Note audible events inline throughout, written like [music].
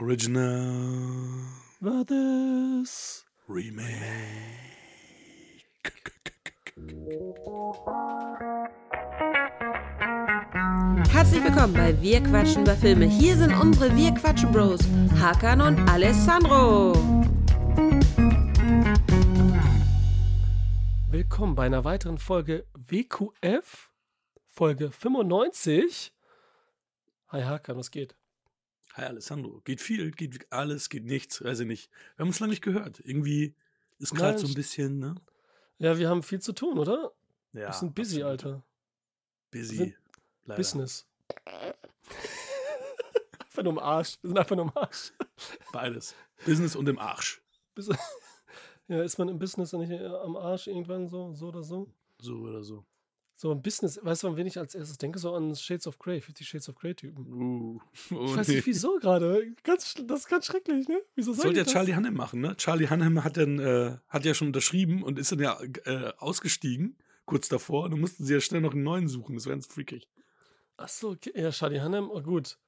Original Brothers. Remake. Herzlich willkommen bei Wir quatschen über Filme. Hier sind unsere Wir quatschen Bros, Hakan und Alessandro. Willkommen bei einer weiteren Folge WQF, Folge 95. Hi Hakan, was geht? Hi Alessandro. Geht viel, geht alles, geht nichts, weiß ich nicht. Wir haben uns lange nicht gehört. Irgendwie ist gerade so ein bisschen, ne? Ja, wir haben viel zu tun, oder? Ja. wir sind busy, absolut. Alter. Busy. Business. [laughs] einfach nur im Arsch. Wir sind einfach nur im Arsch. Beides. Business und im Arsch. [laughs] Ja, ist man im Business und nicht äh, am Arsch irgendwann so, so oder so? So oder so. So ein Business, weißt du, an wen ich als erstes denke? So an Shades of Grey, 50 Shades of Grey Typen. Uh. [laughs] Oh, Ich weiß nee. nicht wieso gerade. Ganz, das ist ganz schrecklich, ne? Wieso soll sollte ja ich das? Charlie Hannem machen, ne? Charlie Hannem hat dann äh, hat ja schon unterschrieben und ist dann ja äh, ausgestiegen, kurz davor. Und dann mussten sie ja schnell noch einen neuen suchen. Das wäre ganz freakig. Ach so, okay. ja, Charlie Hannem, oh, gut.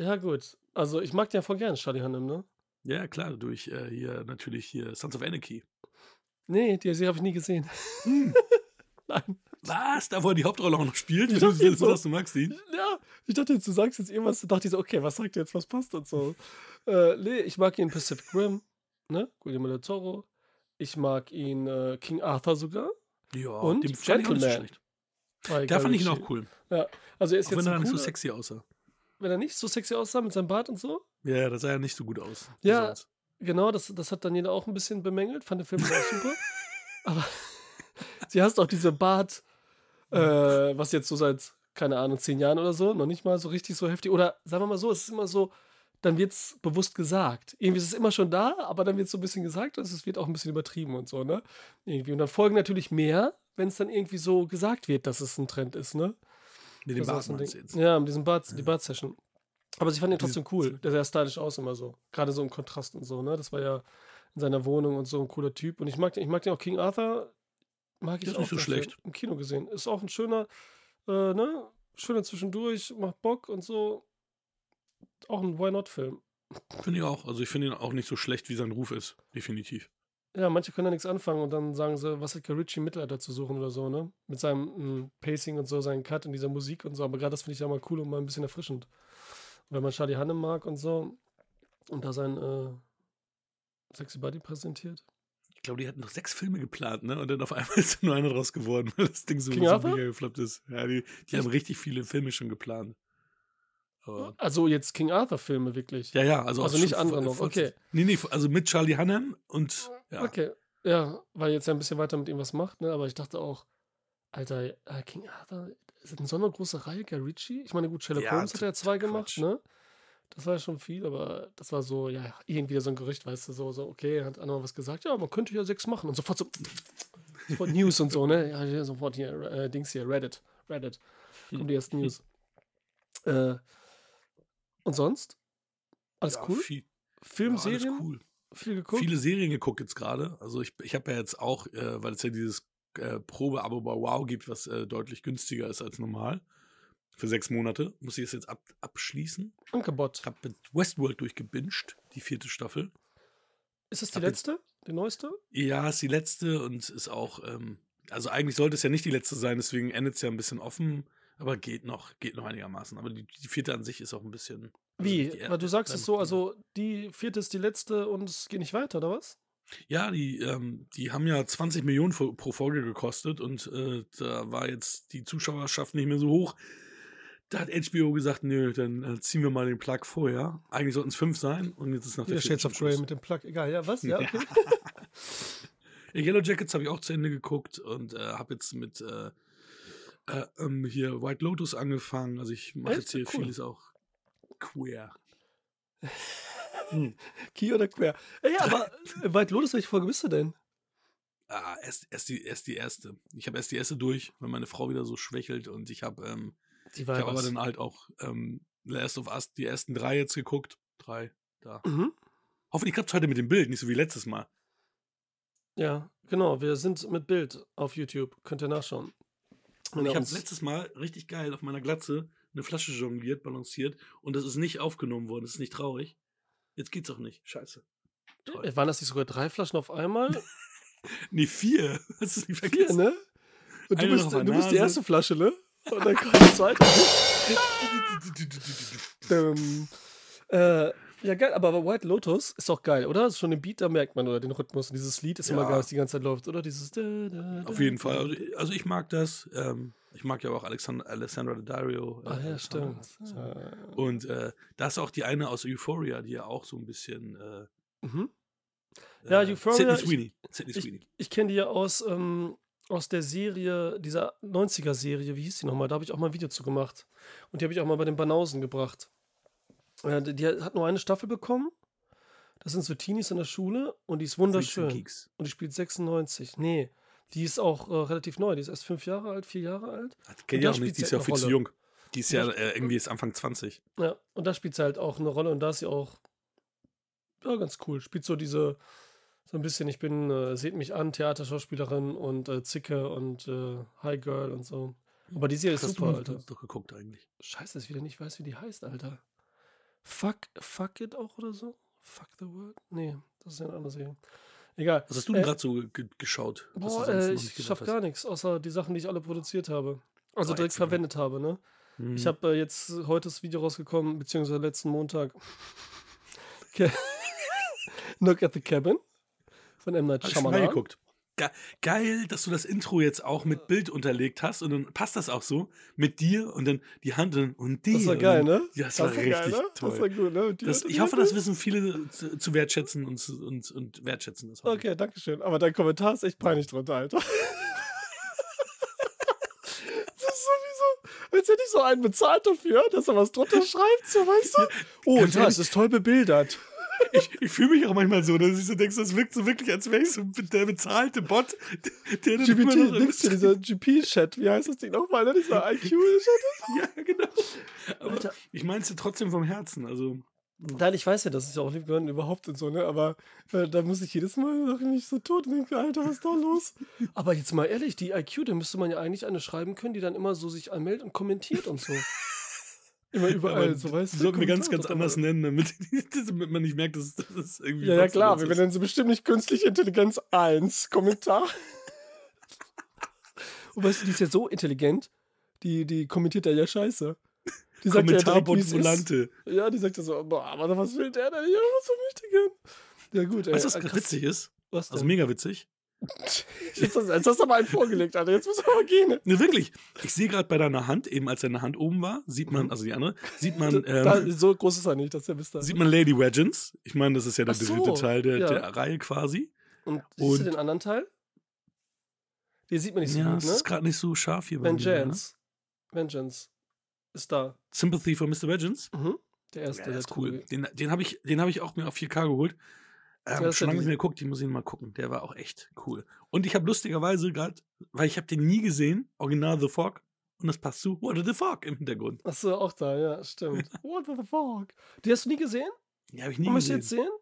Ja, gut. Also, ich mag den ja voll gern, Charlie Hannem, ne? Ja, klar, durch äh, hier natürlich hier Sons of Anarchy. Nee, die Serie habe ich nie gesehen. [laughs] Nein. Was? Da wo er die Hauptrolle auch noch spielt? Ich Du, dachte jetzt so, du magst ihn? Ja, ich dachte jetzt, du sagst jetzt irgendwas, da dachte ich so, okay, was sagt er jetzt, was passt und so. Äh, nee, ich mag ihn Pacific Rim, ne? Guillermo del Toro. Ich mag ihn äh, King Arthur sogar. Ja, Und dem fand ich Gentleman. schlecht. bei Da fand ich ihn auch cool. Ja, also er ist Auch jetzt wenn er nicht so sexy aussah. wenn er nicht so sexy aussah mit seinem Bart und so. Ja, das sah ja nicht so gut aus. Ja. Genau, das, das hat Daniela auch ein bisschen bemängelt, fand den Film auch super. [laughs] Aber [laughs] sie hasst auch diese Bart, äh, was jetzt so seit, keine Ahnung, zehn Jahren oder so, noch nicht mal so richtig so heftig. Oder sagen wir mal so, es ist immer so, dann wird es bewusst gesagt. Irgendwie ist es immer schon da, aber dann wird es so ein bisschen gesagt und es wird auch ein bisschen übertrieben und so, ne? Irgendwie. Und dann folgen natürlich mehr, wenn es dann irgendwie so gesagt wird, dass es ein Trend ist, ne? Mit dem auch Bart jetzt. Ja, mit diesem Bart, die Bart-Session. Aber ich fand ihn trotzdem cool. Der sah stylisch aus immer so. Gerade so im Kontrast und so, ne? Das war ja in seiner Wohnung und so ein cooler Typ. Und ich mag den, ich mag den auch King Arthur. Mag ich Ist auch nicht so schlecht. Im Kino gesehen. Ist auch ein schöner, äh, ne? Schöner zwischendurch, macht Bock und so. Auch ein Why Not-Film. Finde ich auch. Also ich finde ihn auch nicht so schlecht, wie sein Ruf ist. Definitiv. Ja, manche können da nichts anfangen und dann sagen sie, was hat Ritchie im Mittelalter zu suchen oder so, ne? Mit seinem mm, Pacing und so, seinen Cut und dieser Musik und so. Aber gerade das finde ich ja mal cool und mal ein bisschen erfrischend. Und wenn man Charlie Hannem mag und so und da sein äh, Sexy Buddy präsentiert. Ich glaube, die hatten noch sechs Filme geplant, ne? Und dann auf einmal [laughs] ist nur einer draus geworden, weil das Ding so, King so Arthur? mega gefloppt ist. Ja, die, die haben richtig viele Filme schon geplant. Aber, Also jetzt King Arthur-Filme wirklich. ja, ja, also, Also nicht andere noch, okay. Nee, nee, also mit Charlie Hannem und ja. Okay. Ja, weil jetzt ja ein bisschen weiter mit ihm was macht, ne? Aber ich dachte auch, Alter, äh, King Arthur, ist das eine so eine große Reihe, Guy Ritchie? Ich meine, gut, Sherlock Ja, Holmes hat ja zwei total gemacht, Quatsch. ne? Das war ja schon viel, aber das war so, ja, irgendwie so ein Gerücht, weißt du, so, so, okay, hat einer was gesagt, ja, man könnte ja sechs machen und sofort so, sofort News und so, ne? Ja, sofort hier, äh, Dings hier, Reddit, Reddit, kommen die ersten News. Äh, und sonst? Alles ja, cool? Viel, Film, ja, alles Serien? cool. Viel geguckt? Viele Serien geguckt jetzt gerade. Also ich, ich habe ja jetzt auch, äh, weil es ja dieses äh, Probeabo bei Wow gibt, was äh, deutlich günstiger ist als normal. Für sechs Monate muss ich es jetzt ab, abschließen. Angebot. Ich habe mit Westworld durchgebinged, die vierte Staffel. Ist das die hab letzte? Die neueste? Ja, ist die letzte und ist auch, ähm, also eigentlich sollte es ja nicht die letzte sein, deswegen endet es ja ein bisschen offen, aber geht noch, geht noch einigermaßen. Aber die, die vierte an sich ist auch ein bisschen. also Wie? die- Weil du sagst es so, also die vierte ist die letzte und es geht nicht weiter, oder was? Ja, die, ähm, die haben ja 20 Millionen pro pro Folge gekostet und äh, da war jetzt die Zuschauerschaft nicht mehr so hoch. Da hat HBO gesagt, nö, dann äh, ziehen wir mal den Plug vorher. Eigentlich sollten es fünf sein und jetzt ist nach der Ja, Shades of Grey mit dem Plug. Egal, ja, was? Ja, Ja. okay. [laughs] Ja, Yellow Jackets habe ich auch zu Ende geguckt und äh, habe jetzt mit äh, äh, ähm, hier White Lotus angefangen. Also ich mache jetzt hier Cool. vieles auch queer. [laughs] Hm. Key oder Quer. Ey, aber äh, White Lotus, welche Folge bist du denn? Ah, erst, erst, die, erst die erste. Ich habe erst die erste durch, weil meine Frau wieder so schwächelt und ich habe ähm, Die ich habe aber dann halt auch ähm, Last of Us die ersten drei jetzt geguckt. Drei, da. Mhm. Hoffentlich klappt es heute mit dem Bild, nicht so wie letztes Mal. Ja, genau. Wir sind mit Bild auf YouTube. Könnt ihr nachschauen. Und ich ihr habe letztes Mal richtig geil auf meiner Glatze eine Flasche jongliert, balanciert und das ist nicht aufgenommen worden. Das ist nicht traurig. Jetzt geht's auch nicht. Scheiße. Toll. Äh, Waren das nicht sogar drei Flaschen auf einmal? [laughs] Nee, vier. [laughs] Hast du nicht Vier, vergessen? ne? Und du bist, du bist die erste Flasche, ne? Und dann kommt die zweite. ähm, äh, ja, geil, aber White Lotus ist auch geil, oder? Das ist schon den Beat, da merkt man, oder den Rhythmus. Und dieses Lied ist immer Ja. geil, was die ganze Zeit läuft, oder? Dieses. da, da, Auf jeden. Fall. Also, also ich mag das. Ähm, ich mag ja auch Alexander, Alessandra Daddario. äh, Ah, ja, stimmt. Äh, Und äh, da ist auch die eine aus Euphoria, die ja auch so ein bisschen. Äh, mhm. Ja, äh, Euphoria, Sydney ich- Sweeney. Sydney Sweeney. Ich kenne die ja aus, ähm, aus der Serie, dieser 90er-Serie, wie hieß die nochmal? Da habe ich auch mal ein Video zu gemacht. Und die habe ich auch mal bei den Banausen gebracht. Äh, die, die hat nur eine Staffel bekommen. Das sind so Teenies in der Schule und die ist wunderschön. Und die spielt 96. Nee, die ist auch äh, relativ neu. Die ist erst fünf Jahre alt, vier Jahre alt. Das Und kennt da ihr auch spielt nicht, die sie ist ja halt viel zu jung. Die ist ja äh, irgendwie ist Anfang 20. Ja, und da spielt sie halt auch eine Rolle und da ist sie auch ja, ganz cool. Spielt so diese, so ein bisschen, ich bin, äh, seht mich an, Theaterschauspielerin und äh, Zicke und äh, Hi Girl und so. Aber die Serie ist super, du Alter. doch geguckt eigentlich. Scheiße, dass ich wieder nicht weiß, wie die heißt, Alter. Fuck, fuck it auch oder so? Fuck the world? Nee, das ist ja eine andere Serie. Egal. Was hast du denn Äh, gerade so ge geschaut? du Boah, äh, ich schaff gar nichts, außer die Sachen, die ich alle produziert habe. Also Oh, direkt mal. verwendet habe, ne? Mhm. Ich habe äh, jetzt heute das Video rausgekommen, beziehungsweise letzten Montag. [laughs] Knock [laughs] at the Cabin von M. Night Hab ich Shyamalan. reingeguckt. Ge geil, dass du das Intro jetzt auch mit Bild unterlegt hast und dann passt das auch so mit dir und dann die Hand und, die. Das war geil, ne? Ja, das, war richtig geil, ne? toll. Das war gut, ne? Das, ich hoffe, das wissen viele zu, zu wertschätzen und, zu- und, und wertschätzen das. Okay, danke schön. Aber dein Kommentar ist echt peinlich drunter, Alter. [laughs] Das ist sowieso, als hätte ich so einen bezahlt dafür, dass er was drunter schreibt, so weißt du? Oh, das ist toll bebildert. Ich, ich fühle mich auch manchmal so, dass ich so denke, das wirkt so wirklich, als wäre ich so der bezahlte Bot, der immer noch GPT, denkst du, dieser GP-Chat, wie heißt das Ding nochmal, ne? Dieser IQ-Chat? Ja, genau. Aber Alter. ich meine es ja trotzdem vom Herzen. Also, Nein, ich weiß ja, dass es ja auch lieb gehört überhaupt und so, ne? Aber äh, da muss ich jedes Mal ich mich so tot und denke, Alter, was ist da los? Aber jetzt mal ehrlich, die IQ, da müsste man ja eigentlich eine schreiben können, die dann immer so sich anmeldet und kommentiert und so. Immer überall, so weißt du. sollten wir ganz, ganz anders nennen, damit, [laughs] damit man nicht merkt, dass das irgendwie. Ja, ja, klar, wir nennen sie bestimmt nicht künstliche Intelligenz 1. Kommentar. [laughs] Und weißt du, die ist ja so intelligent, die, die kommentiert da ja scheiße. Die sagt ja Kommentarbot. Volante. Ja, die sagt ja so, boah, aber was will der denn hier? Was soll ich denn? Ja, gut, ey. Weißt du, was äh, krass. witzig ist? Was Also denn? mega witzig. Jetzt hast, jetzt hast du aber einen vorgelegt, Alter. Jetzt wir aber gehen. Ne, wirklich. Ich sehe gerade bei deiner Hand, eben als deine Hand oben war, sieht man, also die andere, sieht man, da, ähm, so groß ist er nicht, dass er bis da. sieht man Lady Legends. Ich meine, das ist ja der so, dritte Teil der, ja. der Reihe quasi. Und siehst du und- den anderen Teil? Den sieht man nicht so ja, gut, ne? ist gerade nicht so scharf hier bei mir. Ja. Vengeance. Vengeance ist da. Sympathy for Mr. Legends. Mhm. Der erste, Ja, der der ist cool. Den, den habe ich, den hab ich auch mir auf 4K geholt. Ähm, das ist schon ja lange nicht mehr geguckt, den muss ich mal gucken. Der war auch echt cool. Und ich habe lustigerweise gerade, weil ich habe den nie gesehen, Original The Fog, und das passt zu What the Fog im Hintergrund. Achso, auch da, ja, stimmt. [laughs] What the fuck? Die hast du nie gesehen? Den habe ich nie Und möchtest du gesehen. jetzt sehen?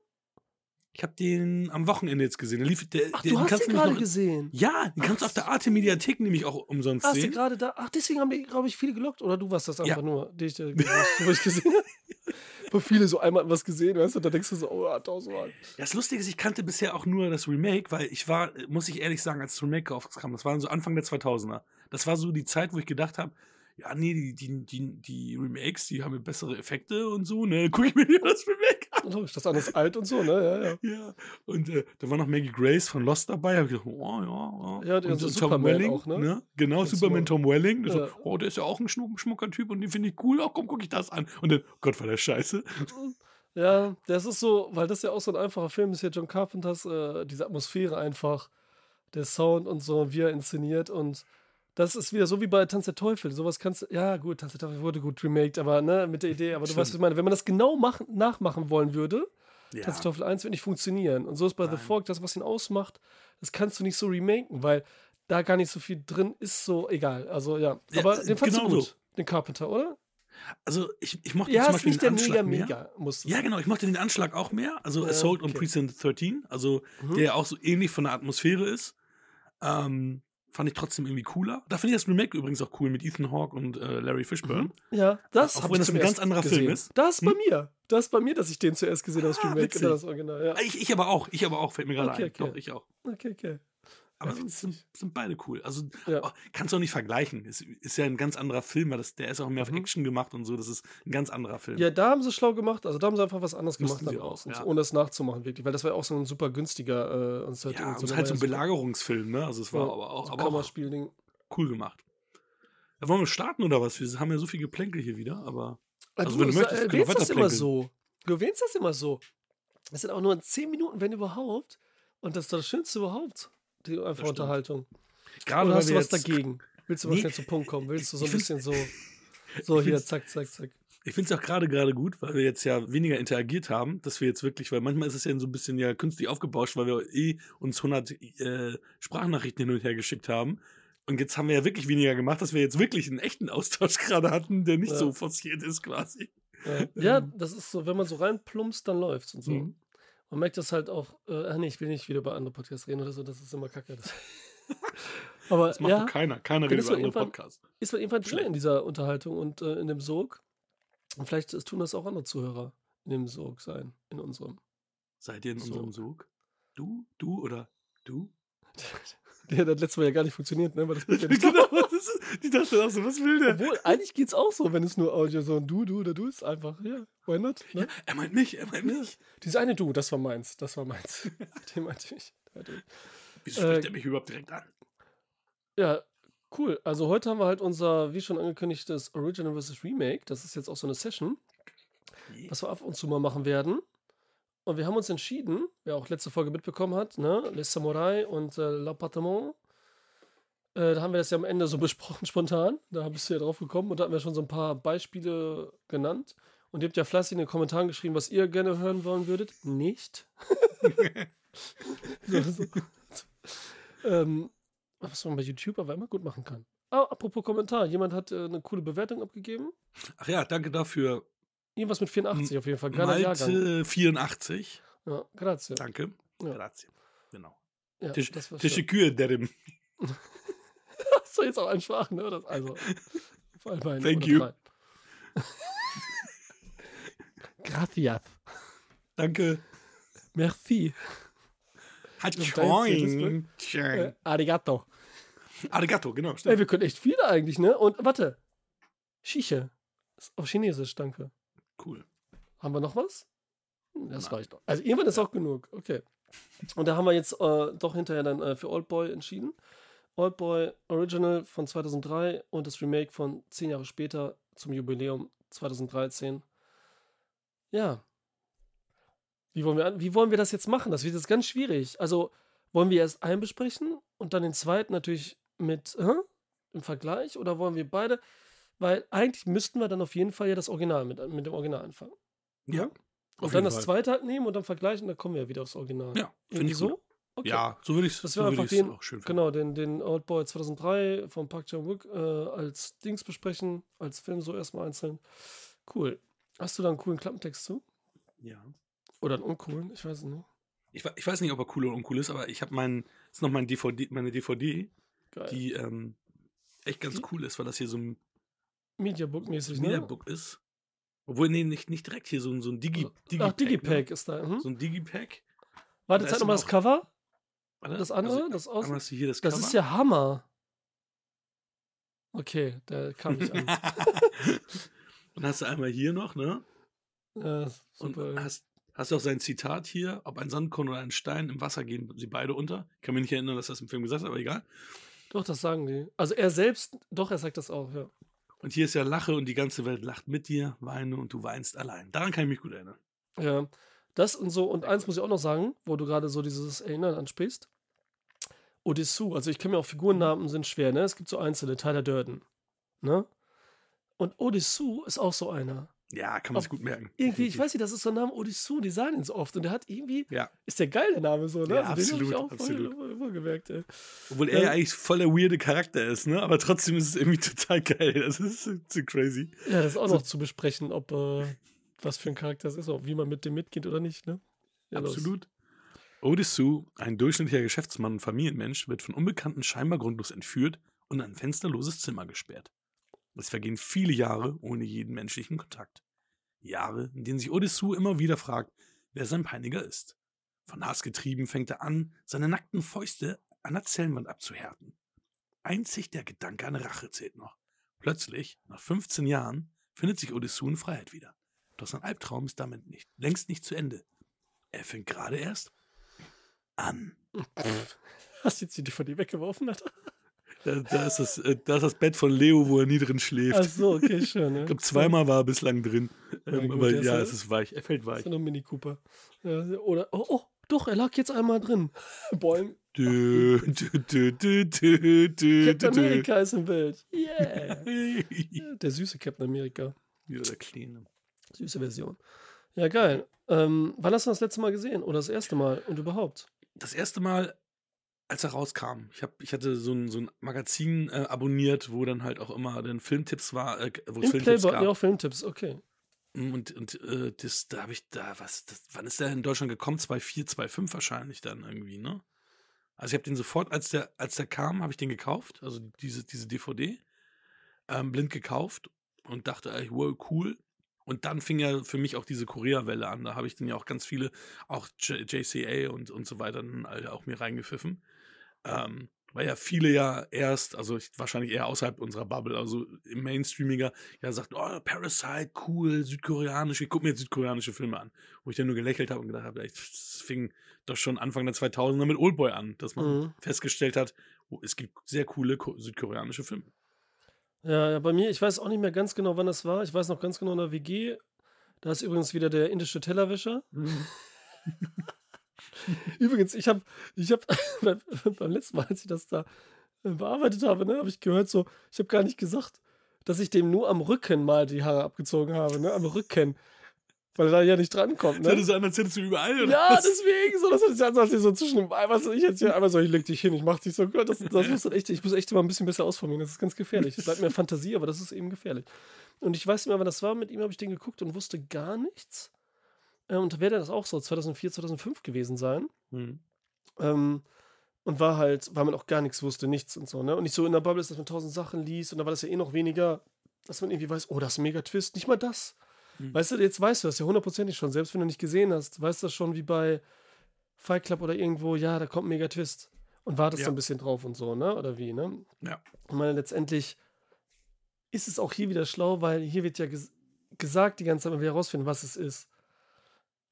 Ich habe den am Wochenende jetzt gesehen. Der lief, der, Ach, du hast kannst ihn nämlich gerade noch- gesehen. Ja, den kannst du auf der Arte Mediathek nämlich auch umsonst Hast du sehen. gerade da? Ach, deswegen haben die, glaube ich, viele gelockt. Oder du warst das Ja. einfach nur, die ich, [laughs] wo ich gesehen habe. [laughs] Wo viele so einmal was gesehen, weißt du, da denkst du so, oh, tausendmal. Das Lustige ist, ich kannte bisher auch nur das Remake, weil ich war, muss ich ehrlich sagen, als das Remake rauskam, das war so Anfang der 2000er. Das war so die Zeit, wo ich gedacht habe, ja, nee, die, die, die, die Remakes, die haben bessere Effekte und so, ne? [laughs] Guck ich mir lieber das Remake. Logisch, das andere ist alt und so, ne? Ja, ja. [laughs] Ja, und äh, da war noch Maggie Grace von Lost dabei. Hab ich gedacht, oh, ja, ja. Ja, die- und, und Tom Welling, auch, ne? Genau, Ganz Superman. Tom Welling. Der Ja. So, oh, der ist ja auch ein schmuck, schmucker Typ und den finde ich cool. Ach komm, guck ich das an. Und dann, oh Gott, war der scheiße. [laughs] Ja, das ist so, weil das ja auch so ein einfacher Film ist, hier John Carpenters, äh, diese Atmosphäre einfach, der Sound und so, wie er inszeniert und das ist wieder so wie bei Tanz der Teufel. Sowas kannst du, ja gut, Tanz der Teufel wurde gut remaked, aber ne, mit der Idee, aber du Stimmt. weißt, was ich meine, wenn man das genau machen, nachmachen wollen würde, Ja. Tanz der Teufel 1 wird nicht funktionieren. Und so ist bei The Nein. Fog, das, was ihn ausmacht, das kannst du nicht so remaken, weil da gar nicht so viel drin ist, so egal. Also ja, Ja, aber den fandst genau du gut, so. den Carpenter, oder? Also, ich, ich mochte Ja, zum ist Beispiel nicht der den mega, Anschlag mehr. mega, muss Ja, genau. Ich mochte den Anschlag auch mehr. Also Ja, Assault on okay. Precinct 13, also Mhm. der auch so ähnlich von der Atmosphäre ist. Ähm, fand ich trotzdem irgendwie cooler. Da finde ich das Remake übrigens auch cool mit Ethan Hawke und äh, Larry Fishburne. Ja, das Auch wenn das ein ganz anderer Film gesehen. ist. Das bei Hm? mir. Das bei mir, dass ich den zuerst gesehen habe, das Ah, Remake witzig. oder das Original. Ja. Ich, ich aber auch, ich aber auch, fällt mir gerade Okay, ein. okay. Doch, ich auch. Okay, okay. Aber Ja, es sind, sind beide cool. Also Ja. oh, kannst du auch nicht vergleichen. Es ist ja ein ganz anderer Film, weil das, der ist auch mehr auf Mhm. Action gemacht und so. Das ist ein ganz anderer Film. Ja, da haben sie schlau gemacht. Also da haben sie einfach was anderes gemacht sie dann auch, ja. so, ohne das nachzumachen, wirklich. Weil das war ja auch so ein super günstiger äh, und es halt Ja, und es ist der halt so ein Belagerungsfilm, ne? Also es war aber auch, so aber auch cool gemacht. Ja, wollen wir starten oder was? Wir haben ja so viel Geplänkel hier wieder, aber. Also, du wenn du möchtest, erwähnst das immer so. Du erwähnst das immer so. Das sind auch nur 10 Minuten, wenn überhaupt. Und das ist doch das Schönste überhaupt. Die einfach. Unterhaltung. Gerade hast du was dagegen? Willst du was Nee, zum Punkt kommen? Willst du so ein bisschen so, [laughs] so hier, zack, zack, zack. Ich finde es auch gerade gerade gut, weil wir jetzt ja weniger interagiert haben, dass wir jetzt wirklich, weil manchmal ist es ja so ein bisschen ja künstlich aufgebauscht, weil wir eh uns 100 äh, Sprachnachrichten hin und her geschickt haben. Und jetzt haben wir ja wirklich weniger gemacht, dass wir jetzt wirklich einen echten Austausch [laughs] gerade hatten, der nicht Ja. so forciert ist quasi. Ja. ja, das ist so, wenn man so reinplumpst, dann läuft's und so. Mhm. Man merkt das halt auch, äh, ach nee, ich will nicht wieder bei anderen Podcasts reden oder so, das ist immer kacke. Das [laughs] Aber Das macht ja, doch keiner. Keiner redet über andere Podcasts. ist man irgendwann drin in dieser Unterhaltung und äh, in dem Sog. Und vielleicht tun das auch andere Zuhörer in dem Sog sein, in unserem. Seid ihr in So. unserem Sog? Du? Du oder du? [laughs] Der hat letztes Mal ja gar nicht funktioniert, ne? Weil das ja [laughs] nicht genau, das ist, die dachte auch so, was will der? Obwohl, eigentlich geht's auch so, wenn es nur Audio so ein Du, Du oder Du ist einfach, ja, why not? Ne? Er meint mich, er meint mich. Dieses eine Du, das war meins, das war meins. [laughs] Den meinte ich. Wieso Äh, spricht er mich überhaupt direkt an? Ja, cool. Also heute haben wir halt unser, wie schon angekündigtes Original vs. Remake. Das ist jetzt auch so eine Session, was wir ab und zu mal machen werden. Und wir haben uns entschieden, wer auch letzte Folge mitbekommen hat, ne, Les Samurai und äh, L'Appartement. Äh, da haben wir das ja am Ende so [laughs] besprochen, spontan. Da bist du ja drauf gekommen und da hatten wir schon so ein paar Beispiele genannt. Und ihr habt ja fleißig in den Kommentaren geschrieben, was ihr gerne hören wollen würdet. Nicht. [laughs] so, so. ähm, was man bei YouTube aber immer gut machen kann. Ah, apropos Kommentar. Jemand hat äh, eine coole Bewertung abgegeben. Ach ja, danke dafür. Irgendwas mit 84 auf jeden Fall. Geiler Jahrgang. Malte 84. Ja, grazie. Danke. Ja. Grazie. Genau. Ja, Tisch, Tische. Kühe, derim. Du [laughs] jetzt auch einen Schwach, ne? Das, also, [laughs] vor allem ein Thank you. [laughs] Gracias. Danke. Merci. Hat Und dein Äh, arigato. Arigato, genau. Ey, wir können echt viele eigentlich, ne? Und warte. Ist auf Chinesisch, danke. Cool. Haben wir noch was? Hm, Das Nein. reicht doch. Also irgendwann ist auch genug. Okay. Und da haben wir jetzt äh, doch hinterher dann äh, für Oldboy entschieden. Oldboy Original von 2003 und das Remake von zehn Jahre später zum Jubiläum 2013. Ja. Wie wollen wir, an, wie wollen wir das jetzt machen? Das wird jetzt ganz schwierig. Also wollen wir erst einen besprechen und dann den zweiten natürlich mit äh, im Vergleich oder wollen wir beide? Weil eigentlich müssten wir dann auf jeden Fall ja das Original mit, mit dem Original anfangen. Ja. Und dann das Fall. zweite halt nehmen und dann vergleichen, dann kommen wir ja wieder aufs Original. Ja, finde ich gut. so? Okay. Ja, so würde ich es Das wäre einfach den, auch schön finden. genau, den, den Oldboy 2003 von Park Chan-wook äh, als Dings besprechen, als Film so erstmal einzeln. Cool. Hast du da einen coolen Klappentext zu? Ja. Oder einen uncoolen? Ich weiß es nicht. Ich, ich weiß nicht, ob er cool oder uncool ist, aber ich habe mein, das ist noch mein DVD, meine DVD, Geil. die ähm, echt ganz Die? cool ist, weil das hier so ein Mediabook-mäßig, ne? Mediabook ist. Obwohl, nee, nicht, nicht direkt hier, so, ein- so ein Digi, Ach, Digipack Ne? ist da. Mhm. So ein Digipack. Warte, da zeig nochmal dann das Cover. Warte, Das andere, also, das aus. hast du hier das Das Cover. ist ja Hammer. Okay, der kam nicht an. [laughs] Und hast du einmal hier noch, ne? ja, Und super. hast, hast du auch sein Zitat hier, ob ein Sandkorn oder ein Stein, im Wasser gehen sie beide unter. Ich kann mich nicht erinnern, dass er das im Film gesagt hat, aber egal. Doch, das sagen die. Also er selbst, doch, er sagt das auch, ja. Und hier ist ja Lache und die ganze Welt lacht mit dir, weine und du weinst allein. Daran kann ich mich gut erinnern. Ja, das und so. Und eins muss ich auch noch sagen, wo du gerade so dieses Erinnern ansprichst. Odysseus, also ich kenne mir auch Figurennamen sind schwer, ne? Es gibt so einzelne, Tyler Durden, ne? Und Odysseus ist auch so einer. Ja, kann man sich gut merken. Irgendwie, ich weiß nicht, das ist so ein Name Odysseus, die sagen ihn so oft. Und der hat irgendwie, Ja, ist der geil, der Name so, ne? Ja, den hab absolut, ich auch absolut. voll, voll gemerkt, ey. obwohl er Ja. eigentlich voll der weirde Charakter ist, ne? Aber trotzdem ist es irgendwie [laughs] total geil. Das ist so, so crazy. Ja, das ist auch So- noch zu besprechen, ob, äh, was für ein Charakter es ist, ob wie man mit dem mitgeht oder nicht, ne? Ja. Absolut. Odissou, ein durchschnittlicher Geschäftsmann und Familienmensch, wird von Unbekannten scheinbar grundlos entführt und in ein fensterloses Zimmer gesperrt. Es vergehen viele Jahre ohne jeden menschlichen Kontakt. Jahre, in denen sich Odissou immer wieder fragt, wer sein Peiniger ist. Von Hass getrieben fängt er an, seine nackten Fäuste an der Zellenwand abzuhärten. Einzig der Gedanke an Rache zählt noch. Plötzlich, nach 15 Jahren, findet sich Odissou in Freiheit wieder. Doch sein Albtraum ist damit nicht, längst nicht zu Ende. Er fängt gerade erst an. Hast du jetzt die DVD weggeworfen? Alter? Da, da, ist das, äh, da ist das Bett von Leo, wo er nie drin schläft. Ach so, okay, schön. Ne? Ich glaube, zweimal war er bislang drin. Ja, Ähm, gut, aber ist ja, ja- es ist weich. Er fällt Das weich. ist ja noch Mini Cooper. Ja, oder, oh, oh, doch, er lag jetzt einmal drin. [laughs] Boing. Dö, dö, dö, dö, dö, Captain. America ist im Bild. Yeah. [laughs] Der süße Captain America. Ja, der Kleine. Süße Version. Ja, geil. Ähm, wann hast du das letzte Mal gesehen? Oder das erste Mal? Und überhaupt? Das erste Mal, als er rauskam, ich, hab, ich hatte so ein, so ein Magazin äh, abonniert, wo dann halt auch immer dann Filmtipps war, äh, wo es Im Filmtipps Playboy, gab. ja, auch Filmtipps, okay. Und, und äh, das, da habe ich da, was, das, wann ist der in Deutschland gekommen? 2,4, 2,5 wahrscheinlich dann irgendwie, ne? Also ich habe den sofort, als der, als der kam, habe ich den gekauft, also diese, diese DVD, ähm, blind gekauft und dachte, ey, wow, cool. Und dann fing ja für mich auch diese Korea-Welle an. Da habe ich dann ja auch ganz viele, auch J JCA und, und so weiter, dann alle auch mir reingepfiffen. Ähm, weil ja viele ja erst, also ich, wahrscheinlich eher außerhalb unserer Bubble, also im Mainstreamiger, ja sagt, oh, Parasite, cool, südkoreanisch, ich gucke mir jetzt südkoreanische Filme an. Wo ich dann nur gelächelt habe und gedacht habe, es fing doch schon Anfang der 2000er mit Oldboy an, dass man Mhm. festgestellt hat, oh, es gibt sehr coole ko- südkoreanische Filme. Ja, ja, bei mir, ich weiß auch nicht mehr ganz genau, wann das war. Ich weiß noch ganz genau in der WG. Da ist übrigens wieder der indische Tellerwäscher. [laughs] [laughs] Übrigens, ich habe ich hab [laughs] beim, beim letzten Mal, als ich das da äh, bearbeitet habe, ne, habe ich gehört so, ich habe gar nicht gesagt, dass ich dem nur am Rücken mal die Haare abgezogen habe, ne, am Rücken. Weil er da ja nicht drankommt, Das ne? an, als hättest du überall, oder Ja, was? deswegen, so, das ist ja, ich so zwischen dem, was ich jetzt hier einmal so, ich leg dich hin, ich mach dich so, das, das muss echt, ich muss echt immer ein bisschen besser ausformulieren, das ist ganz gefährlich. Es bleibt mir Fantasie, aber das ist eben gefährlich. Und ich weiß nicht mehr, wann das war, mit ihm habe ich den geguckt und wusste gar nichts. Äh, Und werde das auch so 2004, 2005 gewesen sein. Hm. Ähm, und war halt, weil man auch gar nichts wusste, nichts und so, ne? Und nicht so in der Bubble ist, dass man tausend Sachen liest und da war das ja eh noch weniger, dass man irgendwie weiß, oh, das ist ein mega Twist. Nicht mal das. Hm. Weißt du, jetzt weißt du das ja hundertprozentig schon, selbst wenn du nicht gesehen hast, weißt du das schon wie bei Fight Club oder irgendwo, ja, da kommt ein mega Twist. Und wartest Ja. so ein bisschen drauf und so, ne? Oder wie, ne? Ja. Ich meine, letztendlich ist es auch hier wieder schlau, weil hier wird ja ges gesagt die ganze Zeit, man will herausfinden, was es ist.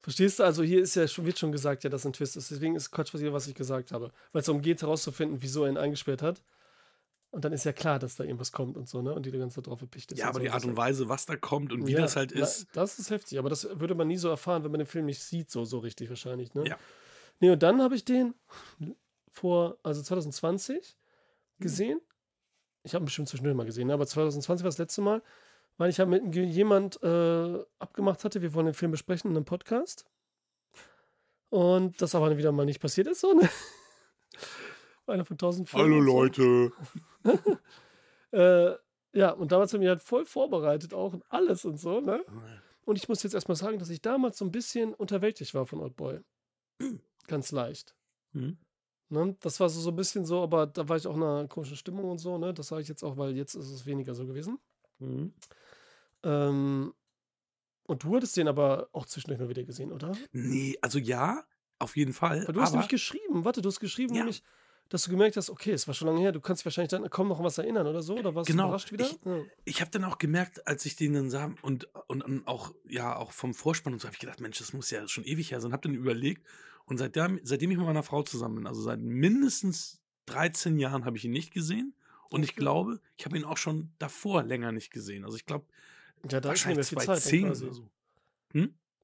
Verstehst du? Also hier ist ja schon, wird schon gesagt, ja, dass ein Twist ist. Deswegen ist Quatsch passiert, was ich gesagt habe. Weil es darum geht, herauszufinden, wieso er ihn eingesperrt hat. Und dann ist ja klar, dass da irgendwas kommt und so, ne? Und die da ganz so drauf erpicht ist. Ja, aber so. die Art und Weise, was da kommt und wie Ja, das halt na, ist. Das ist heftig, aber das würde man nie so erfahren, wenn man den Film nicht sieht, so, so richtig wahrscheinlich, ne? Ja. Nee, und dann habe ich den vor, also 2020 Hm. gesehen. Ich habe ihn bestimmt zwischendurch mal gesehen, ne? aber 2020 war das letzte Mal, weil ich halt mit jemand äh, abgemacht hatte, wir wollen den Film besprechen in einem Podcast. Und das aber wieder mal nicht passiert ist, so, ne? [laughs] Einer von 1000 Filmen Hallo. Leute. [laughs] Äh, ja, und damals haben wir halt voll vorbereitet auch und alles und so, ne? Und ich muss jetzt erstmal sagen, dass ich damals so ein bisschen unterwältigt war von Oldboy. [clears throat] Ganz leicht. Hm. Ne? Das war so, so ein bisschen so, aber da war ich auch in einer komischen Stimmung und so, ne? Das sage ich jetzt auch, weil jetzt ist es weniger so gewesen. Hm. Ähm, und du hattest den aber auch zwischendurch mal wieder gesehen, oder? Nee, also ja, auf jeden Fall. Weil du hast nämlich geschrieben, warte, du hast geschrieben, Ja. nämlich, dass du gemerkt hast, okay, es war schon lange her, du kannst dich wahrscheinlich dann kaum noch an was erinnern oder so, oder warst Genau, du überrascht wieder? ich- ja. ich habe dann auch gemerkt, als ich den dann sah und, und, und auch, ja, auch vom Vorspann und so, habe ich gedacht, Mensch, das muss ja schon ewig her sein. Habe dann überlegt und seitdem, seitdem ich mit meiner Frau zusammen bin, also seit mindestens 13 Jahren habe ich ihn nicht gesehen. Und ich glaube, ich habe ihn auch schon davor länger nicht gesehen. Also ich glaube, ja, da ist nicht mehr viel Zeit. 2010 quasi. so.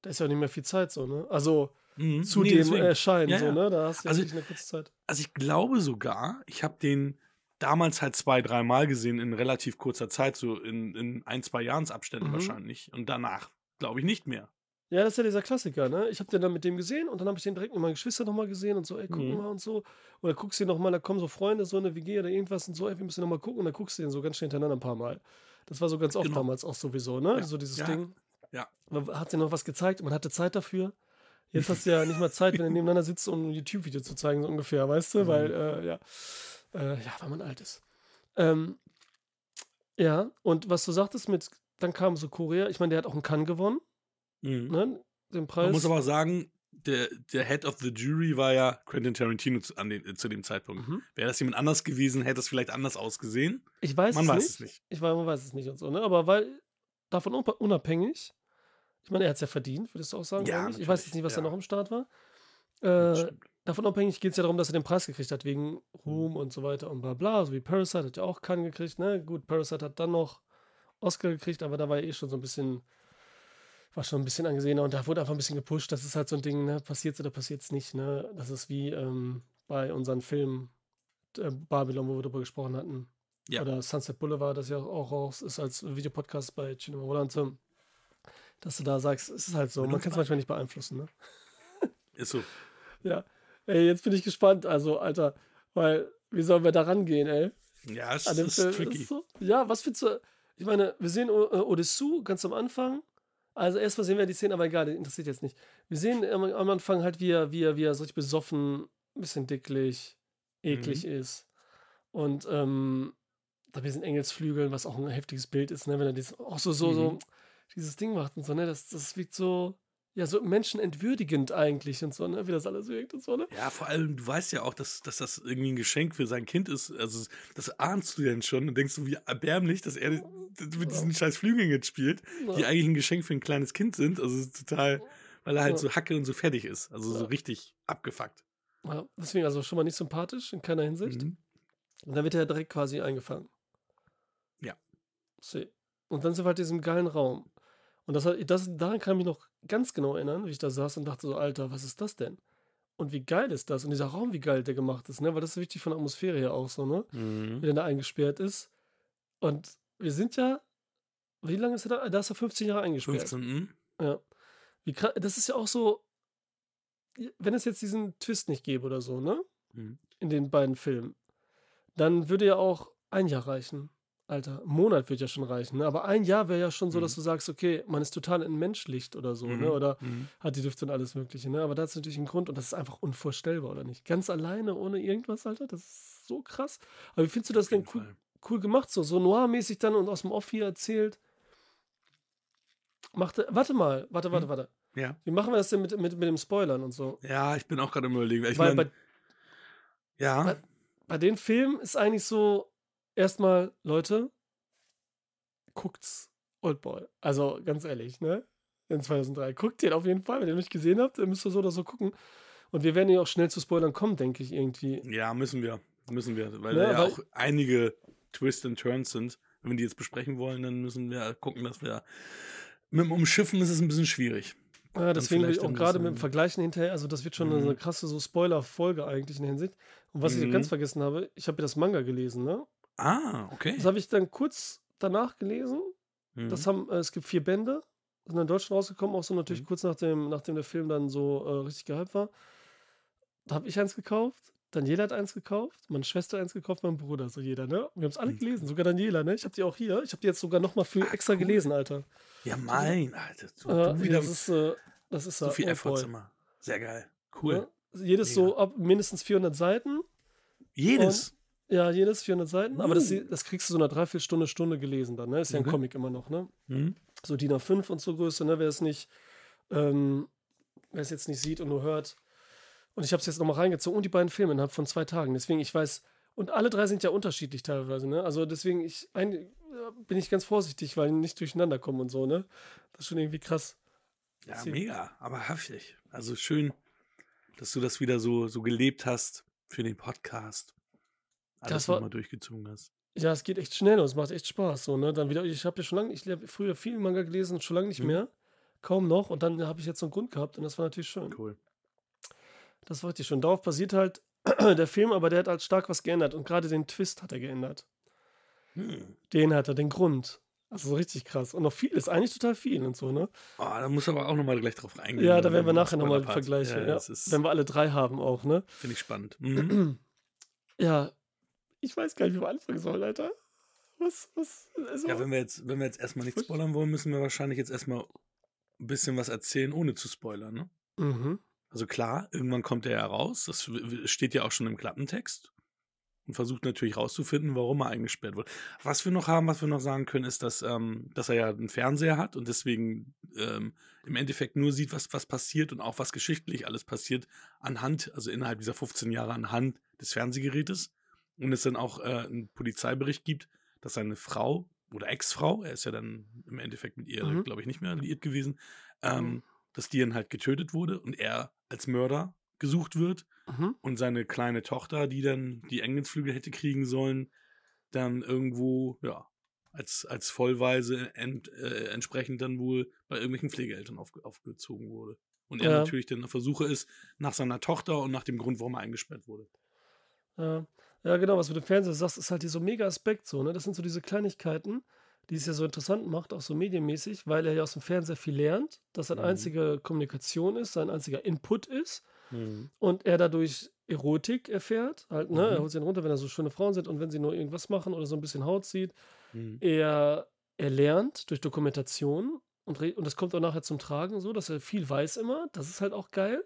Da ist ja auch nicht mehr viel Zeit so, ne? Also Mhm. zu Nee, dem. Erscheinen, Ja, so, ne? Da hast du ja Also- eine kurze Zeit. Also ich glaube sogar, ich habe den damals halt zwei, dreimal gesehen in relativ kurzer Zeit, so in, in ein, zwei Jahresabständen Mhm. wahrscheinlich. Und danach glaube ich nicht mehr. Ja, das ist ja dieser Klassiker, ne? Ich habe den dann mit dem gesehen und dann habe ich den direkt mit meinen Geschwistern nochmal gesehen und so, ey, guck Mhm. mal und so. Oder guckst du ihn nochmal, da kommen so Freunde, so eine WG oder irgendwas und so, ey, wir müssen nochmal gucken und dann guckst du den so ganz schnell hintereinander ein paar Mal. Das war so ganz oft Genau. damals auch sowieso, ne? Ja, So dieses ja, Ding. ja. Man hat dir noch was gezeigt, man hatte Zeit dafür. Jetzt hast du ja nicht mal Zeit, wenn du [laughs] nebeneinander sitzt, um ein YouTube-Video zu zeigen, so ungefähr, weißt du? Weil, äh, ja. Äh, ja, weil man alt ist. Ähm, ja, und was du sagtest mit, dann kam so Korea, ich meine, der hat auch einen Cannes gewonnen, Mhm. ne? Den Preis. Man muss aber sagen, der, der Head of the Jury war ja Quentin Tarantino zu, den, zu dem Zeitpunkt. Mhm. Wäre das jemand anders gewesen, hätte es vielleicht anders ausgesehen. Ich weiß Man es weiß nicht. es nicht. Ich weiß, man weiß es nicht und so, ne? Aber weil davon unabhängig, ich meine, er hat es ja verdient, würdest du auch sagen? Ja, ich weiß jetzt nicht, was da ja. noch im Start war. Äh, davon unabhängig geht es ja darum, dass er den Preis gekriegt hat, wegen Ruhm und so weiter und bla bla. So wie Parasite hat ja auch keinen gekriegt, ne? Gut, Parasite hat dann noch Oscar gekriegt, aber da war er eh schon so ein bisschen, war schon ein bisschen angesehener und da wurde einfach ein bisschen gepusht. Das ist halt so ein Ding, ne? Passiert's oder passiert's nicht, ne? Das ist wie ähm, bei unseren Filmen äh, Babylon, wo wir darüber gesprochen hatten. Ja. Oder Sunset Boulevard, das ja auch raus ist als Videopodcast bei Cinema Volante. Dass du da sagst, es ist halt so, man kann es manchmal nicht beeinflussen, ne? [laughs] Ist so. Ja. Ey, jetzt bin ich gespannt, also, Alter, weil, wie sollen wir da rangehen, ey? Ja, es ist Film. tricky. Ist so, ja, was findest du? Ich meine, wir sehen äh, Odessu ganz am Anfang. Also erstmal sehen wir die Szene, aber egal, das interessiert jetzt nicht. Wir sehen am, Anfang halt, wie er, wie er, wie er so richtig besoffen, ein bisschen dicklich, eklig Mhm. ist. Und ähm, da wir sind Engelsflügeln, was auch ein heftiges Bild ist, ne? Wenn er dieses, auch so, so, so Mhm. dieses Ding macht und so, ne? Das, das wirkt so, ja, so menschenentwürdigend eigentlich und so, ne? Wie das alles wirkt und so, ne? Ja, vor allem, du weißt ja auch, dass, dass das irgendwie ein Geschenk für sein Kind ist. Also, das ahnst du denn schon und denkst du, wie erbärmlich, dass er mit diesen scheiß Flügeln jetzt spielt, die Ja. eigentlich ein Geschenk für ein kleines Kind sind. Also, total, weil er halt Ja. so hacke und so fertig ist. Also, so Ja. richtig abgefuckt. Ja, deswegen also schon mal nicht sympathisch in keiner Hinsicht. Mhm. Und dann wird er direkt quasi eingefangen. Ja. See. Und dann sind wir halt in diesem geilen Raum. Und das, hat- das, daran kann ich mich noch ganz genau erinnern, wie ich da saß und dachte so, Alter, was ist das denn? Und wie geil ist das? Und dieser Raum, wie geil der gemacht ist, ne? Weil das ist wichtig von der Atmosphäre her auch so, ne? Mhm. Wie der da eingesperrt ist. Und wir sind ja, wie lange ist er da? Da ist er 15 Jahre eingesperrt. 15. mhm. Ja. Wie das ist ja auch so, wenn es jetzt diesen Twist nicht gäbe oder so, ne? Mhm. In den beiden Filmen, dann würde ja auch ein Jahr reichen. Alter, ein Monat wird ja schon reichen, ne? Aber ein Jahr wäre ja schon so, dass Mhm. du sagst, okay, man ist total entmenschlicht oder so, Mhm. ne? Oder Mhm. hat die Düfte und alles Mögliche, ne? Aber da ist natürlich ein Grund und das ist einfach unvorstellbar, oder nicht? Ganz alleine, ohne irgendwas, Alter, das ist so krass. Aber wie findest du das denn cool, cool gemacht, so, so noir-mäßig dann und aus dem Off hier erzählt? Machte, warte mal, warte, warte, Hm? warte. Ja. Wie machen wir das denn mit, mit, mit dem Spoilern und so? Ja, ich bin auch gerade im Überlegen. Ich Weil mein, bei, ja, bei- bei den Filmen ist eigentlich so, erstmal, Leute, guckt's Oldboy. Also ganz ehrlich, ne? In 2003. Guckt den auf jeden Fall, wenn ihr ihn nicht gesehen habt, dann müsst ihr so oder so gucken. Und wir werden ja auch schnell zu Spoilern kommen, denke ich, irgendwie. ja, müssen wir. Müssen wir. Weil Ja, da ja weil- auch einige Twists and Turns sind. Wenn wir die jetzt besprechen wollen, dann müssen wir gucken, dass wir. Mit dem Umschiffen ist es ein bisschen schwierig. Ja, deswegen habe ich auch gerade mit dem Vergleichen hinterher, also das wird schon eine Mhm. krasse so Spoiler-Folge eigentlich in der Hinsicht. Und was ich Mhm. ganz vergessen habe, ich habe ja das Manga gelesen, ne? Ah, okay. Das habe ich dann kurz danach gelesen. Mhm. Das haben, äh, es gibt vier Bände, sind in Deutschland rausgekommen, auch so natürlich Mhm. kurz nachdem, nachdem der Film dann so äh, richtig gehypt war. Da habe ich eins gekauft, Daniela hat eins gekauft, meine Schwester eins gekauft, mein Bruder, so jeder, ne? Wir haben es alle Mhm. gelesen, sogar Daniela, ne? Ich habe die auch hier, ich habe die jetzt sogar nochmal für Ah, extra cool. gelesen, Alter. ja, mein, Alter. Du, Äh, du wieder das ist, äh, das ist so ja viel oh Effort immer. Sehr geil. Cool. ne? Jedes so ab mindestens 400 Seiten. Jedes. Ja, jedes 400 Seiten, aber das, Uh. das kriegst du so nach dreiviertel Stunde, gelesen dann, ne? Ist ja ein Okay. Comic immer noch, ne? Mhm. so DIN A5 und so Größe, ne? Wer es nicht, ähm, wer es jetzt nicht sieht und nur hört. Und ich habe es jetzt nochmal reingezogen und die beiden Filme innerhalb von zwei Tagen. Deswegen, ich weiß, und alle drei sind ja unterschiedlich teilweise, ne? Also deswegen, ich ein, bin ich ganz vorsichtig, weil die nicht durcheinander kommen und so, ne? Das ist schon irgendwie krass. Ja, Sie- mega, aber heftig. Also schön, dass du das wieder so, so gelebt hast für den Podcast. Alles Das war- nochmal durchgezogen hast. Ja, es geht echt schnell und es macht echt Spaß, so, ne? Dann wieder, ich habe ja schon lange, ich habe früher viel Manga gelesen, schon lange nicht Mhm. mehr. Kaum noch. Und dann habe ich jetzt so einen Grund gehabt und das war natürlich schön. Cool. Das war richtig schön. Darauf basiert halt [clears throat] der Film, aber der hat halt stark was geändert. Und gerade den Twist hat er geändert. Hm. Den hat er, den Grund. Also so richtig krass. Und noch viel ist eigentlich total viel und so, ne? Oh, da muss aber auch nochmal gleich drauf eingehen. Ja, da dann werden wir nachher nochmal vergleichen. Ja, Ja, Wenn wir alle drei haben auch, ne? finde ich spannend. Mhm. [clears throat] Ja. Ich weiß gar nicht, wie wir anfangen sollen, Alter. Was, was, also, ja, wenn wir jetzt, wenn wir jetzt erstmal nicht spoilern wollen, müssen wir wahrscheinlich jetzt erstmal ein bisschen was erzählen, ohne zu spoilern, ne? Mhm. Also klar, irgendwann kommt er ja raus. Das steht ja auch schon im Klappentext. Und versucht natürlich rauszufinden, warum er eingesperrt wurde. Was wir noch haben, was wir noch sagen können, ist, dass, ähm, dass er ja einen Fernseher hat und deswegen ähm, im Endeffekt nur sieht, was, was passiert und auch was geschichtlich alles passiert anhand, also innerhalb dieser 15 Jahre anhand des Fernsehgerätes. Und es dann auch äh, einen Polizeibericht gibt, dass seine Frau oder Ex-Frau, er ist ja dann im Endeffekt mit ihr, Mhm. glaube ich, nicht mehr liiert gewesen, ähm, Mhm. dass die dann halt getötet wurde und er als Mörder gesucht wird Mhm. und seine kleine Tochter, die dann die Engelsflügel hätte kriegen sollen, dann irgendwo, ja, als, als Vollweise ent, äh, entsprechend dann wohl bei irgendwelchen Pflegeeltern aufge, aufgezogen wurde. Und er Ja. natürlich dann auf der Suche ist nach seiner Tochter und nach dem Grund, warum er eingesperrt wurde. Ja. Ja, genau, was du mit dem Fernseher sagst, ist halt dieser mega Aspekt so, ne? Das sind so diese Kleinigkeiten, die es ja so interessant macht, auch so medienmäßig, weil er ja aus dem Fernseher viel lernt, dass seine Mhm. einzige Kommunikation ist, sein einziger Input ist und er dadurch Erotik erfährt, halt, ne? Er Mhm. holt sie dann runter, wenn da so schöne Frauen sind und wenn sie nur irgendwas machen oder so ein bisschen Haut sieht. Mhm. Er, er lernt durch Dokumentation und, und das kommt auch nachher zum Tragen, so, dass er viel weiß immer. Das ist halt auch geil.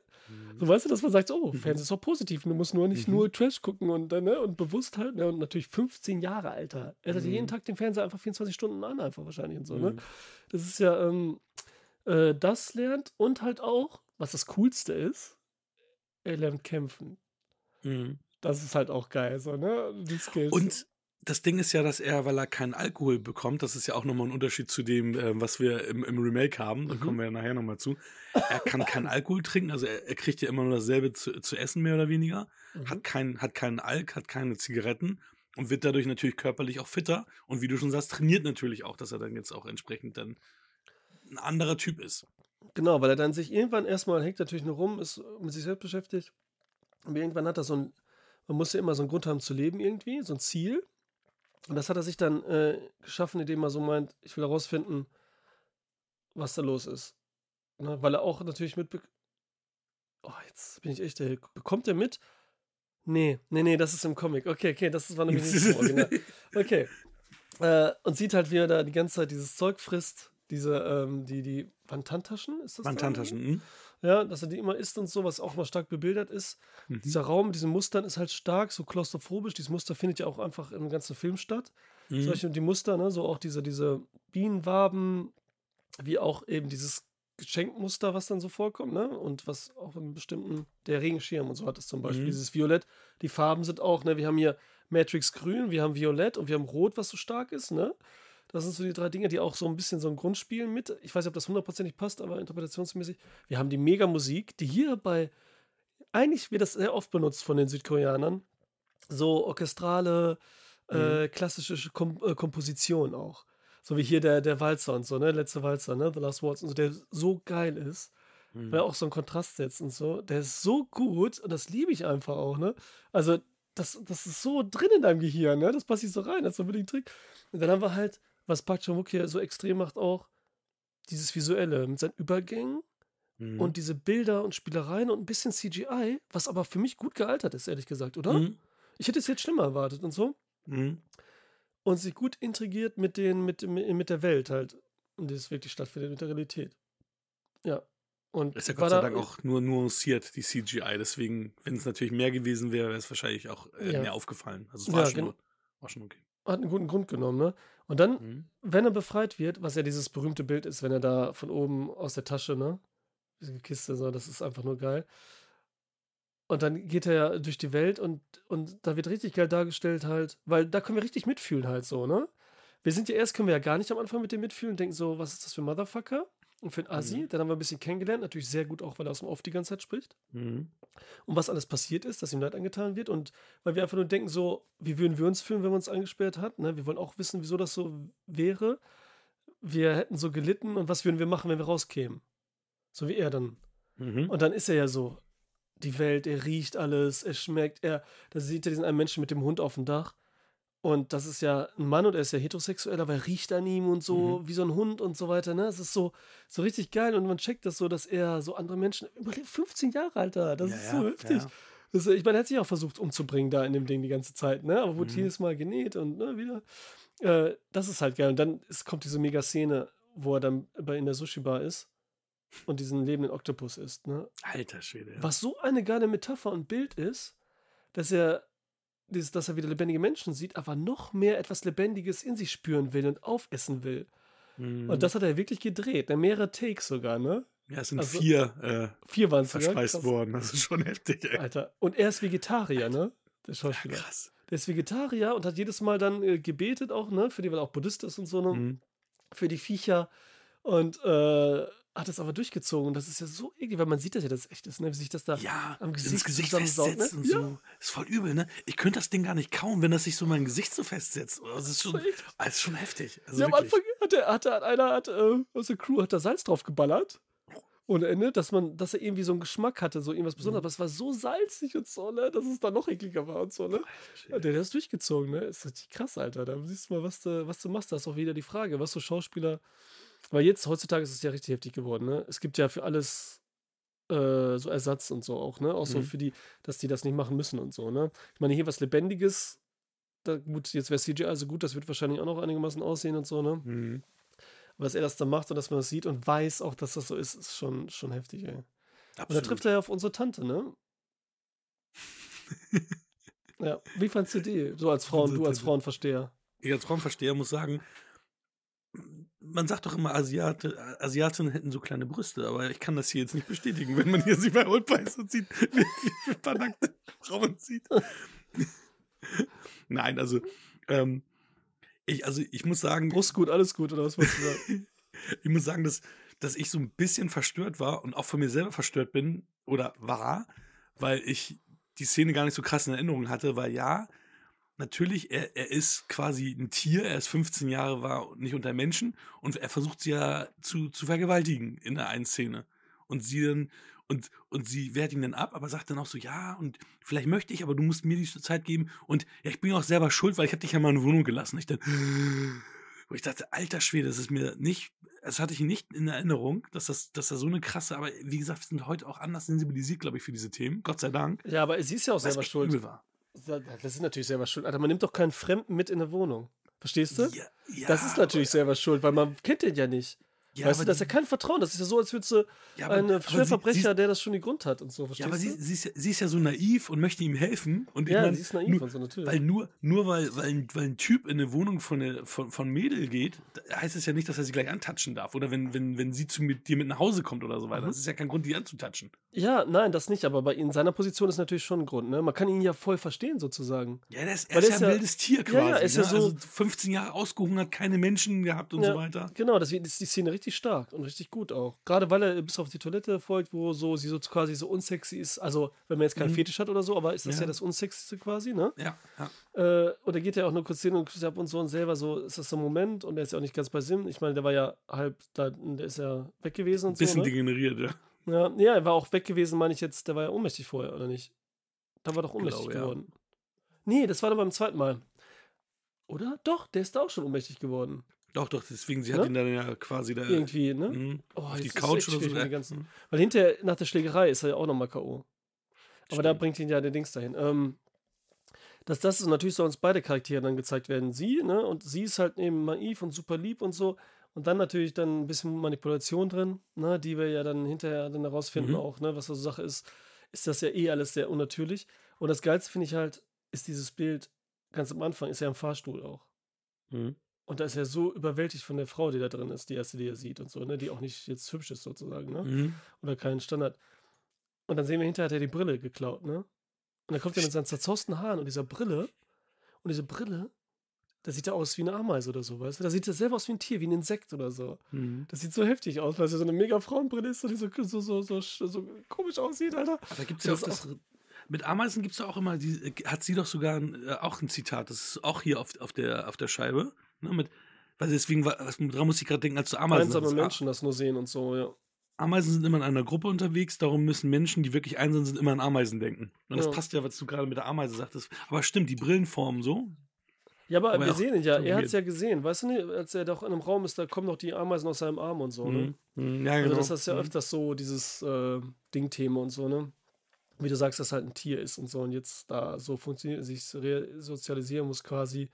So weißt du, dass man sagt, oh, Mhm. Fernsehen ist auch positiv. Du musst nur nicht Mhm. nur Trash gucken und, dann, ne, und bewusst halt. Ne, und natürlich 15 Jahre, Alter. Er hat Mhm. jeden Tag den Fernseher einfach 24 Stunden an, einfach wahrscheinlich und so. Ne? Mhm. Das ist ja, ähm, äh, das lernt und halt auch, was das Coolste ist, er lernt kämpfen. Mhm. Das ist halt auch geil, so, ne? Die Skills. Und das Ding ist ja, dass er, weil er keinen Alkohol bekommt, das ist ja auch nochmal ein Unterschied zu dem, äh, was wir im, im Remake haben, da Mhm. kommen wir ja nachher nochmal zu. Er kann keinen Alkohol trinken, also er, er kriegt ja immer nur dasselbe zu, zu essen, mehr oder weniger, Mhm. hat, kein, hat keinen Alk, hat keine Zigaretten und wird dadurch natürlich körperlich auch fitter und wie du schon sagst, trainiert natürlich auch, dass er dann jetzt auch entsprechend dann ein anderer Typ ist. Genau, weil er dann sich irgendwann erstmal hängt natürlich nur rum, ist mit sich selbst beschäftigt. Und irgendwann hat er so ein, man muss ja immer so einen Grund haben zu leben irgendwie, so ein Ziel. Und das hat er sich dann äh, geschaffen, indem er so meint, ich will herausfinden, was da los ist. Ne? Weil er auch natürlich mit. Oh, jetzt bin ich echt. Der, bekommt er mit? Nee, nee, nee, das ist im Comic. Okay, okay, das war nämlich nicht im Original. [laughs] Okay. Äh, und sieht halt, wie er da die ganze Zeit dieses Zeug frisst. Diese, ähm, die, die Wandhandtaschen, ist das? da? Ja, dass er die immer isst und so, was auch mal stark bebildert ist. Mhm. Dieser Raum mit diesen Mustern ist halt stark, so klaustrophobisch. Dieses Muster findet ja auch einfach im ganzen Film statt. Mhm. Solche die Muster, ne, so auch diese, diese Bienenwaben, wie auch eben dieses Geschenkmuster, was dann so vorkommt, ne? Und was auch in bestimmten, der Regenschirm und so hat es zum Beispiel, Mhm. dieses Violett. Die Farben sind auch, ne, wir haben hier Matrix Grün, wir haben Violett und wir haben Rot, was so stark ist, ne? Das sind so die drei Dinge, die auch so ein bisschen so ein Grundspiel mit. Ich weiß nicht, ob das hundertprozentig passt, aber interpretationsmäßig. Wir haben die Mega-Musik, die hier bei, eigentlich wird das sehr oft benutzt von den Südkoreanern. So orchestrale, äh, klassische Kom äh, Komposition auch. So wie hier der, der Walzer und so, ne? Letzte Walzer, ne? The Last Waltz und so, der so geil ist. Mhm. Weil er auch so einen Kontrast setzt und so. Der ist so gut und das liebe ich einfach auch, ne? Also, das, das ist so drin in deinem Gehirn, ne? Das passt nicht so rein, das ist so ein Trick. Und dann haben wir halt, was Park Chan-wook hier so extrem macht, auch dieses Visuelle mit seinen Übergängen Mhm. und diese Bilder und Spielereien und ein bisschen CGI, was aber für mich gut gealtert ist, ehrlich gesagt, oder? Mhm. Ich hätte es jetzt schlimmer erwartet und so. Mhm. Und sich gut intrigiert mit, den, mit, mit, der Welt halt. Und das wirklich stattfindet mit der Realität. Ja. Und Ist ja Gott sei da- Dank auch nur nuanciert, die CGI. Deswegen, wenn es natürlich mehr gewesen wäre, wäre es wahrscheinlich auch äh, Ja. mehr aufgefallen. Also es war, Ja, schon, war schon okay. Hat einen guten Grund genommen, ne? Und dann, Mhm. wenn er befreit wird, was ja dieses berühmte Bild ist, wenn er da von oben aus der Tasche, ne? Diese Kiste, so, das ist einfach nur geil. Und dann geht er ja durch die Welt und, und da wird richtig geil dargestellt halt, weil da können wir richtig mitfühlen halt so, ne? Wir sind ja erst, können wir ja gar nicht am Anfang mit dem mitfühlen, denken so, was ist das für ein Motherfucker? Und für ein Assi, Mhm. dann haben wir ein bisschen kennengelernt, natürlich sehr gut auch, weil er aus dem Off die ganze Zeit spricht. Mhm. Und was alles passiert ist, dass ihm Leid angetan wird und weil wir einfach nur denken so, wie würden wir uns fühlen, wenn man uns eingesperrt hat, ne? Wir wollen auch wissen, wieso das so wäre. Wir hätten so gelitten und was würden wir machen, wenn wir rauskämen? So wie er dann. Mhm. Und dann ist er ja so, die Welt, er riecht alles, er schmeckt, er, da sieht er diesen einen Menschen mit dem Hund auf dem Dach. Und das ist ja ein Mann und er ist ja heterosexuell, aber er riecht an ihm und so, wie so ein Hund und so weiter. Ne? Es ist so, so richtig geil und man checkt das so, dass er so andere Menschen, überlebt 15 Jahre, Alter, das Ja, ist ja, so heftig. ja. Das, ich meine, er hat sich auch versucht umzubringen da in dem Ding die ganze Zeit, ne? Aber wurde Mhm. jedes Mal genäht und ne, wieder. Äh, das ist halt geil. Und dann ist, kommt diese Mega-Szene, wo er dann bei in der Sushi-Bar ist und diesen lebenden Oktopus isst, ne? Alter Schwede. Ja. Was so eine geile Metapher und Bild ist, dass er, dieses, dass er wieder lebendige Menschen sieht, aber noch mehr etwas Lebendiges in sich spüren will und aufessen will. Mhm. Und das hat er wirklich gedreht, ne? mehrere Takes sogar, ne? ja, es sind also- vier Vier waren äh, es sogar. verspeist Krass. worden. Das ist schon heftig, ey. Alter. Und er ist Vegetarier, ne? Der Ja, Schauspieler. krass. Der ist Vegetarier und hat jedes Mal dann äh, gebetet auch, ne? Für die, weil er auch Buddhist ist und so, ne? Mhm. Für die Viecher. Und äh, hat es aber durchgezogen. Und das ist ja so eklig, weil man sieht das ja, dass es echt ist, ne? Wie sich das da Ja, am ins Gesicht Gesicht zusammensaugt, festsetzt ne? und so. Ist voll übel, ne? Ich könnte das Ding gar nicht kauen, wenn das sich so mein Gesicht so festsetzt. Das ist schon, eklig. das ist schon heftig. Also ja, am. Anfang hat, der, hat, der, einer hat, äh, aus der Crew hat da Salz drauf geballert. Ohne Ende, dass man, dass er irgendwie so einen Geschmack hatte, so irgendwas Besonderes, Mhm. aber es war so salzig und so, ne, dass es dann noch ekliger war und so, ne. Ja, der, der ist durchgezogen, ne? Ist richtig krass, Alter. Da siehst du mal, was du, was du machst. Da ist auch wieder die Frage, was so Schauspieler. Weil jetzt, heutzutage ist es ja richtig heftig geworden, ne? Es gibt ja für alles äh, so Ersatz und so auch, ne? Auch so Mhm. für die, dass die das nicht machen müssen und so, ne? Ich meine, hier was Lebendiges. Da, gut, jetzt wäre CGI also gut, das wird wahrscheinlich auch noch einigermaßen aussehen und so, ne? Mhm. Aber dass er das dann macht und dass man das sieht und weiß auch, dass das so ist, ist schon, schon heftig, ey. Und da Absolut. trifft er ja auf unsere Tante, ne? [laughs] ja, wie fandst du die? So als Frauen, du als. Frauenversteher. ich als Frauenversteher muss sagen, man sagt doch immer, Asiate, Asiatinnen hätten so kleine Brüste, aber ich kann das hier jetzt nicht bestätigen, wenn man hier sie bei Old und sieht, [laughs] wie, wie paar nackte Frauen sieht. [laughs] Nein, also, ähm, ich, also ich muss sagen, Brust gut, alles gut, oder was wolltest du sagen? [laughs] ich muss sagen, dass, dass ich so ein bisschen verstört war und auch von mir selber verstört bin oder war, weil ich die Szene gar nicht so krass in Erinnerung hatte, weil ja, natürlich, er, er ist quasi ein Tier, er ist 15 Jahre, war nicht unter Menschen und er versucht sie ja zu, zu vergewaltigen in der einen Szene. Und sie dann, und, und sie wehrt ihn dann ab, aber sagt dann auch so, ja, und vielleicht möchte ich, aber du musst mir die Zeit geben und ja, ich bin auch selber schuld, weil ich habe dich ja mal in Wohnung gelassen. Ich dann, wo ich dachte, alter Schwede, das ist mir nicht, das hatte ich nicht in Erinnerung, dass das, dass da so eine krasse, aber wie gesagt, wir sind heute auch anders sensibilisiert, glaube ich, für diese Themen, Gott sei Dank. Ja, aber sie ist ja auch selber schuld. übel war. Das ist natürlich selber schuld. Alter, man nimmt doch keinen Fremden mit in eine Wohnung. Verstehst du? Ja, ja, das ist natürlich aber, selber schuld, weil man kennt den ja nicht. Ja, weißt du, das ja die- kein Vertrauen. Das ist ja so, als würdest du ja, aber- einen Schwerverbrecher, der das schon die Grund hat und so. Ja, aber sie, sie, ist ja, sie ist ja so naiv und möchte ihm helfen. Und ich ja, mein, sie ist naiv nur, und so, natürlich. Weil nur, nur weil, weil, ein, weil ein Typ in eine Wohnung von, eine, von, von Mädel geht, heißt es ja nicht, dass er sie gleich antatschen darf. Oder wenn, wenn, wenn sie zu mit, dir mit nach Hause kommt oder so weiter. Mhm. Das ist ja kein Grund, die anzutatschen. ja, nein, das nicht. Aber bei in seiner Position ist natürlich schon ein Grund. Ne? Man kann ihn ja voll verstehen, sozusagen. Ja, der ist, er ist ja ein wildes Tier quasi. ja, ist ne? ja so- also 15 Jahre ausgehungert, keine Menschen gehabt und so weiter. Genau, deswegen ist die Szene richtig stark und richtig gut auch. Gerade weil er bis auf die Toilette folgt, wo so sie so quasi so unsexy ist. Also, wenn man jetzt keinen Mhm. Fetisch hat oder so, aber ist das ja, Ja. das Unsexyste quasi, ne? Ja, ja. Äh, und er geht ja auch nur kurz hin und küsst ab und so und selber so, ist das so ein Moment und er ist ja auch nicht ganz bei Sinn. Ich meine, der war ja halb, da, der ist ja weg gewesen und Bisschen so. Ne? degeneriert, ja. Ja, ja, er war auch weg gewesen, meine ich jetzt, der war ja ohnmächtig vorher, oder nicht? Da war doch ohnmächtig Glaube, ja. geworden. Nee, das war dann beim zweiten Mal. Oder? Doch, der ist da auch schon ohnmächtig geworden. Doch, doch, deswegen, sie Ne? hat ihn dann ja quasi da. Irgendwie, ne? Mhm. Oh, auf die Couch oder so. ganzen- Weil hinterher, nach der Schlägerei, ist er ja auch nochmal K.O. Aber da Stimmt. bringt ihn ja der Dings dahin. Ähm, dass das ist, natürlich sollen uns beide Charaktere dann gezeigt werden. Sie, ne? Und sie ist halt eben naiv und super lieb und so. Und dann natürlich dann ein bisschen Manipulation drin, ne? Die wir ja dann hinterher dann herausfinden Mhm. auch, ne? Was da so Sache ist. Ist das ja eh alles sehr unnatürlich. Und das Geilste finde ich halt, ist dieses Bild ganz am Anfang, ist ja im Fahrstuhl auch. Mhm. Und da ist er so überwältigt von der Frau, die da drin ist, die erste, die er sieht und so, ne? Die auch nicht jetzt hübsch ist sozusagen, ne? Mhm. Oder keinen Standard. Und dann sehen wir hinterher, hat er die Brille geklaut, ne? Und dann kommt er mit seinen zerzausten Haaren und dieser Brille. Und diese Brille, da sieht er aus wie eine Ameise oder so, weißt du? Da sieht er selber aus wie ein Tier, wie ein Insekt oder so. Mhm. Das sieht so heftig aus, weil es ja so eine mega Frauenbrille ist und die so, so, so, so, so komisch aussieht, Alter. Aber da gibt es ja auch Das das. Mit Ameisen gibt es ja auch immer, die, hat sie doch sogar ein, äh, auch ein Zitat, das ist auch hier auf, auf, der, auf der Scheibe. Ne, mit, weil deswegen, was- daran muss ich gerade denken, als du Ameisen Einsame sagst. Menschen das nur sehen und so, ja. Ameisen sind immer in einer Gruppe unterwegs, darum müssen Menschen, die wirklich einsam sind, immer an Ameisen denken. Und das Ja. passt ja, was du gerade mit der Ameise sagtest. Aber stimmt, die Brillenform so. Ja, aber, Aber wir sehen ihn ja, er hat es ja gesehen, weißt du nicht, als er doch in einem Raum ist, da kommen doch die Ameisen aus seinem Arm und so, ne? Mhm. Mhm, Ja, Also genau. das ist ja Mhm. öfters so, dieses äh, Ding-Thema und so, ne? Wie du sagst, dass halt ein Tier ist und so und jetzt da so funktioniert, sich re sozialisieren muss quasi.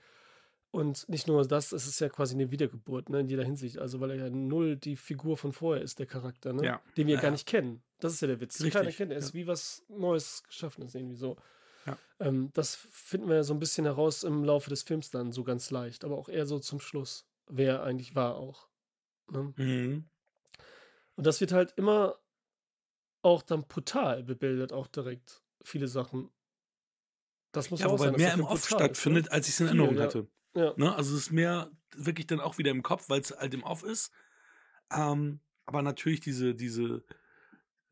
Und nicht nur das, es ist ja quasi eine Wiedergeburt, ne, in jeder Hinsicht. Also, weil er ja null die Figur von vorher ist, der Charakter, ne? Ja. Den wir Ja, gar nicht kennen. Das ist ja der Witz. Richtig, Keiner kennt, er ist ja. wie was Neues geschaffen ist, irgendwie so. Ja. Ähm, das finden wir ja so ein bisschen heraus im Laufe des Films dann, so ganz leicht. Aber auch eher so zum Schluss, wer er eigentlich war auch. Ne? Mhm. Und das wird halt immer auch dann brutal bebildet, auch direkt. Viele Sachen. Das muss Ja, auch sein, mehr im Off brutal ist, ne? stattfindet, als ich es in Viel, Erinnerung ja. hatte. Ja. Ne? Also es ist mehr wirklich dann auch wieder im Kopf, weil es halt im Off ist. Ähm, aber natürlich diese, diese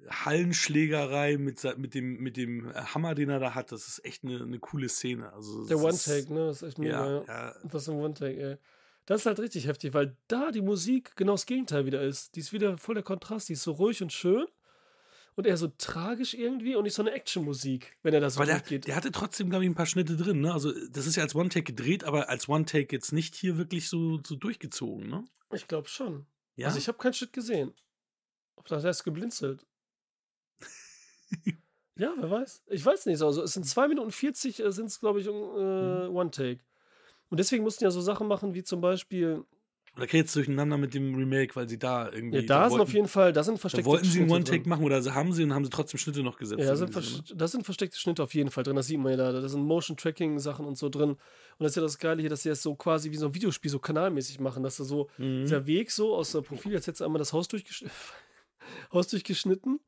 Hallenschlägerei mit, mit, dem, mit dem Hammer, den er da hat, das ist echt eine, eine coole Szene. Also Der One-Take, ne? Das ist echt mega. Ja, ja. Das ist ein One-Take, ey. Das ist halt richtig heftig, weil da die Musik genau das Gegenteil wieder ist. Die ist wieder voll der Kontrast, die ist so ruhig und schön und eher so tragisch irgendwie und nicht so eine Action-Musik, wenn er da so Weil der, durchgeht. der hatte trotzdem, glaube ich, ein paar Schnitte drin. Ne? Also das ist ja als One-Take gedreht, aber als One-Take jetzt nicht hier wirklich so, so durchgezogen. Ne? Ich glaube schon. Ja, Also ich habe keinen Shit gesehen. Ob das erst geblinzelt. [laughs] ja, wer weiß. Ich weiß nicht. Also es sind 2 Minuten 40 sind es, glaube ich, äh, Mhm. One-Take. Und deswegen mussten ja so Sachen machen wie zum Beispiel. Oder kriege jetzt durcheinander mit dem Remake, weil sie da irgendwie. Ja, da sind wollten, auf jeden Fall, da sind Da versteckte wollten sie einen Schnitte One-Take machen oder haben sie und haben sie trotzdem Schnitte noch gesetzt. Ja, da sind, ne? da sind versteckte Schnitte auf jeden Fall drin. Das sieht man ja da. Da sind Motion-Tracking-Sachen und so drin. Und das ist ja das Geile hier, dass sie das so quasi wie so ein Videospiel so kanalmäßig machen, dass da so Mhm. dieser Weg so aus der Profil, jetzt hättest du einmal das Haus, durchgesch [laughs] Haus durchgeschnitten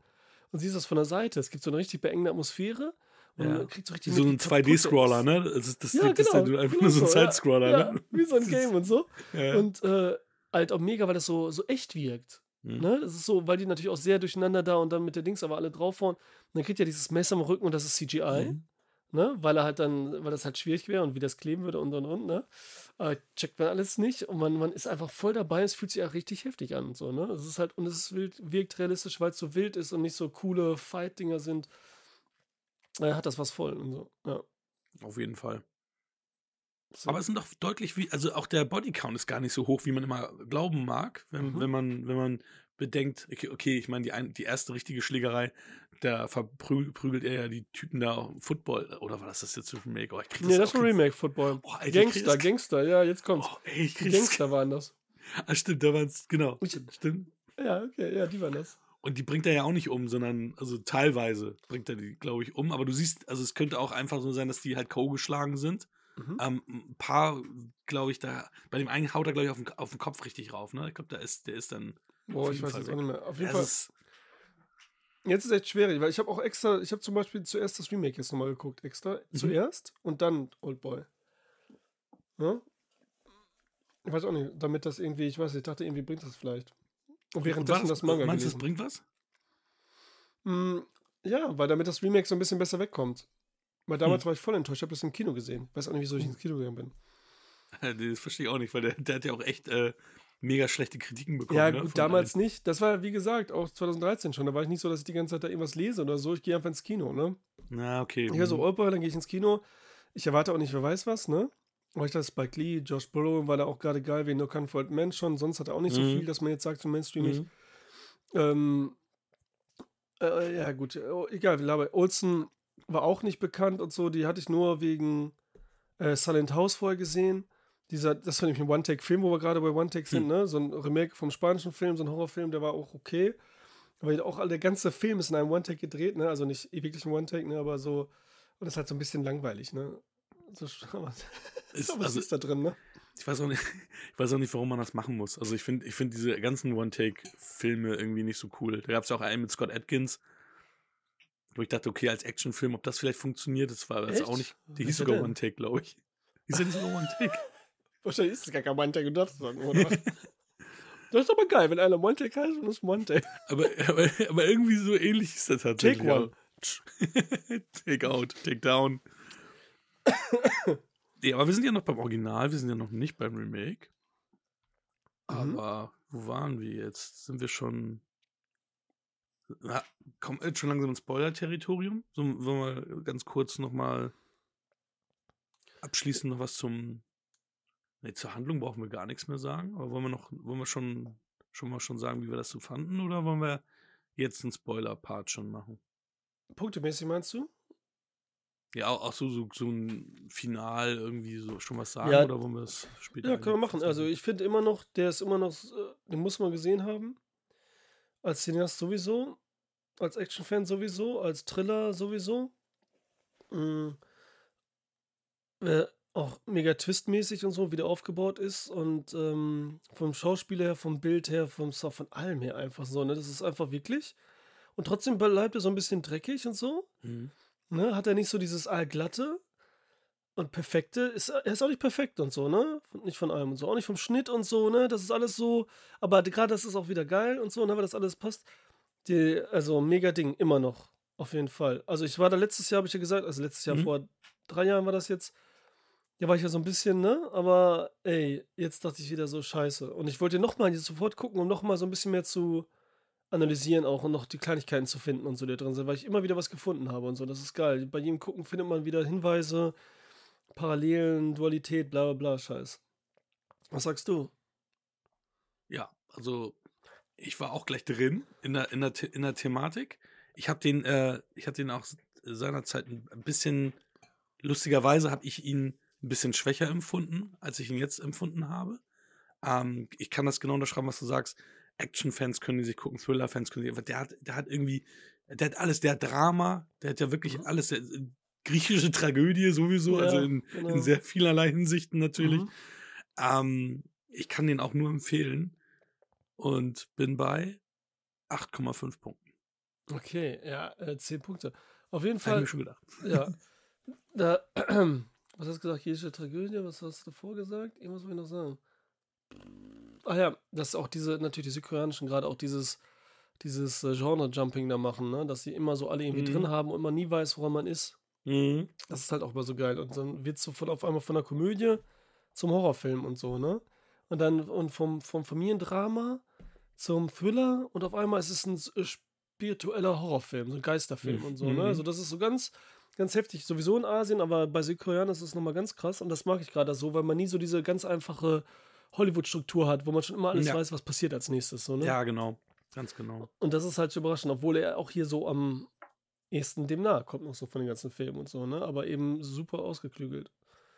und siehst das von der Seite. Es gibt so eine richtig beengende Atmosphäre und Ja. kriegt so richtig Wie so ein wie kaputt 2D-Scroller, der ist. ne? Das ist, das, Ja, das genau. ja einfach genau nur so ein. Side-Scroller, ja, ne? Wie so ein Das Game und so. Und äh, halt auch mega, weil das so, so echt wirkt. Mhm. Ne? Das ist so, weil die natürlich auch sehr durcheinander da und dann mit der Dings aber alle draufhauen. Und dann kriegt er dieses Messer am Rücken und das ist CGI. Mhm. Ne? Weil er halt dann, weil das halt schwierig wäre und wie das kleben würde und und und, ne? Äh, checkt man alles nicht und man, man ist einfach voll dabei, es fühlt sich auch richtig heftig an und so, ne? Es ist halt, und es wild, wirkt realistisch, weil es so wild ist und nicht so coole Fight-Dinger sind. Er hat das was voll und so, ja. Auf jeden Fall. So. Aber es sind doch deutlich wie, also auch der Bodycount ist gar nicht so hoch, wie man immer glauben mag, wenn, Mhm. wenn man, wenn man bedenkt, okay, okay ich meine, die, ein, die erste richtige Schlägerei, da verprügelt er ja die Typen da Football. Oder war das das jetzt ein Remake? Oh, ich krieg nee, das auch war jetzt- Remake-Football. Oh, Alter, Gangster, das- Gangster, ja, jetzt kommt's. Oh, ey. Gangster waren das. [laughs] Ah, stimmt, da waren's, genau. Ich- Stimmt. Ja, okay, ja, die waren das. Und die bringt er ja auch nicht um, sondern, also teilweise bringt er die, glaube ich, um. Aber du siehst, also es könnte auch einfach so sein, dass die halt K.O. geschlagen sind. Mhm. Ähm, ein paar, glaube ich, da, bei dem einen haut er, glaube ich, auf den, auf den Kopf richtig rauf, ne? Ich glaube, da ist, der ist dann. Boah, ich weiß jetzt auch nicht mehr. Auf jeden Fall. es ist, Jetzt ist echt schwierig, weil ich habe auch extra, ich habe zum Beispiel zuerst das Remake jetzt nochmal geguckt, extra. Mhm. Zuerst und dann Oldboy. Ja? Ich weiß auch nicht, damit das irgendwie, ich weiß nicht, ich dachte, irgendwie bringt das vielleicht. Und währenddessen war das Manga Meinst du, das bringt was? Mm, ja, weil damit das Remake so ein bisschen besser wegkommt. Weil damals Hm. war ich voll enttäuscht, ich habe das im Kino gesehen. Weiß auch nicht, wieso ich ins Kino gegangen bin. [laughs] Das verstehe ich auch nicht, weil der, der hat ja auch echt äh, mega schlechte Kritiken bekommen. Ja, ne, gut, von damals nicht. Das war, wie gesagt, auch 2013 schon. Da war ich nicht so, dass ich die ganze Zeit da irgendwas lese oder so. Ich gehe einfach ins Kino, ne? allen. Na, okay. Ich höre so mhm. Oldboy, dann gehe ich ins Kino. Ich erwarte auch nicht, wer weiß was, ne? Aber ich dachte, Spike Lee, Josh Burrow war da auch gerade geil, wie No Old Men schon. Sonst hat er auch nicht so Mhm. viel, dass man jetzt sagt, so mainstreamig. Mhm. Ähm, äh, ja, gut, oh, egal, wie laber. Olsen war auch nicht bekannt und so. Die hatte ich nur wegen äh, Silent House vorher gesehen. Dieser, das war nämlich ein One-Take-Film, wo wir gerade bei One-Take sind, Hm. ne? So ein Remake vom spanischen Film, so ein Horrorfilm, der war auch okay. Aber auch der ganze Film ist in einem One-Take gedreht, ne? Also nicht wirklich ein One-Take, ne? Aber so. Und das ist halt so ein bisschen langweilig, ne? Aber, [laughs] Ist, was also, ist da drin, ne? ich weiß auch nicht, ich weiß auch nicht, warum man das machen muss. Also ich finde, ich finde diese ganzen One-Take-Filme irgendwie nicht so cool. Da gab es ja auch einen mit Scott Atkins, wo ich dachte, okay, als Actionfilm, ob das vielleicht funktioniert, das war das Echt? auch nicht. Die hieß sogar? One-Take, glaube [laughs] ich. Die sind sogar One-Take. Wahrscheinlich ist es gar kein One-Take und das dann, oder? das ist aber geil, wenn einer One-Take heißt und es ist One-Take. aber, aber, aber irgendwie so ähnlich ist das tatsächlich. Take one. [laughs] take out, take down. [coughs] nee, aber wir sind ja noch beim Original, wir sind ja noch nicht beim Remake. Mhm. Aber wo waren wir jetzt? Sind wir schon. Na, wir jetzt schon langsam ins Spoiler-Territorium? So, wollen wir ganz kurz nochmal abschließend noch was zum. Nee, zur Handlung brauchen wir gar nichts mehr sagen. Aber wollen wir noch, wollen wir schon, schon mal schon sagen, wie wir das so fanden? Oder wollen wir jetzt einen Spoiler-Part schon machen? Punktemäßig meinst du? Ja, auch, so, so, so ein Final irgendwie so schon was sagen Ja. oder wollen wir das später? Ja, können wir machen. Also ich finde immer noch, der ist immer noch, äh, den muss man gesehen haben. Als Cineast sowieso, als Actionfan sowieso, als Thriller sowieso. Mm. Äh, auch mega twistmäßig und so, wie der aufgebaut ist. Und ähm, vom Schauspieler her, vom Bild her, vom Sound, von allem her einfach so. Ne? Das ist einfach wirklich. Und trotzdem bleibt er so ein bisschen dreckig und so. Mhm. Ne? Hat er nicht so dieses allglatte und perfekte. Ist, er ist auch nicht perfekt und so, ne? Nicht von allem und so. Auch nicht vom Schnitt und so, ne? Das ist alles so. Aber gerade das ist auch wieder geil und so, ne? Weil das alles passt. Die, also mega Ding, immer noch. Auf jeden Fall. Also ich war da letztes Jahr, habe ich ja gesagt, also letztes Jahr Mhm. vor drei Jahren war das jetzt. Da war ich ja so ein bisschen, ne? Aber ey, jetzt dachte ich wieder so scheiße. Und ich wollte nochmal sofort gucken, um nochmal so ein bisschen mehr zu analysieren auch und noch die Kleinigkeiten zu finden und so, die da drin sind, weil ich immer wieder was gefunden habe und so. Das ist geil. Bei jedem Gucken findet man wieder Hinweise, Parallelen, Dualität, bla bla bla, Scheiß. Was sagst du? Ja, also ich war auch gleich drin in der, in der, in der Thematik. Ich habe den, äh, ich den auch seinerzeit ein ein bisschen, lustigerweise habe ich ihn ein bisschen schwächer empfunden, als ich ihn jetzt empfunden habe. Ähm, ich kann das genau unterschreiben, was du sagst. Action-Fans können die sich gucken, Thriller-Fans können die, aber der hat, der hat irgendwie, der hat alles, der hat Drama, der hat ja wirklich Mhm. alles, der, griechische Tragödie sowieso, also Ja, in, genau. in sehr vielerlei Hinsichten natürlich. Mhm. Ähm, ich kann den auch nur empfehlen und bin bei 8,5 Punkten. Okay, ja, äh, 10 Punkte. Auf jeden Habe ich Fall, mir schon gedacht. ja. [laughs] Da, [clears throat] was hast du gesagt? Griechische Tragödie, was hast du davor gesagt? Irgendwas wollte ich noch sagen. Ah ja, dass auch diese, natürlich die südkoreanischen gerade auch dieses, dieses äh, Genre-Jumping da machen, ne? Dass sie immer so alle irgendwie Mhm. drin haben und man nie weiß, woran man ist. Mhm. Das ist halt auch immer so geil. Und dann wird es so von auf einmal von der Komödie zum Horrorfilm und so, ne? Und dann und vom, vom Familiendrama zum Thriller und auf einmal ist es ein äh, spiritueller Horrorfilm, so ein Geisterfilm Mhm. und so, ne? Mhm. Also das ist so ganz, ganz heftig. Sowieso in Asien, aber bei Südkoreanern ist es nochmal ganz krass und das mag ich gerade so, weil man nie so diese ganz einfache Hollywood-Struktur hat, wo man schon immer alles Ja. weiß, was passiert als nächstes, so, ne? Ja, genau. Ganz genau. Und das ist halt so überraschend, obwohl er auch hier so am ehesten dem nahe kommt, noch so von den ganzen Filmen und so, ne? Aber eben super ausgeklügelt.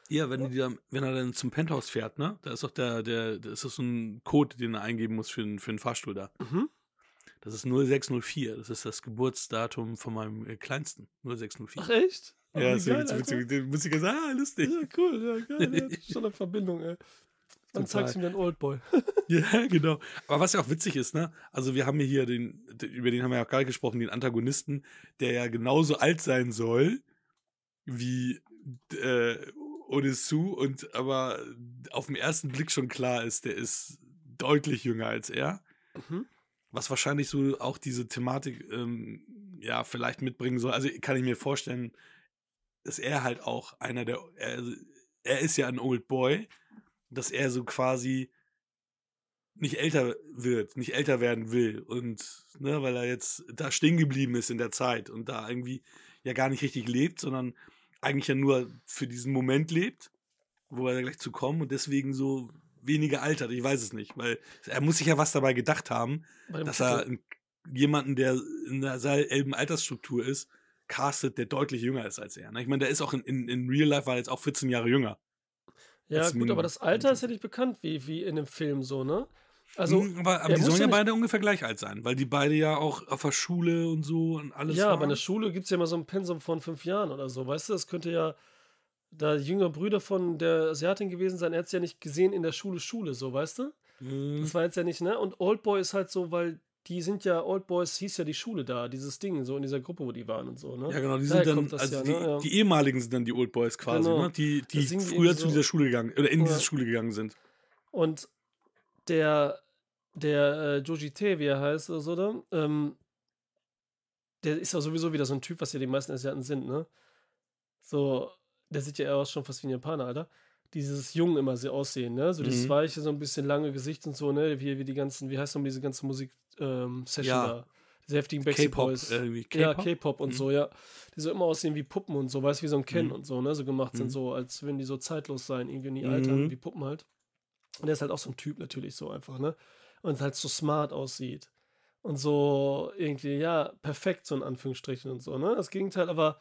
Ja, wenn, die dann, wenn er dann zum Penthouse fährt, ne? Da ist doch der, der, da ist doch so ein Code, den er eingeben muss für, den- für den Fahrstuhl da. Mhm. Das ist 0604. Das ist das Geburtsdatum von meinem äh, Kleinsten. 0604. Ach echt? Oh, ja, ist geil, Alter. witzig. Den muss ich sagen, ah, lustig. Ja, cool, ja, geil. Ja, [laughs] schon eine Verbindung, ey. Dann Total. zeigst du mir den Oldboy. [laughs] Ja, genau. Aber was ja auch witzig ist, ne? Also wir haben hier den, über den haben wir ja auch gerade gesprochen, den Antagonisten, der ja genauso alt sein soll wie äh, Odessu und aber auf den ersten Blick schon klar ist, der ist deutlich jünger als er. Mhm. Was wahrscheinlich so auch diese Thematik ähm, ja vielleicht mitbringen soll. Also kann ich mir vorstellen, dass er halt auch einer der, er, er ist ja ein Old Boy, dass er so quasi nicht älter wird, nicht älter werden will und ne, weil er jetzt da stehen geblieben ist in der Zeit und da irgendwie ja gar nicht richtig lebt, sondern eigentlich ja nur für diesen Moment lebt, wo er gleich zu kommen und deswegen so weniger altert. Ich weiß es nicht, weil er muss sich ja was dabei gedacht haben, dass er jemanden, der in derselben Altersstruktur ist, castet, der deutlich jünger ist als er. Ne? Ich meine, der ist auch in, in, in Real Life war er jetzt auch 14 Jahre jünger. Ja, gut, Minimum. aber das Alter ist ja nicht bekannt, wie, wie in dem Film so, ne? Also, Mhm, aber, aber er die sollen ja beide ungefähr gleich alt sein, weil die beide ja auch auf der Schule und so und alles ja, waren. aber in der Schule gibt es ja immer so ein Pensum von fünf Jahren oder so, weißt du? Das könnte ja da jüngere Brüder von der Asiatin gewesen sein. Er hat es ja nicht gesehen in der Schule, Schule, so, weißt du? Mhm. Das war jetzt ja nicht, ne? Und Oldboy ist halt so, weil die sind ja, Oldboys hieß ja die Schule da, dieses Ding, so in dieser Gruppe, wo die waren und so, ne? Ja, genau, die Daher sind dann, also ja, die, ne? Die ehemaligen sind dann die Old Boys quasi, Genau. ne? Die, die früher irgendwie zu so- dieser Schule gegangen, oder in Ja. diese Schule gegangen sind. Und der, der äh, Joji Tae, wie er heißt oder so, da, ähm, der ist ja sowieso wieder so ein Typ, was ja die meisten Asiaten sind, ne? So, der sieht ja eher aus schon fast wie ein Japaner, Alter. Dieses Jung immer so aussehen, ne? So dieses Mhm. weiche, so ein bisschen lange Gesicht und so, ne? Wie, wie die ganzen, wie heißt nochmal diese ganze Musik-Session Ja. da? Diese heftigen Backstreet K-Pop, Boys. irgendwie. Ja, K-Pop? K-Pop und Mhm. so, ja. Die so immer aussehen wie Puppen und so, weißt du, wie so ein Ken Mhm. und so, ne? So gemacht sind, Mhm. so, als würden die so zeitlos sein, irgendwie nie Mhm. altern, wie Puppen halt. Und der ist halt auch so ein Typ natürlich so einfach, ne? Und halt so smart aussieht. Und so irgendwie, ja, perfekt so in Anführungsstrichen und so, ne? Das Gegenteil, aber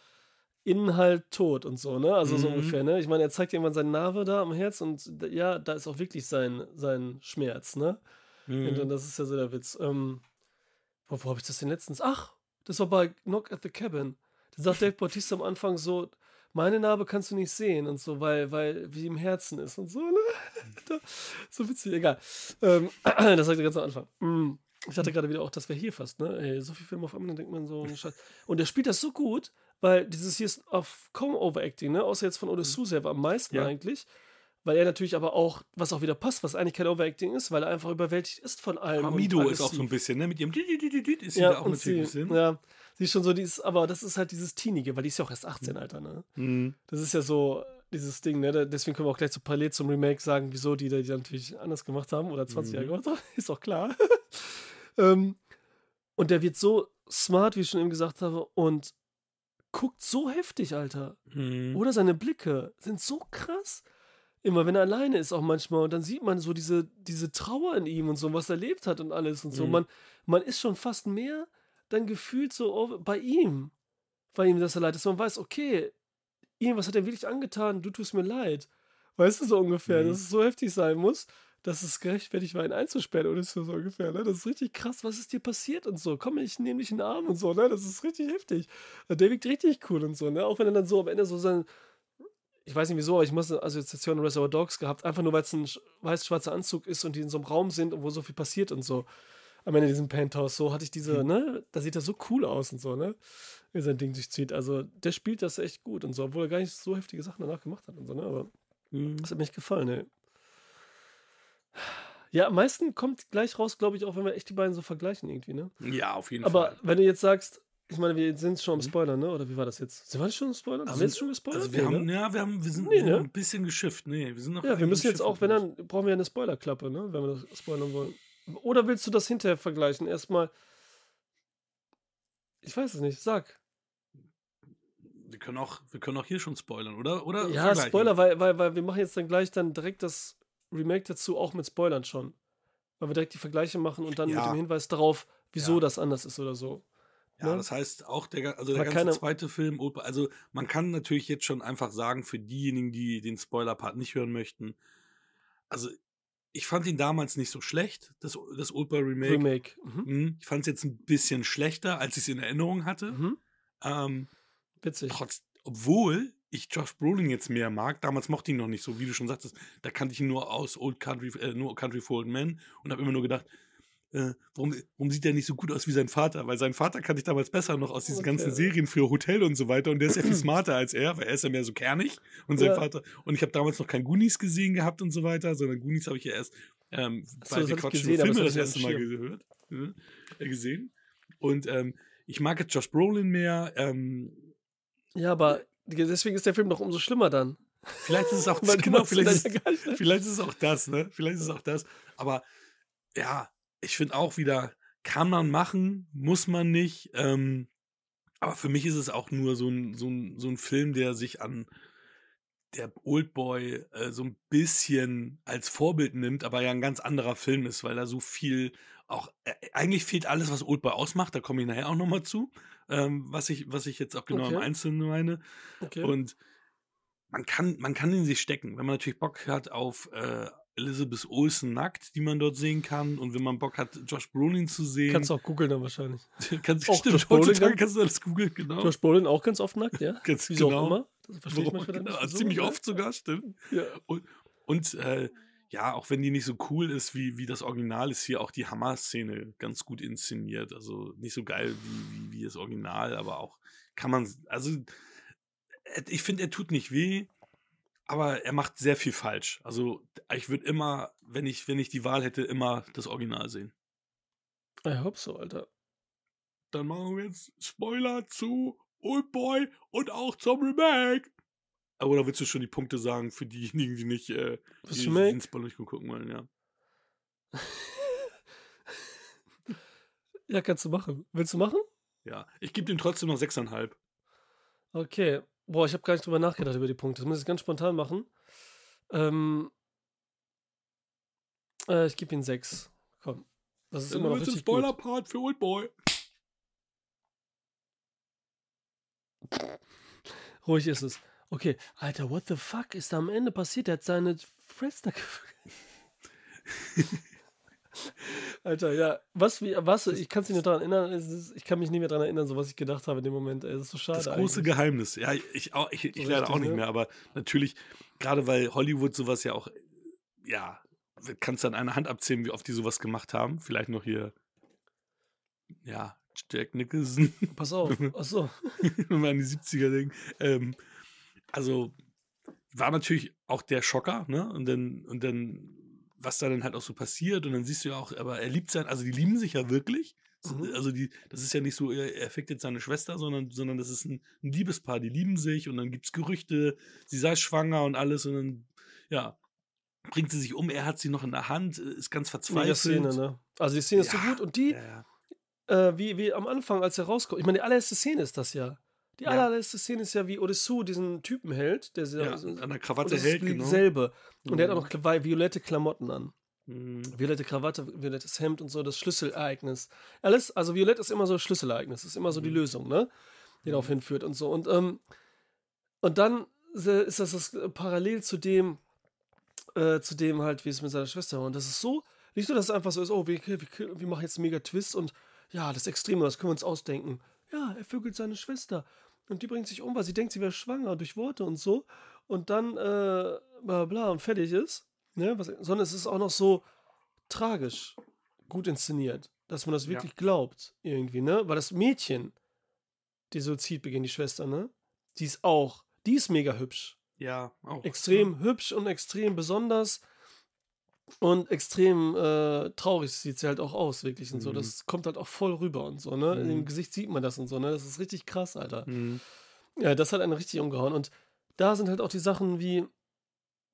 innen halt tot und so, ne? Also so Mhm. ungefähr, ne? Ich meine, er zeigt irgendwann seine Narbe da am Herz und ja, da ist auch wirklich sein, sein Schmerz, ne? Und dann, Mhm. das ist ja so der Witz. Ähm, wo wo habe ich das denn letztens? Ach, das war bei Knock at the Cabin. Da sagt Dave Bautista am Anfang so, meine Narbe kannst du nicht sehen und so, weil, weil wie im Herzen ist und so, ne? [laughs] So witzig, egal. Ähm, [clears throat] das sagt er ganz am Anfang. Mm, Ich dachte gerade wieder auch, das wäre hier fast, ne? Ey, so viel Film auf einmal, dann denkt man so, Scheiß. Und er spielt das so gut, weil dieses hier ist auf kaum Overacting, ne? Außer jetzt von Oda selber am meisten Ja. eigentlich. Weil er natürlich aber auch, was auch wieder passt, was eigentlich kein Overacting ist, weil er einfach überwältigt ist von allem. und Hamido ist auch so ein bisschen, ne? Mit ihrem ist sie Ja, da auch natürlich ein sie, bisschen. ja, sie ist schon so, die ist, aber das ist halt dieses Teenige, weil die ist ja auch erst 18, Alter, ne? Mhm. Das ist ja so dieses Ding, ne? Da- Deswegen können wir auch gleich so parallel zum Remake sagen, wieso die, die natürlich anders gemacht haben oder 20 Jahre Mhm. gemacht haben. [laughs] Ist doch klar. [laughs] ähm, und der wird so smart, wie ich schon eben gesagt habe, und guckt so heftig, Alter. Mhm. Oder seine Blicke sind so krass. Immer wenn er alleine ist, auch manchmal. Und dann sieht man so diese, diese Trauer in ihm und so, was er erlebt hat und alles und so. Mhm. Man, man ist schon fast mehr dann gefühlt so oh, bei ihm. Bei ihm, dass er leid ist. Man weiß, okay, irgendwas hat er wirklich angetan, du tust mir leid. Weißt du so ungefähr, Mhm. dass es so heftig sein muss, dass es gerechtfertigt war, ihn einzusperren oder so, so ungefähr. Ne? Das ist richtig krass, was ist dir passiert und so. Komm, ich nehme dich in den Arm und so, ne? Das ist richtig heftig. Der wirkt richtig cool und so, ne? Auch wenn er dann so am Ende so sein, ich weiß nicht wieso, aber ich muss eine Assoziation an Reservoir Dogs gehabt, einfach nur weil es ein sch- weiß-schwarzer Anzug ist und die in so einem Raum sind und wo so viel passiert und so. Am Ende diesem Penthouse, so hatte ich diese, ne, da sieht er so cool aus und so, ne, wie sein Ding durchzieht. Also, der spielt das echt gut und so, obwohl er gar nicht so heftige Sachen danach gemacht hat und so, ne, aber Mhm. das hat mir echt gefallen, ey. Ja, am meisten kommt gleich raus, glaube ich, auch wenn wir echt die beiden so vergleichen irgendwie, ne? Ja, auf jeden Aber Fall. wenn du jetzt sagst, ich meine, wir sind schon am Spoilern, ne? Oder wie war das jetzt? Sind wir schon am Spoilern? haben Also- wir jetzt schon gespoilert? Also wir Nee, haben, ne? ja, wir haben, wir sind Nee, ne? haben ein bisschen geschifft. Nee, wir sind noch Ja, wir müssen jetzt auch, wenn dann, brauchen wir ja eine Spoilerklappe, ne? Wenn wir das spoilern wollen. Oder willst du das hinterher vergleichen? Erstmal. Ich weiß es nicht, sag. Wir können auch, wir können auch hier schon spoilern, oder? Oder Ja? Spoiler, weil, weil, weil wir machen jetzt dann gleich dann direkt das Remake dazu auch mit Spoilern schon. Weil wir direkt die Vergleiche machen und dann mit Ja. dem Hinweis darauf, wieso Ja. das anders ist oder so. Ja, ne? das heißt auch der, also der Aber ganze zweite Film, also man kann natürlich jetzt schon einfach sagen, für diejenigen, die den Spoiler-Part nicht hören möchten, also ich fand ihn damals nicht so schlecht, das, das Oldboy Remake. Remake. Mhm. Mhm. Ich fand es jetzt ein bisschen schlechter, als ich es in Erinnerung hatte. Mhm. Ähm, Witzig. trotz, obwohl ich Josh Brolin jetzt mehr mag, damals mochte ich ihn noch nicht so, wie du schon sagtest, da kannte ich ihn nur aus Old Country, äh, nur Country for Old Men und habe immer nur gedacht, äh, warum, warum sieht der nicht so gut aus wie sein Vater? Weil sein Vater kannte ich damals besser noch aus diesen Okay. ganzen Serien für Hotel und so weiter und der ist ja viel [clears throat] smarter als er, weil er ist ja mehr so kernig und sein Ja. Vater und ich habe damals noch kein Goonies gesehen gehabt und so weiter, sondern Goonies habe ich ja erst ähm, so, bei das Wir hab ich quatschen gesehen, über aber Filme das das erste Mal gehört, äh, gesehen und ähm, ich mag jetzt Josh Brolin mehr, ähm, Ja, aber deswegen ist der Film doch umso schlimmer dann. Vielleicht ist es auch [laughs] du genau, vielleicht, ist, ja vielleicht ist es auch das, ne? Vielleicht ist es auch das. Aber ja, ich finde auch wieder, kann man machen, muss man nicht. Ähm, aber für mich ist es auch nur so ein, so ein, so ein Film, der sich an der Oldboy äh, so ein bisschen als Vorbild nimmt, aber ja ein ganz anderer Film ist, weil da so viel auch, äh, eigentlich fehlt alles, was Oldboy ausmacht, da komme ich nachher auch nochmal zu, ähm, was, ich, was ich jetzt auch genau im Okay. Einzelnen meine. Okay. Und man kann, man kann in sich stecken, wenn man natürlich Bock hat auf äh, Elizabeth Olsen nackt, die man dort sehen kann. Und wenn man Bock hat, Josh Brolin zu sehen. Kannst du auch googeln dann wahrscheinlich. [laughs] kannst, auch stimmt, Josh Brolin heutzutage kannst du alles googeln, genau. Josh Brolin auch ganz oft nackt, ja? [laughs] Ganz Wieso genau. auch immer. Das verstehe ich Warum- dann genau, ziemlich oft sogar, stimmt. Ja. Und äh, ja, auch wenn die nicht so cool ist wie, wie das Original, ist hier auch die Hammer-Szene ganz gut inszeniert. Also nicht so geil wie, wie, wie das Original, aber auch kann man, also äh, ich finde, er tut nicht weh, aber er macht sehr viel falsch. Also ich würde immer, wenn ich, wenn ich die Wahl hätte, immer das Original sehen. Ich hoffe so, Alter. Dann machen wir jetzt Spoiler zu Oldboy und auch zum Remake. Oder willst du schon die Punkte sagen für diejenigen, die nicht äh, die Spoiler nicht gucken wollen, ja. [laughs] Ja, kannst du machen. Willst du machen? Ja, ich gebe dem trotzdem noch 6,5. Okay. Boah, ich habe gar nicht drüber nachgedacht über die Punkte. Das muss ich ganz spontan machen. Ähm, äh, ich gebe ihm sechs. Komm. Das ist immer noch richtig gut. Spoiler-Part für Oldboy. ruhig ist es. Okay, Alter, what the fuck ist da am Ende passiert? Der hat seine gefühlt. [laughs] Alter, ja, was, wie, was, ich kann mich nicht daran erinnern, es ist, ich kann mich nicht mehr daran erinnern, so was ich gedacht habe in dem Moment, ey, das ist so schade. Das große eigentlich. Geheimnis. Ja, ich, auch, ich, ich So leider richtig, auch nicht ne? mehr, aber natürlich, gerade weil Hollywood sowas ja auch, ja, kannst du an einer Hand abzählen, wie oft die sowas gemacht haben. Vielleicht noch hier, ja, Jack Nicholson, Pass auf, achso. [laughs] wenn wir an die 70er denken. Ähm, also, war natürlich auch der Schocker, ne? Und dann, und dann, was da dann halt auch so passiert, und dann siehst du ja auch, aber er liebt sein, also die lieben sich ja wirklich. Mhm. Also die, das ist ja nicht so, er, er fickt jetzt seine Schwester, sondern, sondern das ist ein, ein Liebespaar, die lieben sich und dann gibt es Gerüchte, sie sei schwanger und alles und dann, ja, bringt sie sich um, er hat sie noch in der Hand, ist ganz Mega verzweifelt. Szene, ne? Also die Szene ist so Ja, gut und die, Ja, ja. äh, wie, wie am Anfang, als er rauskommt, ich meine, die allererste Szene ist das ja. Die Ja. allererste Szene ist ja, wie Odessou diesen Typen hält, der ja, und an der Krawatte hält, genau. dasselbe. Und er hat Mhm. auch noch violette Klamotten an. Mhm. Violette Krawatte, violettes Hemd und so, das Schlüsselereignis. Alles, also Violett ist immer so Schlüsselereignis, ist immer so die Mhm. Lösung, ne? Die darauf hinführt und so. Und, ähm, und dann ist das, das äh, parallel zu dem, äh, zu dem halt, wie es mit seiner Schwester war. Und das ist so, nicht so, dass es einfach so ist, oh, wir, wir, wir machen jetzt einen mega Twist und ja, das Extreme, das können wir uns ausdenken. Ja, er vögelt seine Schwester. Und die bringt sich um, weil sie denkt, sie wäre schwanger durch Worte und so. Und dann, äh, bla bla, und fertig ist. Ne? Was, sondern es ist auch noch so tragisch gut inszeniert, dass man das Ja. wirklich glaubt, irgendwie, ne? Weil das Mädchen, die Suizid beginnt, die Schwester, ne? Die ist auch, die ist mega hübsch. Ja, auch. Extrem hübsch und extrem besonders und extrem äh, traurig sieht sie halt auch aus, wirklich und so. Mhm. Das kommt halt auch voll rüber und so, ne? Mhm. Im Gesicht sieht man das und so, ne? Das ist richtig krass, Alter. Mhm. Ja, das hat einen richtig umgehauen. Und da sind halt auch die Sachen wie,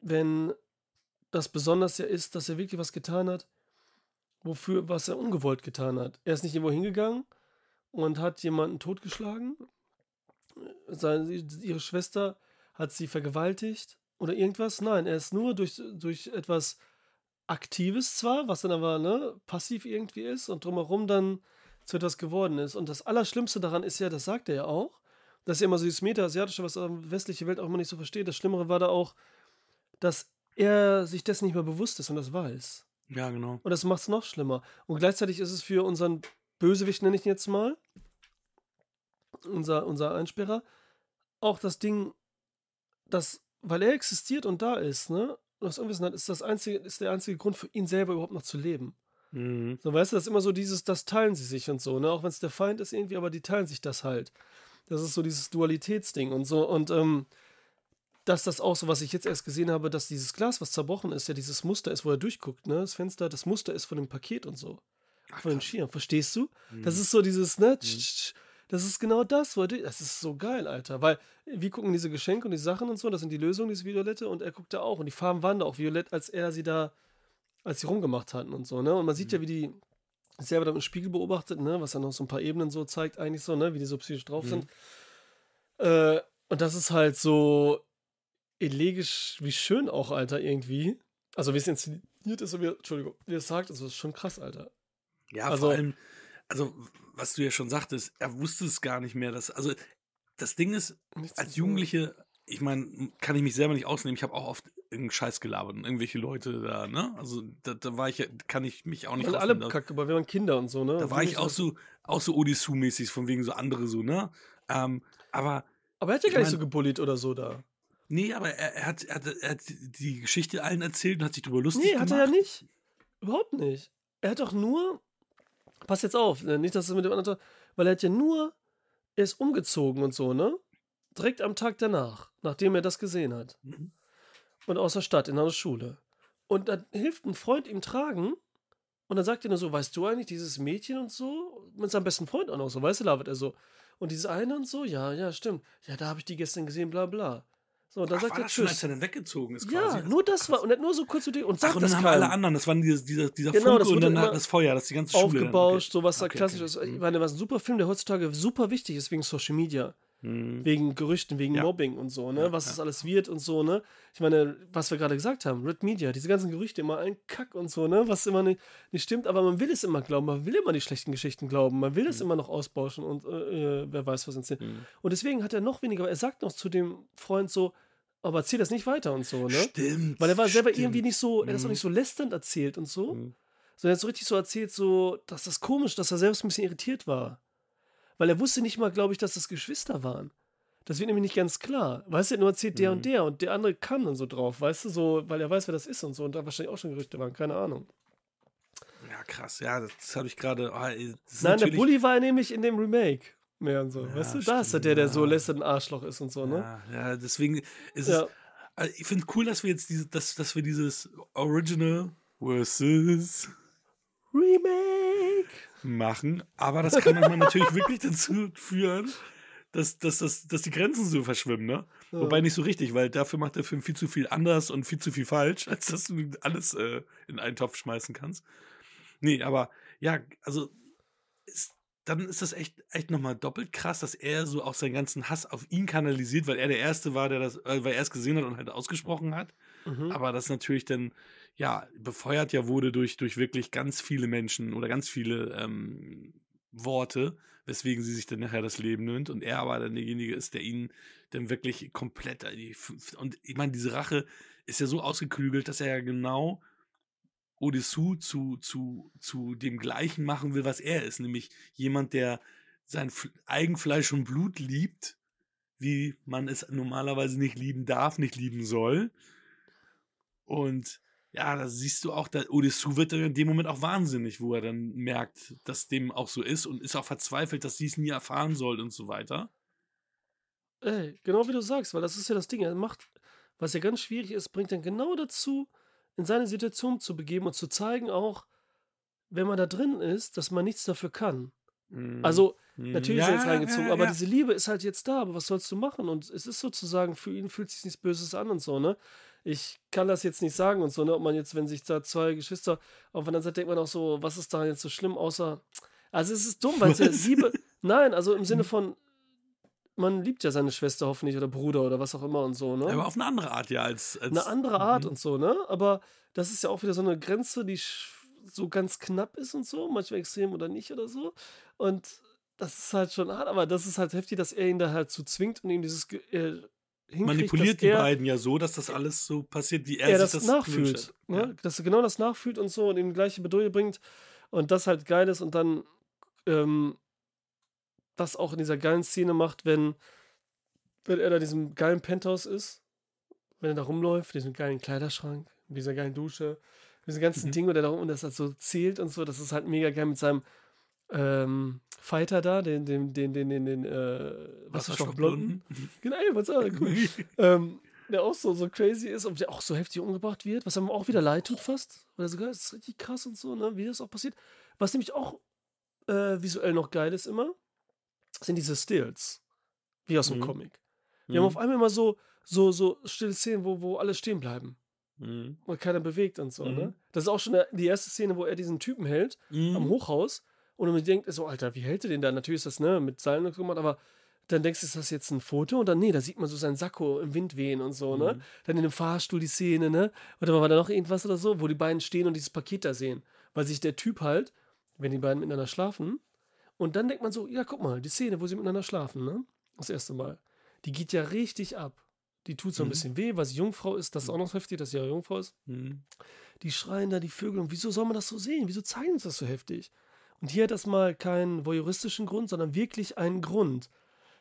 wenn das besonders ja ist, dass er wirklich was getan hat, wofür, was er ungewollt getan hat. Er ist nicht irgendwo hingegangen und hat jemanden totgeschlagen. Seine, ihre Schwester hat sie vergewaltigt oder irgendwas. Nein, er ist nur durch, durch etwas Aktives zwar, was dann aber ne, passiv irgendwie ist und drumherum dann zu etwas geworden ist. Und das Allerschlimmste daran ist ja, das sagt er ja auch, dass er immer so dieses Meta-Asiatische, was die westliche Welt auch immer nicht so versteht. Das Schlimmere war da auch, dass er sich dessen nicht mehr bewusst ist und das weiß. Ja, genau. Und das macht es noch schlimmer. Und gleichzeitig ist es für unseren Bösewicht, nenne ich ihn jetzt mal, unser, unser Einsperrer, auch das Ding, dass, weil er existiert und da ist, ne, und das Unwissen hat, ist das einzige, ist der einzige Grund für ihn selber überhaupt noch zu leben. Mhm. So, weißt du, das ist immer so dieses, das teilen sie sich und so, ne? Auch wenn es der Feind ist irgendwie, aber die teilen sich das halt. Das ist so dieses Dualitätsding und so. Und ähm, dass das auch so, was ich jetzt erst gesehen habe, dass dieses Glas, was zerbrochen ist, ja dieses Muster ist, wo er durchguckt, ne? Das Fenster, das Muster ist von dem Paket und so. Ach, Von den. Schirm. Verstehst du? Das Mhm. ist so dieses, ne? tsch. Das ist genau das, wo durch- das ist so geil, Alter. Weil wir gucken diese Geschenke und die Sachen und so, das sind die Lösungen, diese Violette, und er guckt da auch. Und die Farben waren da auch violett, als er sie da, als sie rumgemacht hatten und so, ne? Und man sieht ja, wie die selber da im Spiegel beobachtet, ne? Was dann noch so ein paar Ebenen so zeigt, eigentlich so, ne? Wie die so psychisch drauf Mhm. sind. Äh, und das ist halt so elegisch, wie schön auch, Alter, irgendwie. Also, wie es inszeniert ist und wie, Entschuldigung, wie es sagt, also, das ist schon krass, Alter. Ja, Also- vor allem, also was du ja schon sagtest, er wusste es gar nicht mehr. Dass, also das Ding ist, Nichts als Jugendliche, ich meine, kann ich mich selber nicht ausnehmen. Ich habe auch oft irgendeinen Scheiß gelabert und irgendwelche Leute da, ne? Also da, da war ich, ja- kann ich mich auch nicht Und alle Kacke, aber wir waren Kinder und so, ne? da war ich auch so, auch so Odissou-mäßig, von wegen so andere so, ne? Ähm, aber Aber er hat ja gar nicht mein- so gebullied oder so da. nee, aber er, er, hat, er, hat, er hat die Geschichte allen erzählt und hat sich darüber lustig Nee, gemacht. hat er ja nicht. Überhaupt nicht. Er hat doch nur. Pass jetzt auf, ne, nicht, dass es mit dem anderen. Weil er hat ja nur. Er ist umgezogen und so, ne? Direkt am Tag danach, nachdem er das gesehen hat. Mhm. Und aus der Stadt, in einer Schule. Und dann hilft ein Freund ihm tragen. Und dann sagt er nur so: Weißt du eigentlich, dieses Mädchen und so? Mit seinem besten Freund auch noch so, weißt du, labert er so. Und dieses eine und so, ja, ja, stimmt. Ja, da habe ich die gestern gesehen, bla, bla. So, und dann Ach, sagt war er das schon, als Tschüss. er dann weggezogen ist Ja, quasi? nur das war. Und hat nur so kurz zu dir und Ach, sagt und das dann haben keinem. alle anderen, das waren dieses, dieser, dieser Genau, Funke das und dann das Feuer, das die ganze Schule. aufgebauscht, so was da Okay, klassisch okay. ist. Ich meine, was ein super Film, der heutzutage super wichtig ist wegen Social Media. Mhm. Wegen Gerüchten, wegen Ja. Mobbing und so, ne? Ja, was ja. das alles wird und so, ne? Ich meine, was wir gerade gesagt haben, Red Media, diese ganzen Gerüchte, immer ein Kack und so, ne? Was immer nicht, nicht stimmt, aber man will es immer glauben, man will immer die schlechten Geschichten glauben, man will es immer noch ausbauschen und äh, äh, wer weiß, was uns Mhm. Und deswegen hat er noch weniger, aber er sagt noch zu dem Freund so, aber erzähl das nicht weiter und so, ne? Stimmt. Weil er war selber stimmt. irgendwie nicht so, er hat das auch nicht so lästernd erzählt und so, Mhm. sondern er hat so richtig so erzählt, so, dass das komisch, dass er selbst ein bisschen irritiert war. Weil er wusste nicht mal, glaube ich, dass das Geschwister waren. Das wird nämlich nicht ganz klar. Weißt du, er nur erzählt der Mhm. und der und der andere kam dann so drauf, weißt du, so, weil er weiß, wer das ist und so und da wahrscheinlich auch schon Gerüchte waren, keine Ahnung. Ja, krass. Ja, das habe ich gerade. ist Nein, der Bully war nämlich in dem Remake mehr und so, Ja, weißt du, da ist er der, der so ja. lässternd ein Arschloch ist und so, ne? Ja, ja, deswegen ist es. Also ich finde cool, dass wir jetzt diese, dass, dass wir dieses Original versus Remake! Machen, aber das kann manchmal [laughs] natürlich wirklich dazu führen, dass, dass, dass, dass die Grenzen so verschwimmen, ne? Ja. Wobei nicht so richtig, weil dafür macht der Film viel zu viel anders und viel zu viel falsch, [laughs] als dass du alles äh, in einen Topf schmeißen kannst. Nee, aber ja, also ist, dann ist das echt, echt nochmal doppelt krass, dass er so auch seinen ganzen Hass auf ihn kanalisiert, weil er der Erste war, der das, äh, weil er es gesehen hat und halt ausgesprochen hat. Mhm. Aber das natürlich dann, ja, befeuert ja wurde durch, durch wirklich ganz viele Menschen oder ganz viele ähm, Worte, weswegen sie sich dann nachher das Leben nimmt und er aber dann derjenige ist, der ihn dann wirklich komplett. äh, Und ich meine, diese Rache ist ja so ausgeklügelt, dass er ja genau Odysseus zu, zu, zu dem gleichen machen will, was er ist, nämlich jemand, der sein Eigenfleisch und Blut liebt, wie man es normalerweise nicht lieben darf, nicht lieben soll. Und ja, da siehst du auch, da Odysseus wird dann in dem Moment auch wahnsinnig, wo er dann merkt, dass dem auch so ist und ist auch verzweifelt, dass sie es nie erfahren soll und so weiter. Ey, genau wie du sagst, weil das ist ja das Ding. Er macht, was ja ganz schwierig ist, bringt dann genau dazu, in seine Situation zu begeben und zu zeigen auch, wenn man da drin ist, dass man nichts dafür kann. Also, natürlich ist er jetzt reingezogen, aber diese Liebe ist halt jetzt da, aber was sollst du machen? Und es ist sozusagen, für ihn fühlt sich nichts Böses an und so, ne? Ich kann das jetzt nicht sagen und so, ne? Ob man jetzt, wenn sich da zwei Geschwister auf einer Seite denkt man auch so, was ist da jetzt so schlimm, außer. Also es ist dumm, weil es ja? Liebe. [laughs] Nein, also im Sinne von, man liebt ja seine Schwester hoffentlich oder Bruder oder was auch immer und so, ne? aber auf eine andere Art, ja, als. als eine andere Art Mhm. und so, ne? Aber das ist ja auch wieder so eine Grenze, die so ganz knapp ist und so, manchmal extrem oder nicht oder so. Und das ist halt schon hart, aber das ist halt heftig, dass er ihn da halt zu zwingt und ihm dieses äh, manipuliert die er, beiden ja so, dass das alles so passiert, wie er, er sich das, das nachfühlt. Ne? Ja. Dass er genau das nachfühlt und so und ihm die gleiche Bedeutung bringt und das halt geil ist und dann ähm, das auch in dieser geilen Szene macht, wenn, wenn er da in diesem geilen Penthouse ist, wenn er da rumläuft, diesen geilen Kleiderschrank, mit dieser geilen Dusche, diese ganzen Mhm. Dinge, und er da rum und das halt so zählt und so, das ist halt mega geil mit seinem ähm, Fighter da, den, den, den, den, den, den äh, Wasserstoffblonden. Genau, was auch cool. [laughs] ähm, der auch so, so crazy ist und der auch so heftig umgebracht wird, was einem auch wieder leid tut fast. Weil er sogar, das ist richtig krass und so, ne, wie das auch passiert. Was nämlich auch äh, visuell noch geil ist immer, sind diese Stills. Wie aus dem Mhm. Comic. Wir haben Mhm. auf einmal immer so, so, so stille Szenen, wo, wo alle stehen bleiben Mhm. und keiner bewegt und so, Mhm. ne? Das ist auch schon die erste Szene, wo er diesen Typen hält Mhm. am Hochhaus und man denkt so, Alter, wie hält er den da? Natürlich ist das, ne, mit Seilen und so gemacht, aber dann denkst du, ist das jetzt ein Foto? Und dann, nee, da sieht man so seinen Sakko im Wind wehen und so, ne? Mhm. Dann in dem Fahrstuhl die Szene, ne? Oder war da noch irgendwas oder so, wo die beiden stehen und dieses Paket da sehen. Weil sich der Typ halt, wenn die beiden miteinander schlafen, und dann denkt man so, ja, guck mal, die Szene, wo sie miteinander schlafen, ne? Das erste Mal. Die geht ja richtig ab. Die tut so ein Mhm. bisschen weh, weil sie Jungfrau ist. Das ist auch noch heftig, dass sie ja Jungfrau ist. Mhm. Die schreien da, die Vögel. Und wieso soll man das so sehen? Wieso zeigen uns das so heftig? Und hier hat das mal keinen voyeuristischen Grund, sondern wirklich einen Grund.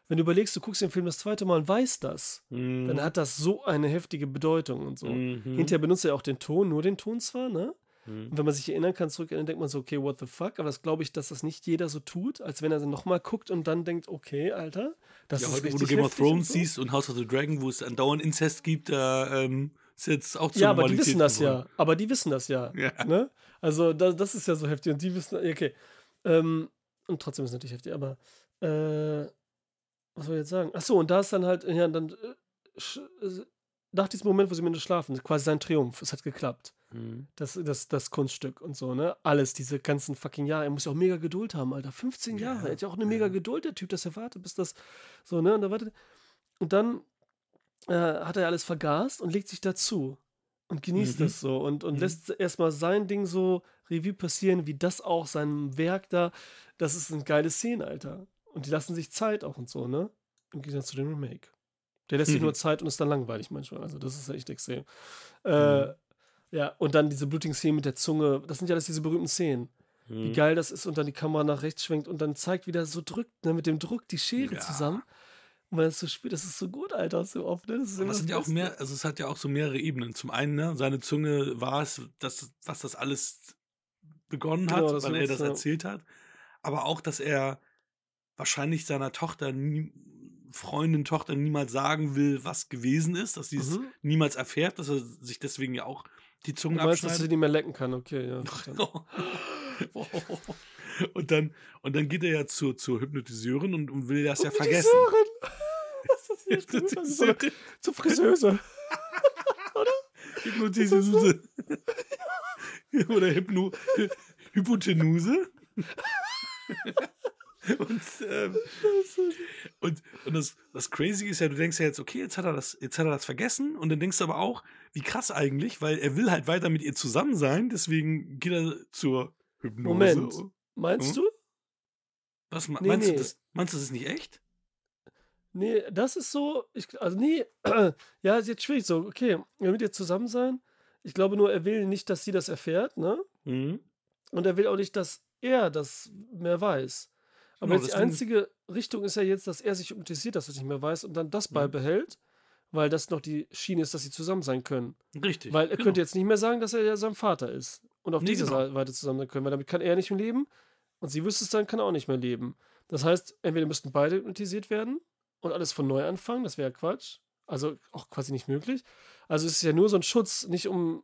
Wenn du überlegst, du guckst den Film das zweite Mal und weißt das, Mhm. dann hat das so eine heftige Bedeutung und so. Mhm. Hinterher benutzt er auch den Ton, nur den Ton zwar, ne? Mhm. Und wenn man sich erinnern kann, zurück, dann denkt man so, okay, what the fuck? Aber das glaube ich, dass das nicht jeder so tut, als wenn er dann nochmal guckt und dann denkt, okay, Alter, das ja, ist heute, wo du Game of Thrones so. siehst und House of the Dragon, wo es andauernd Inzest gibt, da ähm, ist jetzt auch zur Ja, aber die wissen das geworden. ja. Aber die wissen das ja. Ja. Ne? Also das, das ist ja so heftig und die wissen, okay. Ähm, und trotzdem ist es natürlich heftig, aber äh, was soll ich jetzt sagen? Achso, und da ist dann halt, ja, dann äh, äh, nach diesem Moment, wo sie miteinander schlafen, quasi sein Triumph. Es hat geklappt. Mhm. Das, das, das Kunststück und so, ne? Alles, diese ganzen fucking Jahre. Er muss ja auch mega Geduld haben, Alter. 15 Jahre. Er hat ja auch eine mega ja. Geduld, der Typ, dass er wartet, bis das so, ne? Und, da wartet. und dann äh, hat er alles vergast und legt sich dazu und genießt Mhm. das so und, und Mhm. lässt erstmal sein Ding so Revue passieren, wie das auch, sein Werk da. Das ist eine geile Szene, Alter. Und die lassen sich Zeit auch und so, ne? Im Gegensatz zu dem Remake. Der lässt sich Mhm. nur Zeit und ist dann langweilig manchmal. Also, das ist echt extrem. Äh, Mhm. ja, und dann diese blutigen Szenen mit der Zunge. Das sind ja alles diese berühmten Szenen. Wie Mhm. geil das ist und dann die Kamera nach rechts schwenkt und dann zeigt, wie der so drückt, ne, mit dem Druck die Schere Ja. zusammen. Und man das so spielt, das ist so gut, Alter, so oft, ne? Das ist Aber es sind ja auch mehr, also es hat ja auch so mehrere Ebenen. Zum einen, ne, seine Zunge war es, das, was das alles begonnen hat, Genau, weil er das ja. erzählt hat. Aber auch, dass er wahrscheinlich seiner Tochter, nie, Freundin, Tochter niemals sagen will, was gewesen ist, dass sie es Mhm. niemals erfährt, dass er sich deswegen ja auch die Du Zunge meinst, dass sie nicht mehr lecken kann, okay, ja. [laughs] verstanden. [laughs] und dann, und dann geht er ja zur, zur Hypnotiseurin und, und will das ja vergessen. Das hier gut. Zur Friseuse. [laughs] Hypnotisuse. Oder Hypno Hypotenuse. und, ähm, und, und das, das Crazy ist ja, du denkst ja jetzt, okay, jetzt hat er das, jetzt hat er das vergessen. Und dann denkst du aber auch, wie krass eigentlich, weil er will halt weiter mit ihr zusammen sein, deswegen geht er zur Hypnose. Moment. Meinst Hm? du? Was Nee, meinst nee. du das? Meinst du das ist nicht echt? Nee, das ist so, ich, also nee, [clears throat] ja, ist jetzt schwierig so, okay, er will mit ihr zusammen sein. Ich glaube nur, er will nicht, dass sie das erfährt, ne? Mhm. Und er will auch nicht, dass er das mehr weiß. Aber Genau, jetzt die einzige Richtung ist ja jetzt, dass er sich hypnotisiert, dass er es nicht mehr weiß und dann das Mhm. beibehält, weil das noch die Schiene ist, dass sie zusammen sein können. Richtig. Weil er genau. könnte jetzt nicht mehr sagen, dass er ja sein Vater ist und auf Nee, diese genau. Weise zusammen sein können, weil damit kann er nicht mehr leben und sie wüsste es dann, kann er auch nicht mehr leben. Das heißt, entweder müssten beide hypnotisiert werden und alles von neu anfangen, das wäre Quatsch. Also auch quasi nicht möglich. Also es ist ja nur so ein Schutz, nicht um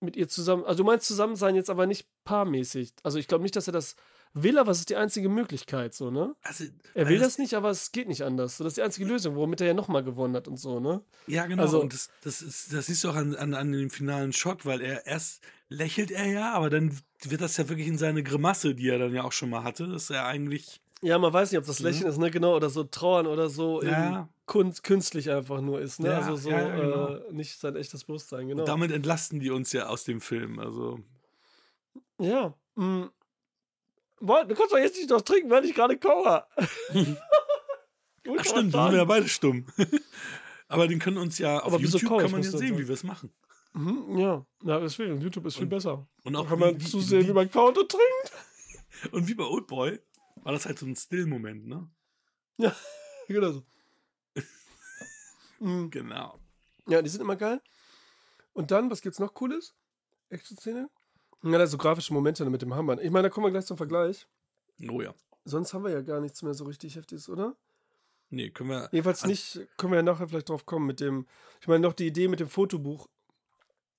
mit ihr zusammen. Also du meinst zusammen sein jetzt aber nicht paarmäßig. Also ich glaube nicht, dass er das will, aber es ist die einzige Möglichkeit, so, ne? Also, Er will das nicht, aber es geht nicht anders. So, das ist die einzige Lösung, womit er ja nochmal gewonnen hat und so, ne? Ja, genau. Also- und das, das, ist, das siehst du auch an, an, an dem finalen Shot, weil er erst lächelt er ja, aber dann wird das ja wirklich in seine Grimasse, die er dann ja auch schon mal hatte, dass er eigentlich. Ja, man weiß nicht, ob das Mhm. Lächeln ist, ne? Genau, oder so Trauern oder so Ja. kunst, künstlich einfach nur ist, ne? Ja, also so ja, genau. äh, nicht sein echtes Bewusstsein, genau. Und damit entlasten die uns ja aus dem Film. Also. ja. Mh. Boah, du kannst doch jetzt nicht noch trinken, weil ich gerade kauere. [laughs] Ach stimmt, sind wir ja beide stumm. [laughs] aber den können uns ja auf Aber YouTube kann man ja sehen, sagen? wie wir es machen. Mhm, ja. ja, deswegen, YouTube ist viel Und- besser. Und Da auch kann man wie, zusehen, wie wie, man kaut und trinkt. [laughs] und wie bei Oldboy war das halt so ein Still-Moment, ne? [laughs] Genau so. [laughs] Mhm. Genau. Ja, die sind immer geil. Und dann, was gibt's noch Cooles? Action-Szene? Ja, da so grafische Momente mit dem Hammer. Ich meine, da kommen wir gleich zum Vergleich. Oh ja. Sonst haben wir ja gar nichts mehr so richtig Heftiges, oder? Nee, können wir. Jedenfalls nicht, können wir ja nachher vielleicht drauf kommen mit dem. Ich meine, noch die Idee mit dem Fotobuch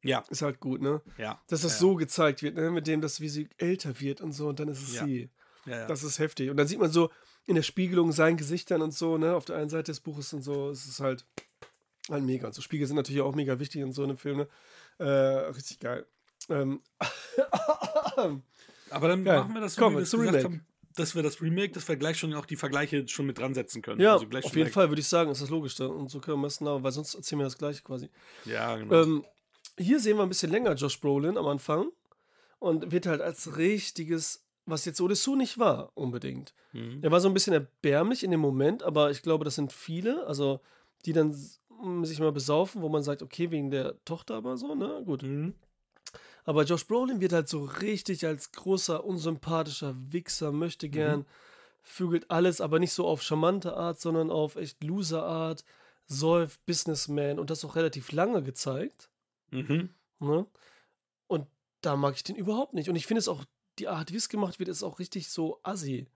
Ja, ist halt gut, ne? ja. Dass das ja, so gezeigt wird, ne? Mit dem, dass wie sie älter wird und so und dann ist es Ja. sie. Ja, ja. Das ist heftig. Und dann sieht man so in der Spiegelung sein Gesicht dann und so, ne? Auf der einen Seite des Buches und so. Es ist halt, halt mega. Und so Spiegel sind natürlich auch mega wichtig in so einem Film, ne? Äh, richtig geil. Ähm, [laughs] Aber dann Geil. machen wir das so, Komm, wie wir es gesagt Remake. haben, dass wir das Remake, dass wir gleich schon auch die Vergleiche schon mit dran setzen können. ja, Also auf jeden Fall würde ich sagen, ist das logisch. Und so können wir es genau, weil sonst erzählen wir das gleiche quasi. Ja, genau. Ähm, hier sehen wir ein bisschen länger Josh Brolin am Anfang und wird halt als richtiges, was jetzt Odessou nicht war, unbedingt. Mhm. Er war so ein bisschen erbärmlich in dem Moment, aber ich glaube, das sind viele, also die dann s- m, sich mal besaufen, wo man sagt, okay, wegen der Tochter aber so, ne? Gut. Mhm. Aber Josh Brolin wird halt so richtig als großer, unsympathischer Wichser, möchte gern, vögelt alles, aber nicht so auf charmante Art, sondern auf echt loser Art, säuft, Businessman und das auch relativ lange gezeigt. Mhm. Ne? Und da mag ich den überhaupt nicht. Und ich finde es auch, die Art, wie es gemacht wird, ist auch richtig so assi.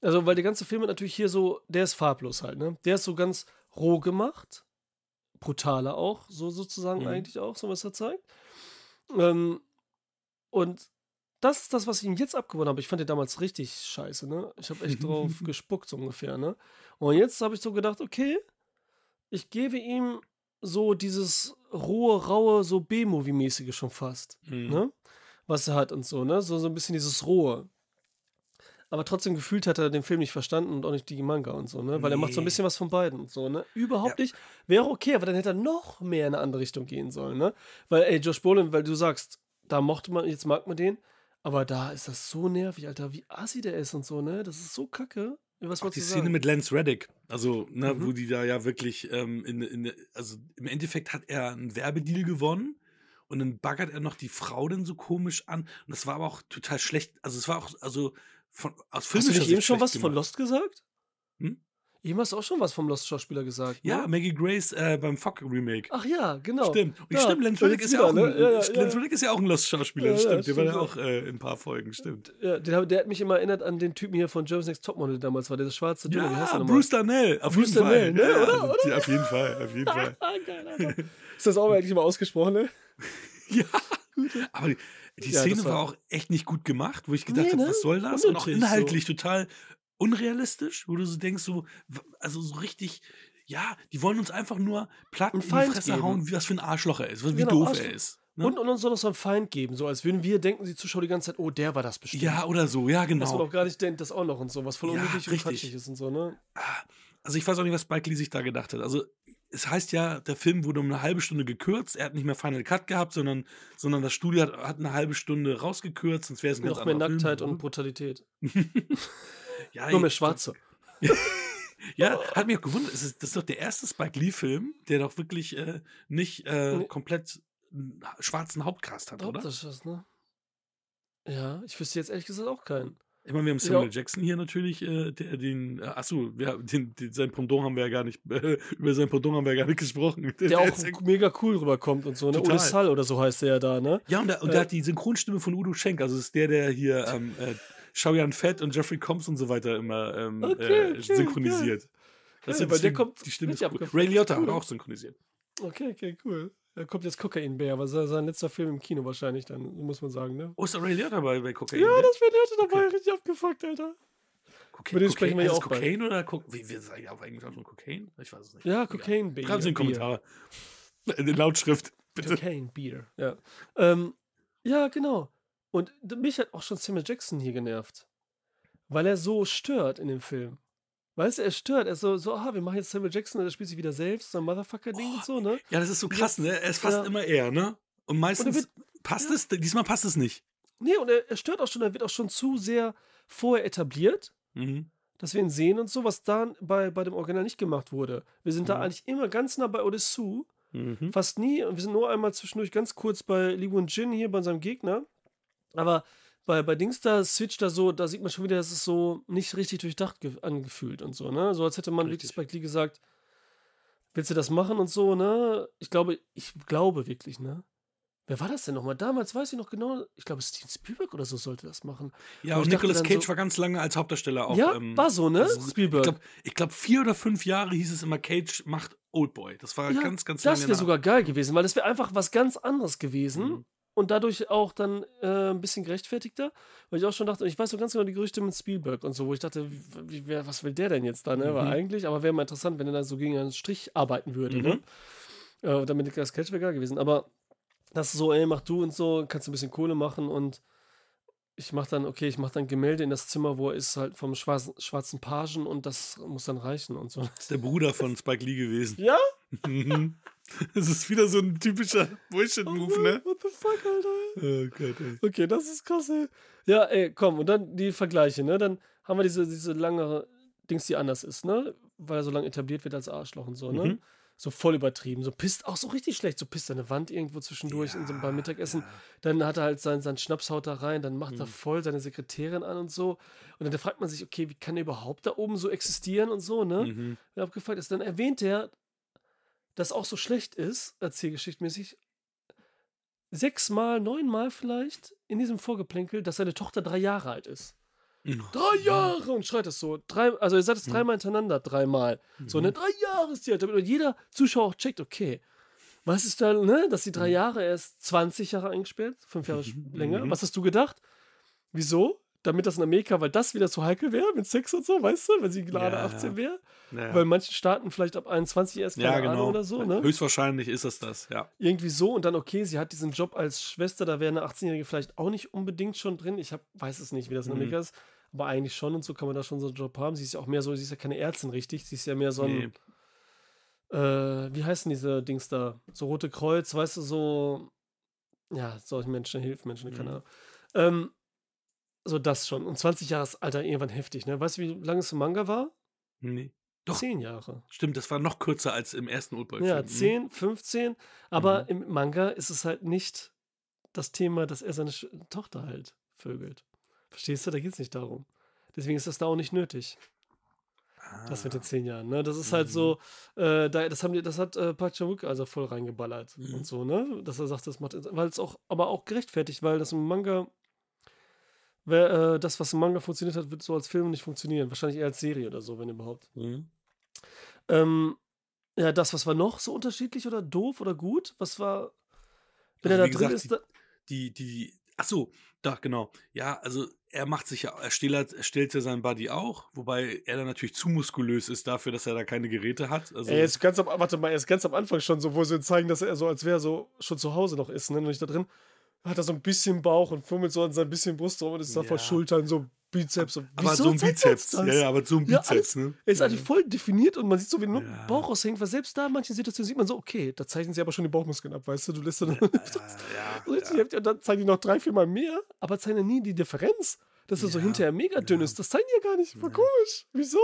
Also, weil der ganze Film hat natürlich hier so, der ist farblos halt, ne? Der ist so ganz roh gemacht. Brutaler auch, so sozusagen Mhm. eigentlich auch, so was er zeigt. Ähm, und das ist das, was ich ihm jetzt abgewonnen habe. Ich fand den damals richtig scheiße, ne? Ich habe echt drauf [laughs] gespuckt, so ungefähr, ne? Und jetzt habe ich so gedacht, okay, ich gebe ihm so dieses rohe, raue, so B-Movie-mäßige schon fast. Mhm. Ne? Was er hat und so, ne? So, so ein bisschen dieses rohe. Aber trotzdem gefühlt hat er den Film nicht verstanden und auch nicht die Manga und so, ne? Weil er macht so ein Nee. bisschen was von beiden und so, ne? Überhaupt Ja. nicht. Wäre okay, aber dann hätte er noch mehr in eine andere Richtung gehen sollen, ne? Weil, ey, Josh Brolin, weil du sagst, da mochte man, jetzt mag man den, aber da ist das so nervig, Alter, wie assi der ist und so, ne? Das ist so kacke. Was Auch die Szene sagen? mit Lance Reddick, also ne, Mhm. wo die da ja wirklich ähm, in, in, also im Endeffekt hat er einen Werbedeal gewonnen und dann baggert er noch die Frau dann so komisch an und das war aber auch total schlecht, also es war auch also von aus Hast du filmischer nicht eben schon was von gemacht. Lost gesagt? Hm? Eben hast du auch schon was vom Lost-Schauspieler gesagt. Ja, Ne? Maggie Grace äh, beim Fock Remake. Ach ja, genau. Stimmt. Und Ja, stimmt, Lance Reddick ist ja auch ein, wieder, ne? Ja, ja, Lance. Reddick ist ja auch ein Lost-Schauspieler, stimmt. Der war ja stimmt, auch äh, in ein paar Folgen, stimmt. Ja, hab- der hat mich immer erinnert an den Typen hier von Germany's Next Topmodel der damals war, der schwarze heißt Ja, der? Bruce Darnell, auf Bruce jeden Fall. Darnell, ne, Ja, oder, [laughs] oder? Auf jeden Fall, auf jeden [laughs] Fall. Geil, Alter. Ist das auch eigentlich mal ausgesprochen, ne? [laughs] Ja, aber die, die Ja, Szene das war, war- auch echt nicht gut gemacht, wo ich gedacht Nee, habe, ne? was soll das? Und auch inhaltlich total unrealistisch, wo du so denkst, so, also so richtig, ja, die wollen uns einfach nur platt in die Fresse geben. hauen, wie was für ein Arschloch er ist, wie Genau, doof Arschloch. er ist. Ne? Und, und uns soll noch so einen Feind geben, so als würden wir denken, die Zuschauer die ganze Zeit, oh, der war das bestimmt. ja, oder so, ja, Was man genau. auch gar nicht denkt, das auch noch und so, was voll Ja, unnötig und richtig. quatschig ist und so, ne? Also ich weiß auch nicht, was Spike Lee sich da gedacht hat. Also es heißt ja, der Film wurde um eine halbe Stunde gekürzt. Er hat nicht mehr Final Cut gehabt, sondern, sondern das Studio hat, hat eine halbe Stunde rausgekürzt, sonst wäre es ein Noch mehr Nacktheit Film. und Brutalität. [laughs] [laughs] ja, Noch mehr Schwarze. [laughs] Ja, hat mich auch gewundert. Es ist, das ist doch der erste Spike Lee-Film, der doch wirklich äh, nicht äh, komplett einen schwarzen Hauptcast hat, oder? Hauptsache, ne? Ja, ich wüsste jetzt ehrlich gesagt auch keinen. Ich meine, wir haben Samuel Ja. Jackson hier natürlich, äh, der den, äh, achso, wir, den, den, sein Pendant haben wir ja gar nicht, äh, [laughs] über sein Pendant haben wir ja gar nicht gesprochen. [laughs] Der auch ist ja, mega cool rüberkommt und so, ne? Total. Ole Sall oder so heißt der ja da, ne? ja, und, der, und Äh, der hat die Synchronstimme von Udo Schenk, also ist der, der hier ähm, äh, Xiaoyan Fett und Jeffrey Combs und so weiter immer ähm, Okay, äh, okay, synchronisiert. Das Geil, ist der kommt die Stimme ist cool. Ray Liotta hat Cool. auch synchronisiert. Okay, okay, cool. Da kommt jetzt Kokainbär, aber sein, sein letzter Film im Kino wahrscheinlich dann, muss man sagen, ne? Oh, ist der Ray Liotta bei, bei Cocaine? Ja, ne? das wird heute dabei richtig abgefuckt, Alter. Cocaine, Über den sprechen wir ja auch. Cocaine oder Co wie wir sagen ja auf Englisch auch schon Cocaine? Ich weiß es nicht. Ja. Cocaine Beer. Schreiben Sie in die Kommentare. In der Lautschrift, bitte. Cocaine Beer, ja. Ähm, ja, genau. Und mich hat auch schon Samuel Jackson hier genervt. Weil er so stört in dem Film. Weißt du, er stört. Er ist so, so ah, wir machen jetzt Samuel Jackson, der spielt sich wieder selbst, so ein Motherfucker-Ding und so, ne? Ja, das ist so krass, ne? Er ist fast Ja. immer er, ne? Und meistens wird- passt ja. es, diesmal passt es nicht. Nee, und er, er stört auch schon, er wird auch schon zu sehr vorher etabliert. Mhm. dass wir ihn sehen und so, was da bei, bei dem Original nicht gemacht wurde. Wir sind da Mhm. eigentlich immer ganz nah bei Odessu, Mhm. fast nie. Und wir sind nur einmal zwischendurch ganz kurz bei Li Wun Jin hier bei seinem Gegner. Aber bei, bei Dings da switcht da so, da sieht man schon wieder, dass es so nicht richtig durchdacht ge- angefühlt und so, ne? So als hätte man wirklich Richtig. Spike Lee gesagt, willst du das machen und so, ne? Ich glaube, ich glaube wirklich, ne? Wer war das denn nochmal? Damals weiß ich noch genau, ich glaube, Steven Spielberg oder so sollte das machen. Ja, und dachte Nicolas Cage so- war ganz lange als Hauptdarsteller auch. ja, ähm, war so, ne? also, Spielberg. Ich glaube, glaub, vier oder fünf Jahre hieß es immer, Cage macht Oldboy. Das war Ja, ganz, ganz Das lange. wäre nach- sogar geil gewesen, weil das wäre einfach was ganz anderes gewesen Mhm. Und dadurch auch dann äh, ein bisschen gerechtfertigter, weil ich auch schon dachte, ich weiß so ganz genau die Gerüchte mit Spielberg und so, wo ich dachte, wie, wer, was will der denn jetzt da, ne? War Mhm. eigentlich, aber wäre mal interessant, wenn er dann so gegen einen Strich arbeiten würde, Mhm. ne? Äh, und damit das Catch wäre gewesen, aber das ist so, ey, mach du und so, kannst ein bisschen Kohle machen und ich mach dann, okay, ich mach dann Gemälde in das Zimmer, wo er ist, halt vom schwarzen, schwarzen Pagen und das muss dann reichen und so. Das ist der Bruder von Spike Lee gewesen. Ja? [laughs] [laughs] Das ist wieder so ein typischer Bullshit-Move, ne? What the fuck, Alter? Oh Gott, ey. Okay, das ist krass, ey. Ja, ey, komm, und dann die Vergleiche, ne? Dann haben wir diese, diese lange Dings, die anders ist, ne? Weil er so lange etabliert wird als Arschloch und so, ne? Mhm. So voll übertrieben, so pisst, auch so richtig schlecht, so pisst eine Wand irgendwo zwischendurch in so, beim Mittagessen. Dann hat er halt seinen, seinen Schnaps haut da rein, dann macht er Mhm. voll seine Sekretärin an und so. Und dann fragt man sich, okay, wie kann er überhaupt da oben so existieren und so, ne? Mhm. Wenn abgefragt ist, dann erwähnt er, dass auch so schlecht ist, erzählgeschichtmäßig, sechsmal, neunmal vielleicht in diesem Vorgeplänkel, dass seine Tochter drei Jahre alt ist. Mhm. Drei Jahre! Und schreit das so. Drei, also er sagt es Mhm. dreimal hintereinander, dreimal. So, ne, drei Jahre ist die alt. Damit jeder Zuschauer auch checkt, okay. Was ist da, ne, dass die drei Jahre, er ist 20 Jahre eingesperrt, fünf Jahre Mhm. [laughs] länger. Mhm. Was hast du gedacht? Wieso? Damit das in Amerika, weil das wieder zu heikel wäre mit Sex und so, weißt du, wenn sie gerade Ja, 18 ja. wäre. Ja. Weil in manchen Staaten vielleicht ab 21 erst keine ja, Ahnung genau. oder so, ne? Höchstwahrscheinlich ist es das, ja. Irgendwie so und dann, okay, sie hat diesen Job als Schwester, da wäre eine 18-Jährige vielleicht auch nicht unbedingt schon drin. Ich hab, weiß es nicht, wie das in Mhm. Amerika ist, aber eigentlich schon und so kann man da schon so einen Job haben. Sie ist ja auch mehr so, sie ist ja keine Ärztin richtig, sie ist ja mehr so ein, Nee. äh, wie heißen diese Dings da? So Rote Kreuz, weißt du, so, ja, solchen Menschen, Hilfsmenschen, keine Mhm. Ahnung. Ähm, so das schon. Und 20 Jahre ist, Alter, irgendwann heftig, ne? Weißt du, wie lange es im Manga war? Nee. Doch. Zehn Jahre. Stimmt, das war noch kürzer als im ersten Oldboy-Film. Ja, Mhm. 10, 15. Aber Mhm. im Manga ist es halt nicht das Thema, dass er seine Tochter halt vögelt. Verstehst du? Da geht es nicht darum. Deswegen ist das da auch nicht nötig, das mit den Ah. zehn Jahren. Ne? Das ist halt Mhm. so, äh, da, das, haben die, das hat äh, Park Chan-wook also voll reingeballert Mhm. und so, ne? Dass er sagt, das macht, weil es auch, aber auch gerechtfertigt, weil das im Manga, wer, äh, das, was im Manga funktioniert hat, wird so als Film nicht funktionieren. Wahrscheinlich eher als Serie oder so, wenn überhaupt. Mhm. Ähm, ja, das, was war noch so unterschiedlich oder doof oder gut? Was war, wenn Also, er da drin gesagt, ist, da, Die, die, ach so, da, genau. Ja, also er macht sich ja, er stellt, er stellt ja seinen Buddy auch, wobei er dann natürlich zu muskulös ist dafür, dass er da keine Geräte hat. Also, er ist ganz am, warte mal, er ist ganz am Anfang schon so, wo sie zeigen, dass er so, als wäre er so schon zu Hause noch ist, ne? Noch nicht da drin. Hat er so ein bisschen Bauch und fummelt so an sein bisschen Brust rum und ist da vor Ja. Schultern so Bizeps. Und aber so ein Bizeps. Ja, ja, aber so ein Ja, Bizeps, alles- ne? Er ist ja. eigentlich voll definiert und man sieht so, wie nur Ja. Bauch aushängt, weil selbst da in manchen Situationen sieht man so, okay, da zeichnen sie aber schon die Bauchmuskeln ab, weißt du, du lässt dann Ja, [laughs] ja, so richtig ja. und dann zeigen die noch drei, vier Mal mehr, aber zeigen nie die Differenz, dass er so Ja, hinterher mega dünn ja. ist. Das zeigen die ja gar nicht. Ja. komisch. Wieso?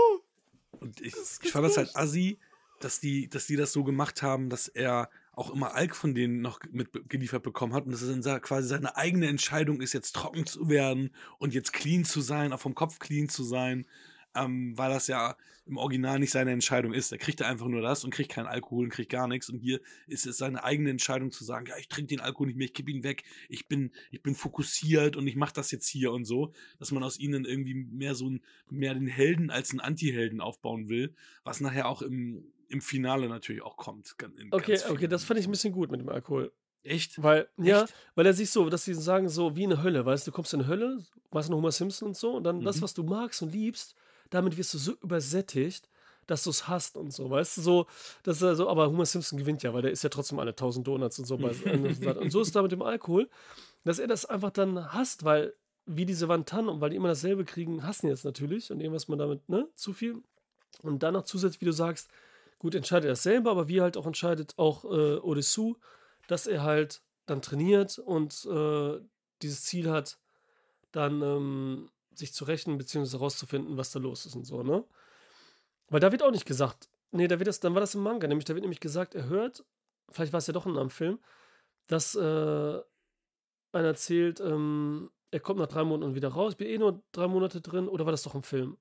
Und ich, ich fand das halt assi, dass die, dass die das so gemacht haben, dass er auch immer Alk von denen noch mit geliefert bekommen hat und dass es dann quasi seine eigene Entscheidung ist, jetzt trocken zu werden und jetzt clean zu sein, auch vom Kopf clean zu sein, ähm, weil das ja im Original nicht seine Entscheidung ist. Er kriegt einfach nur das und kriegt keinen Alkohol und kriegt gar nichts. Und hier ist es seine eigene Entscheidung zu sagen, ja, ich trinke den Alkohol nicht mehr, ich kipp ihn weg, ich bin, ich bin fokussiert und ich mache das jetzt hier und so, dass man aus ihnen irgendwie mehr so ein, mehr den Helden als einen Anti-Helden aufbauen will, was nachher auch im, im Finale natürlich auch kommt. Okay, okay, das fand ich ein bisschen gut mit dem Alkohol. Echt? Weil, ja, Echt? weil er sich so, dass sie sagen, so wie eine Hölle, weißt du, du kommst in eine Hölle, weißt du, Homer Simpson und so, und dann das, Mhm. was du magst und liebst, damit wirst du so übersättigt, dass du es hast und so, weißt du, so, dass er so, aber Homer Simpson gewinnt ja, weil der ist ja trotzdem alle 1000 Donuts und so. Bei, [laughs] und so ist es da mit dem Alkohol, dass er das einfach dann hasst, weil, wie diese Wantan und weil die immer dasselbe kriegen, hassen jetzt natürlich und irgendwas man damit, ne, zu viel. Und dann noch zusätzlich, wie du sagst, gut, entscheidet er selber, aber wie halt auch entscheidet auch äh, Odessu, dass er halt dann trainiert und äh, dieses Ziel hat, dann ähm, sich zu rechnen, beziehungsweise herauszufinden, was da los ist und so, ne? Weil da wird auch nicht gesagt, nee, da wird das, dann war das im Manga, nämlich da wird nämlich gesagt, er hört, vielleicht war es ja doch in einem Film, dass äh, einer erzählt, ähm, er kommt nach drei Monaten wieder raus, ich bin eh nur drei Monate drin, oder war das doch im Film?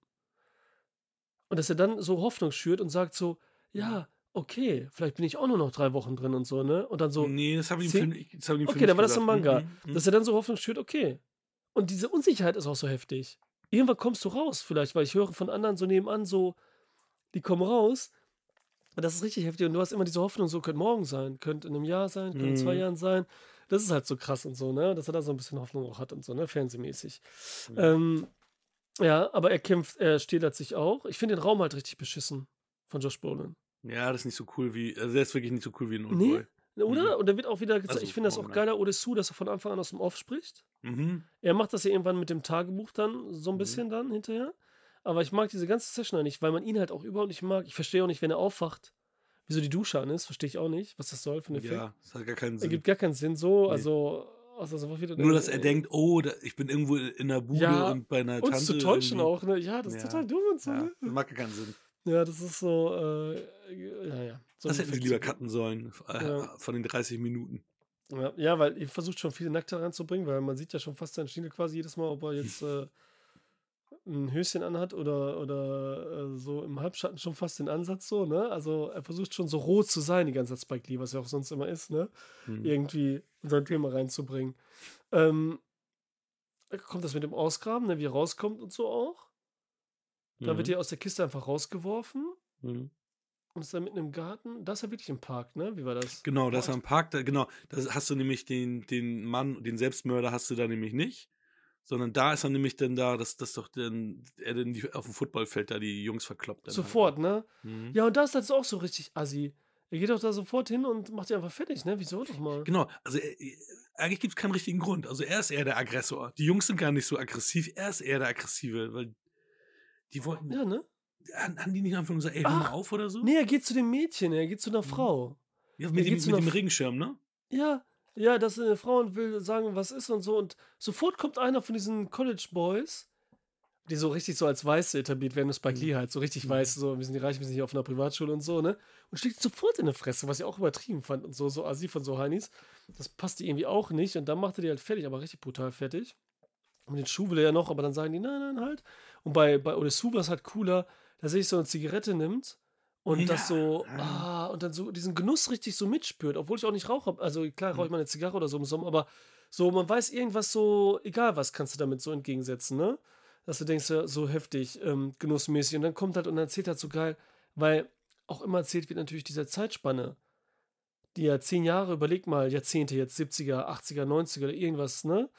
Und dass er dann so Hoffnung schürt und sagt so, ja, okay, vielleicht bin ich auch nur noch drei Wochen drin und so, ne? Und dann so, nee, das habe ich im Film, das hab ich im Film Okay, dann nicht war das im. Manga. Mhm, mhm. Dass er dann so Hoffnung schürt, okay. Und diese Unsicherheit ist auch so heftig. Irgendwann kommst du raus, vielleicht, weil ich höre von anderen so nebenan, so, die kommen raus. Und das ist richtig heftig. Und du hast immer diese Hoffnung, so könnte morgen sein, könnte in einem Jahr sein, könnte in zwei Mhm. Jahren sein. Das ist halt so krass und so, ne? Dass er da so ein bisschen Hoffnung auch hat und so, ne? Fernsehmäßig. Mhm. Ähm, ja, aber er kämpft, er stählert sich auch. Ich finde den Raum halt richtig beschissen von Josh Brolin. Ja, das ist nicht so cool wie, also der ist wirklich nicht so cool wie ein Nee? Oldboy. Oder? Und da wird auch wieder gezeigt, Also ich finde das auch geiler Odessu, dass er von Anfang an aus dem Off spricht. Mhm. Er macht das ja irgendwann mit dem Tagebuch dann so ein Mhm. bisschen dann hinterher. Aber ich mag diese ganze Session nicht, weil man ihn halt auch überhaupt nicht mag. Ich verstehe auch nicht, wenn er aufwacht, wieso die Dusche an ist. Verstehe ich auch nicht, was das soll für eine Effekt. Ja, das hat gar keinen Sinn. Ergibt gar keinen Sinn so. Nee. Also, also Nur, dass er denkt, oh, da, ich bin irgendwo in der Bude Ja, und bei einer uns Tante. zu täuschen irgendwie. auch, ne? Ja, das ist Ja. total dumm und so, Ja, ne? das macht gar keinen Sinn. Ja, das ist so, äh, ja, ja. So Das hätten sie lieber cutten sollen, äh, Ja. von den 30 Minuten. Ja, ja, weil ihr versucht schon viele Nackte reinzubringen, weil man sieht ja schon fast seine Schiene quasi jedes Mal, ob er jetzt äh, ein Höschen anhat oder, oder äh, so im Halbschatten schon fast den Ansatz so, ne? Also er versucht schon so rot zu sein, die ganze Zeit Spike Lee, was er auch sonst immer ist, ne? Hm. Irgendwie in sein Thema reinzubringen. Ähm, kommt das mit dem Ausgraben, ne? Wie er rauskommt und so auch. Da wird Mhm. er aus der Kiste einfach rausgeworfen Mhm. und ist dann mitten im Garten. Das ist ja wirklich im Park, ne? Wie war das? Genau, das Ort? am Park, da, genau, da hast du nämlich den, den Mann, den Selbstmörder hast du da nämlich nicht, Sondern da ist er nämlich dann da, dass, dass doch dann, er dann die, auf dem Footballfeld da die Jungs verkloppt. Sofort, ne? Halt. Mhm. Ja, und da ist das auch so richtig assi. Er geht doch da sofort hin und macht sie einfach fertig, ne? Wieso doch mal? Genau, also er, eigentlich gibt es keinen richtigen Grund. Also er ist eher der Aggressor. Die Jungs sind gar nicht so aggressiv, er ist eher der Aggressive, weil die wollten. Ja, ne? Haben die nicht einfach gesagt, ey, hör mal auf oder so? Nee, er geht zu dem Mädchen, er geht zu Mhm. einer Frau. Ja, er mit, dem, mit dem Regenschirm, ne? Ja, ja, das ist eine Frau und will sagen, was ist und so. Und sofort kommt einer von diesen College Boys, die so richtig so als Weiße etabliert werden, das Spike Lee halt, so richtig weiß, so, wir sind die Reichen, wir sind hier auf einer Privatschule und so, ne? Und schlägt sofort in die Fresse, was ich auch übertrieben fand und so, so assi von so Heinis. Das passte irgendwie auch nicht und dann machte die halt fertig, aber richtig brutal fertig. Und den Schuh will er ja noch, aber dann sagen die, nein, nein, halt. Und bei, bei Odesu war es halt cooler, dass er sich so eine Zigarette nimmt und das Ja, so, ja. ah, und dann so diesen Genuss richtig so mitspürt, obwohl ich auch nicht rauche. Also klar rauche ich mal eine Zigarre oder so im Sommer, aber so, man weiß irgendwas so, egal was kannst du damit so entgegensetzen, ne? Dass du denkst, ja, so heftig, ähm, genussmäßig. Und dann kommt halt und dann erzählt halt so geil, weil auch immer erzählt wird natürlich dieser Zeitspanne. Die ja zehn Jahre, überleg mal, Jahrzehnte, jetzt 70er, 80er, 90er oder irgendwas, ne?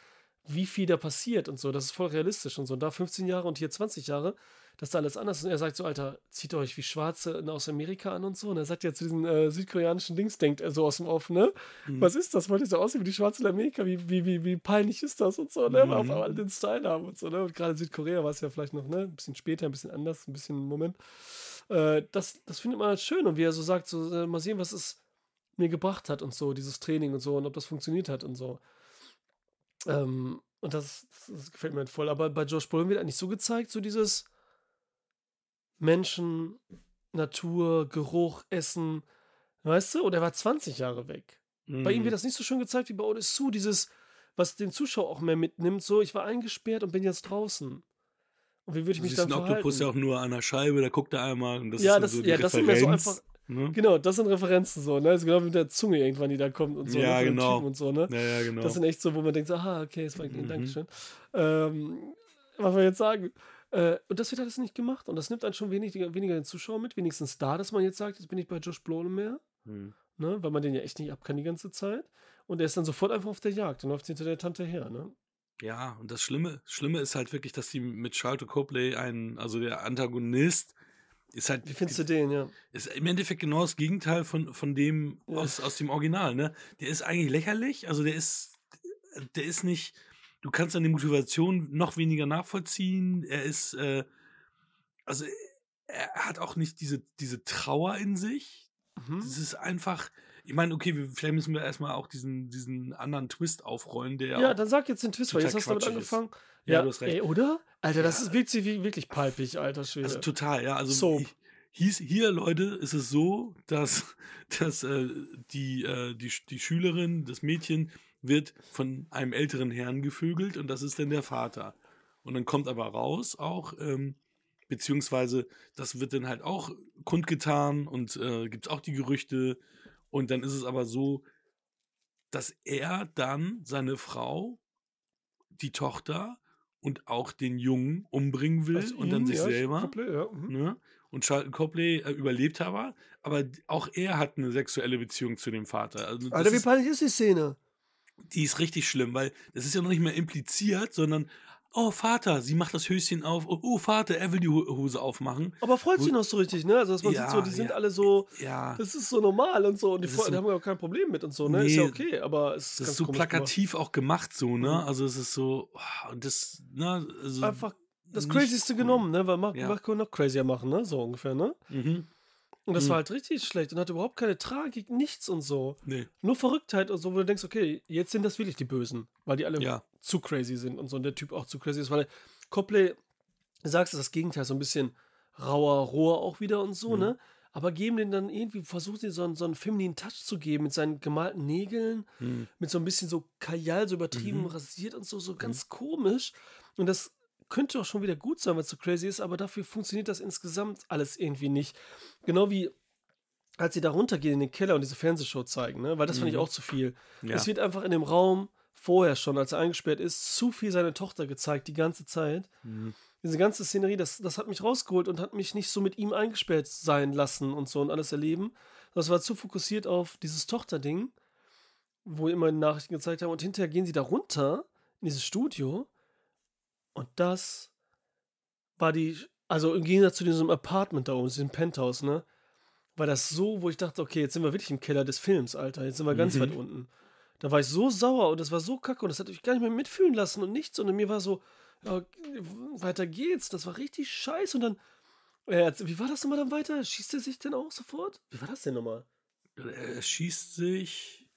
Wie viel da passiert und so, das ist voll realistisch und so. Und da 15 Jahre und hier 20 Jahre, dass da alles anders ist. Und er sagt so, Alter, zieht euch wie Schwarze aus Amerika an und so. Und er sagt ja zu diesen äh, südkoreanischen Dings, denkt er so aus dem Off, ne? Mhm. Was ist das? Wollt ihr so aussehen wie die Schwarze in Amerika? Wie, wie, wie, wie peinlich ist das und so, ne? Weil auf Mhm. einmal den Style haben und so, ne? Und gerade Südkorea war es ja vielleicht noch, ne? Ein bisschen später, ein bisschen anders, ein bisschen im Moment. Äh, das, das findet man halt schön. Und wie er so sagt, so, äh, mal sehen, was es mir gebracht hat und so, dieses Training und so, und ob das funktioniert hat und so. Ähm, und das, das gefällt mir halt voll. Aber bei Josh Brolin wird eigentlich so gezeigt, so dieses Menschen, Natur, Geruch, Essen, weißt du? Und er war 20 Jahre weg. Bei ihm Mhm. wird das nicht so schön gezeigt wie bei Odessu, dieses, was den Zuschauer auch mehr mitnimmt, so, ich war eingesperrt und bin jetzt draußen. Und wie würde ich mich dann verhalten? Oktopus ja auch nur an der Scheibe, da guckt er einmal und das Ja, ist das- so die ja, das sind mir so einfach- ne? Genau, das sind Referenzen so, ne? Das ist genau wie mit der Zunge irgendwann, die da kommt und so. Ja, ne? genau. Und so, ne? Ja, ja, genau. Das sind echt so, wo man denkt, so, aha, okay, das war Mhm. Dankeschön. Ähm, was ich jetzt sagen? Äh, und das wird alles nicht gemacht und das nimmt dann schon wenig, weniger den Zuschauer mit, wenigstens da, dass man jetzt sagt, jetzt bin ich bei Josh Brolin mehr, Hm. ne? Weil man den ja echt nicht ab kann die ganze Zeit. Und er ist dann sofort einfach auf der Jagd und läuft hinter der Tante her, ne? Ja, und das Schlimme, Schlimme ist halt wirklich, dass die mit Charlton Copley einen, also der Antagonist, ist halt Wie findest du den, ja? ist im Endeffekt genau das Gegenteil von, von dem Ja. aus, aus dem Original, ne? Der ist eigentlich lächerlich, also der ist, der ist nicht, du kannst seine Motivation noch weniger nachvollziehen. Er ist, äh, also er hat auch nicht diese, diese Trauer in sich. Mhm. Das ist einfach, ich meine, okay, wir, vielleicht müssen wir erstmal auch diesen, diesen anderen Twist aufrollen, der Ja, dann sag jetzt den Twist, weil jetzt hast du damit angefangen. Ja, du hast recht. Ey, oder? Alter, das Ja. ist wirklich, wirklich palpig, alter Schwede. Also total, ja. Also hi- hieß hier, Leute, ist es so, dass, [laughs] dass äh, die, äh, die, die Schülerin, das Mädchen, wird von einem älteren Herrn gevögelt und das ist dann der Vater. Und dann kommt aber raus auch, ähm, beziehungsweise das wird dann halt auch kundgetan und äh, gibt es auch die Gerüchte. Und dann ist es aber so, dass er dann seine Frau, die Tochter und auch den Jungen umbringen will Also und dann ihn, sich ja, selber. Couple, ja, mhm. Ne? Und Charlton Copley äh, überlebt aber, aber auch er hat eine sexuelle Beziehung zu dem Vater. Also Alter, wie peinlich ist die Szene? die ist richtig schlimm, weil das ist ja noch nicht mehr impliziert, sondern oh Vater, sie macht das Höschen auf, oh, oh Vater, er will die Ho- Hose aufmachen. Aber freut sich noch so richtig, ne? Also, dass man Ja, sieht so, die sind ja. alle so, Ja, das ist so normal und so. Und die, Freunde so- haben ja auch kein Problem mit und so, ne? ist ja Nee, okay, aber es ist das ganz ist so komisch gemacht. plakativ auch gemacht so, ne? Mhm. Also es ist so, und das, ne, also Einfach das Crazyste cool. genommen, ne? Weil Marco Ja. Marco noch crazier machen, ne? So ungefähr, ne? Mhm. Und das Mhm. war halt richtig schlecht und hatte überhaupt keine Tragik, nichts und so. Nee, Nur Verrücktheit und so, wo du denkst, okay, jetzt sind das wirklich die Bösen, weil die alle ja. Zu crazy sind und so und der Typ auch zu crazy ist, weil Copley, du sagst es, das Gegenteil, so ein bisschen rauer, roher auch wieder und so, Mhm. ne? Aber geben den dann irgendwie, versucht den so einen, so einen femininen Touch zu geben mit seinen gemalten Nägeln, Mhm. mit so ein bisschen so Kajal, so übertrieben Mhm. rasiert und so, so ganz komisch. Und das könnte auch schon wieder gut sein, weil es so crazy ist, aber dafür funktioniert das insgesamt alles irgendwie nicht. Genau wie als sie da runtergehen in den Keller und diese Fernsehshow zeigen, ne? weil das fand ich Mhm. auch zu viel. Ja. Es wird einfach in dem Raum vorher schon, als er eingesperrt ist, zu viel seine Tochter gezeigt, die ganze Zeit. Mhm. Diese ganze Szenerie, das, das hat mich rausgeholt und hat mich nicht so mit ihm eingesperrt sein lassen und so und alles erleben. Das war zu fokussiert auf dieses Tochterding, wo immer Nachrichten gezeigt haben. Und hinterher gehen sie da runter in dieses Studio Und das war die, also im Gegensatz zu diesem Apartment da oben, diesem Penthouse, ne? War das so, wo ich dachte, okay, jetzt sind wir wirklich im Keller des Films, Alter. Jetzt sind wir ganz Mhm. weit unten. Da war ich so sauer und das war so kacke und das hat mich gar nicht mehr mitfühlen lassen und nichts. Und mir war so, ja, weiter geht's. Das war richtig scheiße. Und dann, äh, wie war das nochmal dann weiter? Schießt er sich denn auch sofort? Wie war das denn nochmal? Er schießt sich.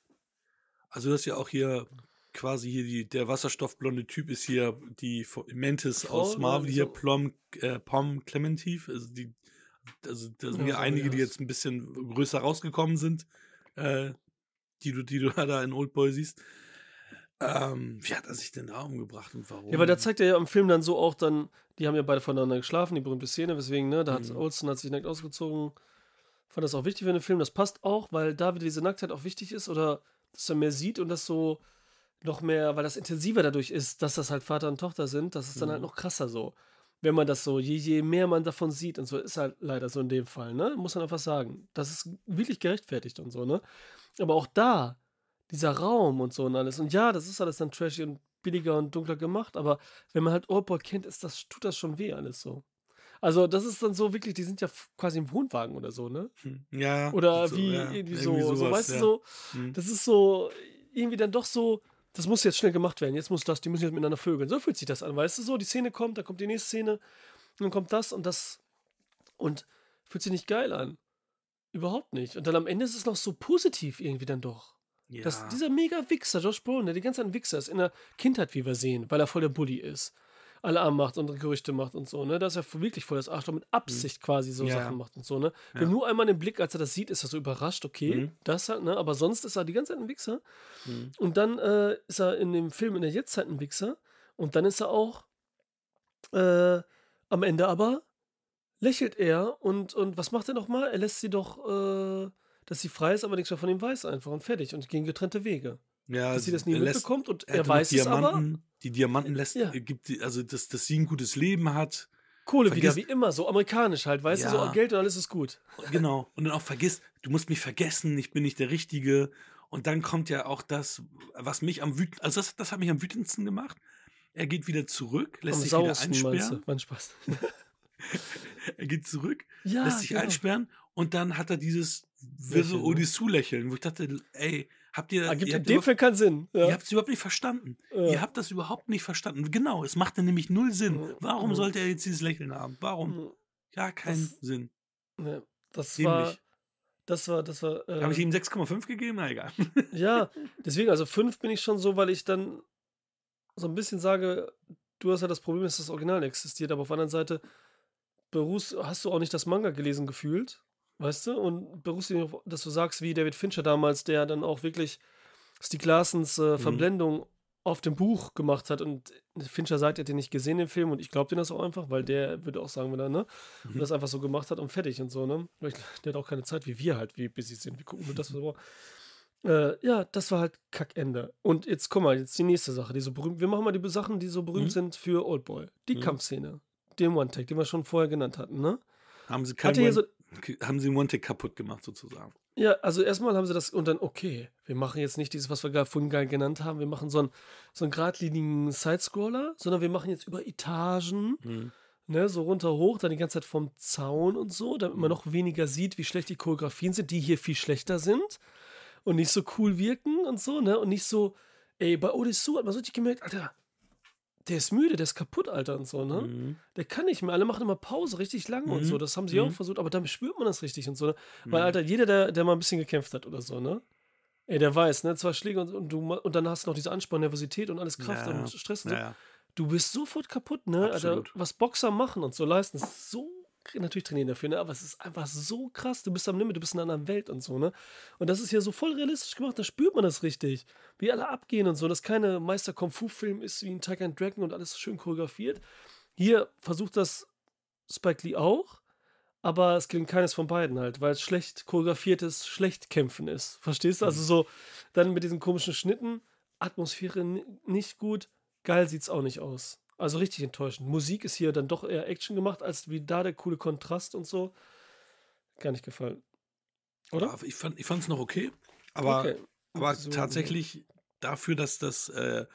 Also, das ist ja auch hier quasi hier die, der wasserstoffblonde Typ ist hier die Mantis Frau aus Marvel hier, so? Plom, äh, Pom Clementif. Also, die, also da sind Ja, ja einige, ja. die jetzt ein bisschen größer rausgekommen sind, äh, die, du, die du [laughs] da in Oldboy siehst. Ähm, wie hat er sich denn da umgebracht und warum? Ja, weil da zeigt er ja im Film dann so auch dann, die haben ja beide voneinander geschlafen, die berühmte Szene, weswegen, ne, da hat Mhm. Olsen hat sich nackt ausgezogen. Fand das auch wichtig für den Film, das passt auch, weil da wieder diese Nacktheit auch wichtig ist oder dass er mehr sieht und das so noch mehr, weil das intensiver dadurch ist, dass das halt Vater und Tochter sind, das ist dann halt Mhm. noch krasser so. Wenn man das so, je, je mehr man davon sieht und so, ist halt leider so in dem Fall, ne? Muss man einfach sagen. Das ist wirklich gerechtfertigt und so, ne? Aber auch da, dieser Raum und so und alles. Und ja, das ist alles dann trashy und billiger und dunkler gemacht, aber wenn man halt Oldboy kennt, ist das, tut das schon weh alles so. Also, das ist dann so wirklich, die sind ja quasi im Wohnwagen oder so, ne? Hm, Ja. Oder so, wie ja, irgendwie so, so, sowas, weißt ja. du, so, das ist so irgendwie dann doch so, das muss jetzt schnell gemacht werden. Jetzt muss das, die müssen jetzt miteinander vögeln. So fühlt sich das an, weißt du so? Die Szene kommt, dann kommt die nächste Szene, und dann kommt das und das und fühlt sich nicht geil an. Überhaupt nicht. Und dann am Ende ist es noch so positiv irgendwie dann doch. Ja. Dass dieser mega Wichser, Josh Brolin, der die ganze Zeit ein Wichser ist, in der Kindheit, wie wir sehen, weil er voll der Bully ist. Alle Arm macht und Gerüchte macht und so, ne? Dass er wirklich voll das Arschloch mit Absicht quasi so Ja, Sachen macht und so, ne? Ja. haben nur einmal den Blick, als er das sieht, ist er so überrascht, okay, Mhm. das halt, ne? Aber sonst ist er die ganze Zeit ein Wichser. Hm. Und dann äh, ist er in dem Film in der Jetztzeit ein Wichser. Und dann ist er auch äh, am Ende aber lächelt er und, und was macht er nochmal? Er lässt sie doch, äh, dass sie frei ist, aber nichts mehr von ihm weiß einfach und fertig und gehen getrennte Wege. ja, Dass sie das nie mitbekommt und er er, weiß es aber. Diamanten, Die Diamanten lässt, Ja. äh, gibt, die- also dass, dass sie ein gutes Leben hat. Kohle wieder, wie immer, so amerikanisch halt, weißt du, so Ja. Geld und alles ist gut. Genau. Und dann auch vergiss, du musst mich vergessen, ich bin nicht der Richtige. Und dann kommt ja auch das, was mich am wütendsten, also das, das hat mich am wütendsten gemacht. Er geht wieder zurück, lässt Am sich wieder sauersten, meinst du? einsperren. Mein Spaß. Er geht zurück, Ja, lässt sich genau. einsperren und dann hat er dieses wirre Lächeln, ne? Odissou-Lächeln, wo ich dachte, ey, habt ihr, Ergibt ihr in dem Fall keinen Sinn. Ihr Ja. habt es überhaupt nicht verstanden. Ja. Ihr habt das überhaupt nicht verstanden. Genau, es machte nämlich null Sinn. Warum Mhm. sollte er jetzt dieses Lächeln haben? Warum? Ja, keinen Das- Sinn. Ne, das war, Dämlich. das war, das war. Äh, Habe ich ihm 6,5 gegeben? Na egal. [laughs] Ja, deswegen, also fünf bin ich schon so, weil ich dann so ein bisschen sage, du hast ja das Problem, dass das Original existiert, aber auf der anderen Seite beruhst, hast du auch nicht das Manga gelesen gefühlt, weißt du? Und beruhst du dich dass du sagst, wie David Fincher damals, der dann auch wirklich Stieg Larsens äh, Verblendung auf dem Buch gemacht hat und Fincher sagt, er hat den nicht gesehen, den Film, und ich glaube den das auch einfach, weil der würde auch sagen, wenn er, ne? Und das einfach so gemacht hat und fertig und so, ne? Der hat auch keine Zeit, wie wir halt, wie busy sind. Wir gucken nur das, was wir. Äh, ja, das war halt Kackende. Und jetzt komm mal, jetzt die nächste Sache, die so berühmt. Wir machen mal die Sachen, die so berühmt Mhm. sind für Oldboy. Die Mhm. Kampfszene. Den One-Tag, den wir schon vorher genannt hatten, ne? Haben sie, Hat kein hier One, so, haben sie einen One-Take kaputt gemacht, sozusagen. ja, also erstmal haben sie das und dann, okay, wir machen jetzt nicht dieses, was wir gerade vorhin geil genannt haben, wir machen so einen, so einen geradlinigen Sidescroller, sondern wir machen jetzt über Etagen, Mhm. ne, so runter hoch, dann die ganze Zeit vom Zaun und so, damit Mhm. man noch weniger sieht, wie schlecht die Choreografien sind, die hier viel schlechter sind und nicht so cool wirken und so, ne, und nicht so, ey, bei Odissou hat man so richtig gemerkt, Alter, der ist müde, der ist kaputt, Alter, und so, ne? Mhm. Der kann nicht mehr. Alle machen immer Pause, richtig lang und Mhm. so. Das haben sie Mhm. auch versucht, aber damit spürt man das richtig und so. Ne? Mhm. Weil, Alter, jeder, der, der mal ein bisschen gekämpft hat oder so, ne? Ey, der weiß, ne? Zwei Schläge und, und, du, und dann hast du noch diese Anspannung, Nervosität und alles Kraft Ja, und Stress und so. Naja. Du bist sofort kaputt, ne? Alter, Absolut. was Boxer machen und so leisten, ist so natürlich trainieren dafür, ne? Aber es ist einfach so krass. Du bist am Limit, du bist in einer anderen Welt und so, ne? Und das ist hier so voll realistisch gemacht, da spürt man das richtig. Wie alle abgehen und so. Dass keine Meister-Kung-Fu-Film ist wie ein Tiger and Dragon und alles schön choreografiert. Hier versucht das Spike Lee auch, aber es gelingt keines von beiden halt, weil es schlecht choreografiertes schlecht kämpfen ist. Verstehst du? Also so, dann mit diesen komischen Schnitten, Atmosphäre ni- nicht gut, geil sieht's auch nicht aus. Also richtig enttäuschend. Musik ist hier dann doch eher Action gemacht, als wie da der coole Kontrast und so. Gar nicht gefallen. Oder? Ja, ich fand es noch okay. Aber, Okay. aber So, tatsächlich dafür, dass das, äh,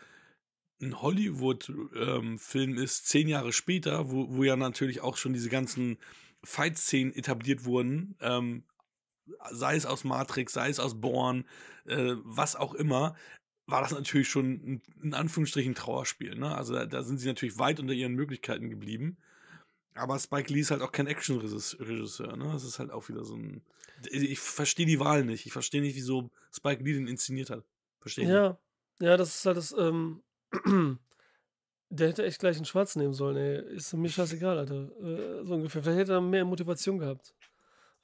ein Hollywood-Film ist, zehn Jahre später, wo, wo ja natürlich auch schon diese ganzen Fight-Szenen etabliert wurden, ähm, sei es aus Matrix, sei es aus Born, äh, was auch immer, war das natürlich schon ein, in Anführungsstrichen Trauerspiel. Ne? Also da, da sind sie natürlich weit unter ihren Möglichkeiten geblieben. Aber Spike Lee ist halt auch kein Action-Regisseur, ne? Das ist halt auch wieder so ein. Ich verstehe die Wahl nicht. Ich verstehe nicht, wieso Spike Lee den inszeniert hat. Verstehe Ja, ja, das ist halt das, ähm, [clears throat] der hätte echt gleich einen Schwarz nehmen sollen, ey. Ist mir scheißegal, Alter. Äh, so ungefähr. Vielleicht hätte er mehr Motivation gehabt.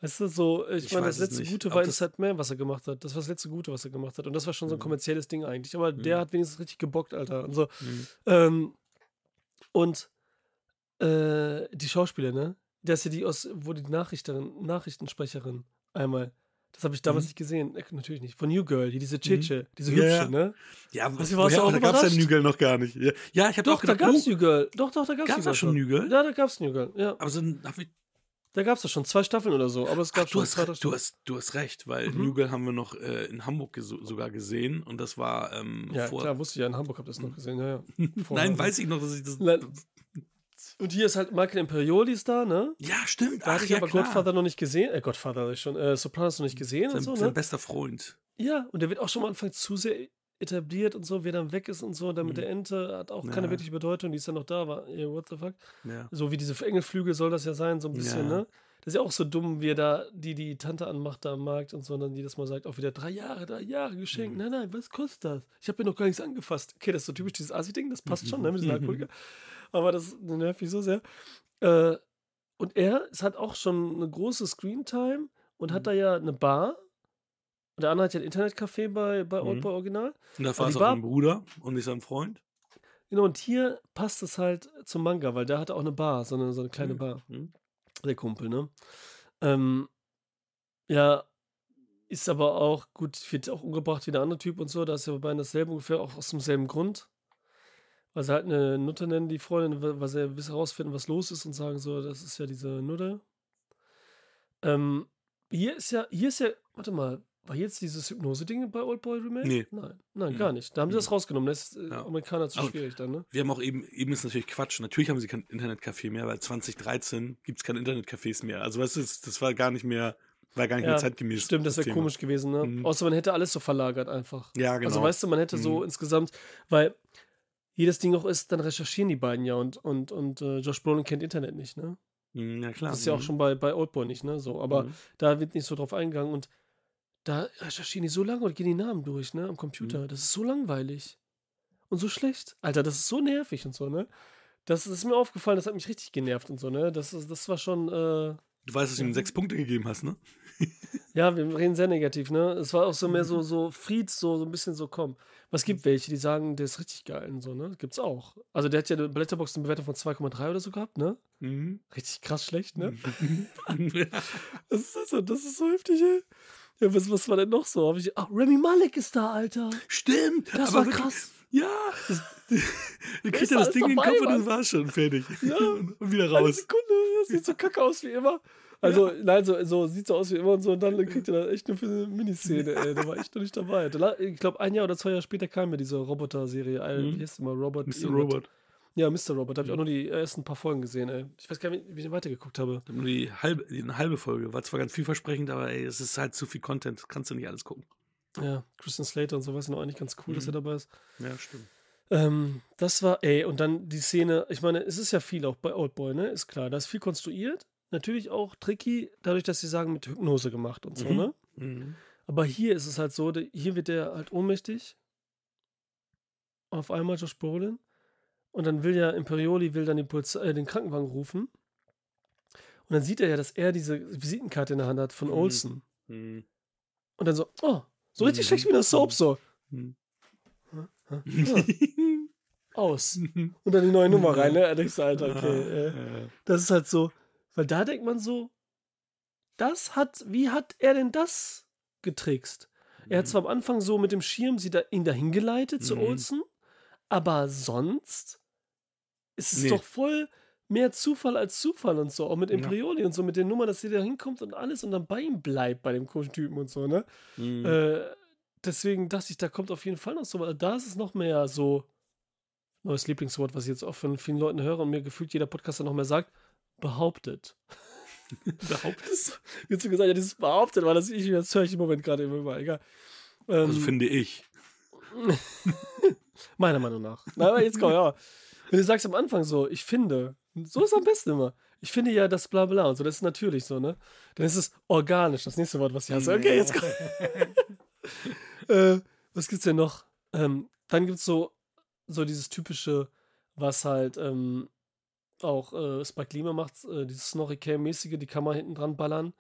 Weißt du, so, ich, Ich meine, das es letzte nicht. Gute war das- Inside Man, was er gemacht hat. Das war das letzte Gute, was er gemacht hat. Und das war schon so ein Mhm. kommerzielles Ding eigentlich. Aber der Mhm. hat wenigstens richtig gebockt, Alter. Und so. Mhm. Ähm, und äh, die Schauspieler, ne? Das ist ja die aus, wurde die Nachrichterin, Nachrichtensprecherin einmal. Das habe ich damals Mhm. nicht gesehen. Äh, natürlich nicht. Von New Girl, die diese Chiche, diese Ja, hübsche, ja. ne? Ja, Was, warst du auch da gab es ja? New Girl noch gar nicht. Ja, ja ich habe Doch, auch da gedacht, gab's oh, New Girl. Doch, doch, da gab's Gab's New da Girl schon New Girl? Ja, da gab's New Girl, ja. aber so ein, ich, Da gab's das schon. Zwei Staffeln oder so. Aber es ach, gab du, schon hast, zwei, du, hast, du hast recht, weil Mhm. New Girl haben wir noch äh, in Hamburg sogar gesehen und das war ähm, Ja, vor. klar, wusste ich ja. In Hamburg habt ihr das noch gesehen, ja, ja. [laughs] Vorher. Nein, weiß ich noch, dass ich das. Nein. Und hier ist halt Michael Imperioli ist da, ne? Ja, stimmt. Da Ach, hatte ich ja, aber klar. Godfather noch nicht gesehen. Äh, Godfather hab ich schon. Äh, Sopranos noch nicht gesehen Sein, und so, sein ne? bester Freund. Ja, und der wird auch schon am Anfang zu sehr etabliert und so, wer dann weg ist und so. Dann mit Mhm. der Ente hat auch keine Ja. wirkliche Bedeutung. Die ist ja noch da, war, ey, what the fuck? Ja. So wie diese Engelflügel soll das ja sein, so ein bisschen, Ja. ne? Das ist ja auch so dumm, wie er da die, die Tante anmacht da am Markt und so, und dann jedes Mal sagt auch wieder drei Jahre, drei Jahre geschenkt. Mhm. Nein, nein, was kostet das? Ich habe mir noch gar nichts angefasst. Okay, das ist so typisch dieses Asi-Ding, das passt schon, ne, mit diesem Mhm. Alkoholiker. [laughs] Aber das nervt mich so sehr. Äh, und er es hat auch schon eine große Screentime und hat Mhm. da ja eine Bar. Und der andere hat ja ein Internetcafé bei, bei Mhm. Oldboy Original. Und da war es auch Bar- sein Bruder und nicht sein Freund. Genau, und hier passt es halt zum Manga, weil der hatte auch eine Bar, so eine, so eine kleine Mhm. Bar. Mhm. Der Kumpel, ne? Ähm, ja, ist aber auch gut, wird auch umgebracht wie der andere Typ und so. Da ist ja bei beiden dasselbe ungefähr, auch aus demselben Grund. Weil sie halt eine Nutte nennen, die Freundin, weil sie ja herausfinden, was los ist und sagen so, das ist ja diese Nutte. Ähm, hier ist ja, hier ist ja, warte mal, war jetzt dieses Hypnose-Ding bei Oldboy Remake? Nee. Nein, nein, Mhm. gar nicht. Da haben sie das Mhm. rausgenommen. Das ist äh, Ja. Amerikaner zu Aber- schwierig dann, ne? Wir haben auch eben, eben ist natürlich Quatsch. Natürlich haben sie kein Internetcafé mehr, weil 2013 gibt es keine Internetcafés mehr. Also weißt du, das, war gar nicht mehr, war gar nicht Ja, mehr zeitgemäß. Stimmt, das wäre komisch gewesen, ne? Mhm. Außer man hätte alles so verlagert einfach. Ja, genau. Also weißt du, man hätte so Mhm. insgesamt, weil jedes Ding auch ist, dann recherchieren die beiden ja und, und, und äh, Josh Brolin kennt Internet nicht, ne? Mhm, ja, klar. Das ist ja auch Mhm. schon bei, bei Oldboy nicht, ne? So, aber da wird nicht so drauf eingegangen und da recherchieren die so lange und gehen die Namen durch, ne? Am Computer. Mhm. Das ist so langweilig. Und so schlecht. Alter, das ist so nervig und so, ne? Das ist mir aufgefallen, das hat mich richtig genervt und so, ne? Das, das war schon, äh, Du weißt, dass du ihm sechs Punkte gegeben hast, ne? [laughs] Ja, wir reden sehr negativ, ne? Es war auch so mehr Mhm. so, so Fried, so, so ein bisschen so, komm. Was gibt welche, die sagen, der ist richtig geil und so, ne? Gibt's auch. Also der hat ja eine Blätterbox eine Bewertung von 2,3 oder so gehabt, ne? Mhm. Richtig krass schlecht, ne? [laughs] [laughs] Das ist, also, das ist so heftig, ey. Ja, was, was war denn noch so? Hab ich, ach, Remy Malek ist da, Alter. Stimmt. Das war krass. Ja. Das, [laughs] dann kriegt er das Ding in den Kopf und Mann. dann war schon fertig. Ja. [laughs] Und wieder Eine raus. Sekunde, das sieht so kacke aus wie immer. Also, nein, so, so sieht so aus wie immer und so, und dann kriegt er da echt nur für eine Miniszene, ey. Der war echt noch nicht dabei. Da Ich glaube, ein Jahr oder zwei Jahre später kam mir diese Roboter-Serie. Äh, Mhm. Wie heißt die mal? Robot. Mr. Robot. Ja, Mr. Robot. Da habe ich auch nur die ersten paar Folgen gesehen, ey. Ich weiß gar nicht, wie ich weitergeguckt habe. Nur die halbe, die eine halbe Folge. War zwar ganz vielversprechend, aber ey, es ist halt zu viel Content. Kannst du nicht alles gucken. Ja, Christian Slater und so, weiß ich noch eigentlich ganz cool, dass er Mhm. dabei ist. Ja, stimmt. Ähm, das war, ey, und dann die Szene, ich meine, es ist ja viel auch bei Oldboy, ne? Ist klar, da ist viel konstruiert. Natürlich auch tricky, dadurch, dass sie sagen, mit Hypnose gemacht und so, Mhm. ne? Mhm. Aber hier ist es halt so, hier wird der halt ohnmächtig. Auf einmal Josh Brolin. Und dann will ja Imperioli will dann den, äh, den Krankenwagen rufen. Und dann sieht er ja, dass er diese Visitenkarte in der Hand hat von Mhm. Olsen. Mhm. Und dann so, oh, so richtig Mhm. schlecht wie der Soap, so. Mhm. Ja, [laughs] aus. Und dann die neue Nummer rein, ne? Da denkst du, Alter, okay. Äh, Äh, das ist halt so, weil da denkt man so, das hat, wie hat er denn das getrickst? Er hat zwar am Anfang so mit dem Schirm sie da, ihn dahin geleitet zu Mhm. Olsen, aber sonst ist es Nee. doch voll mehr Zufall als Zufall und so. Auch mit Ja. Imperioli und so, mit den Nummern, dass da hinkommt und alles und dann bei ihm bleibt, bei dem komischen Typen und so, ne? Mhm. Äh, deswegen dachte ich, da kommt auf jeden Fall noch so, weil da ist es noch mehr so neues Lieblingswort, was ich jetzt auch von vielen Leuten höre und mir gefühlt jeder Podcaster noch mehr sagt, behauptet. [laughs] Behauptet? [laughs] Jetzt gesagt, ja, dieses behauptet, weil das ich, das höre ich im Moment gerade immer mal, egal. Ähm, Also finde ich. [laughs] meiner Meinung nach. Na, aber jetzt komm, ja. Wenn du sagst am Anfang so, ich finde, so ist am besten immer. Ich finde ja das bla bla und so, das ist natürlich so, ne? Dann ist es organisch, das nächste Wort, was ich hasse. Okay, jetzt komm. [laughs] äh, was gibt's denn noch? Ähm, dann gibt's so, so dieses typische, was halt ähm, auch äh, Spike Lima macht, äh, dieses Snorri-Cam-mäßige, die kann man hinten dran ballern,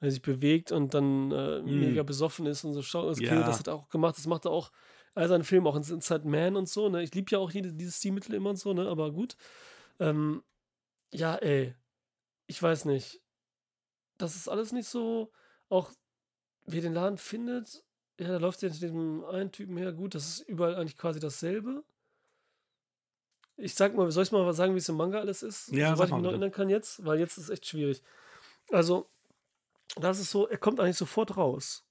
wenn er sich bewegt und dann äh, Mm. mega besoffen ist und so. Schau, das, Ja. das hat er auch gemacht, das macht er auch all seinen Filmen, auch in Inside Man und so, ne? Ich liebe ja auch jede, dieses Stilmittel immer und so, ne? Aber gut. Ähm, ja, ey. Ich weiß nicht. Das ist alles nicht so. Auch wie er den Laden findet, ja, da läuft jetzt diesem einen Typen her, gut, das ist überall eigentlich quasi dasselbe. Ich sag mal, soll ich mal sagen, wie es im Manga alles ist? Ja, Soweit ich mich noch erinnern kann jetzt, weil jetzt ist es echt schwierig. Also, das ist so, er kommt eigentlich sofort raus.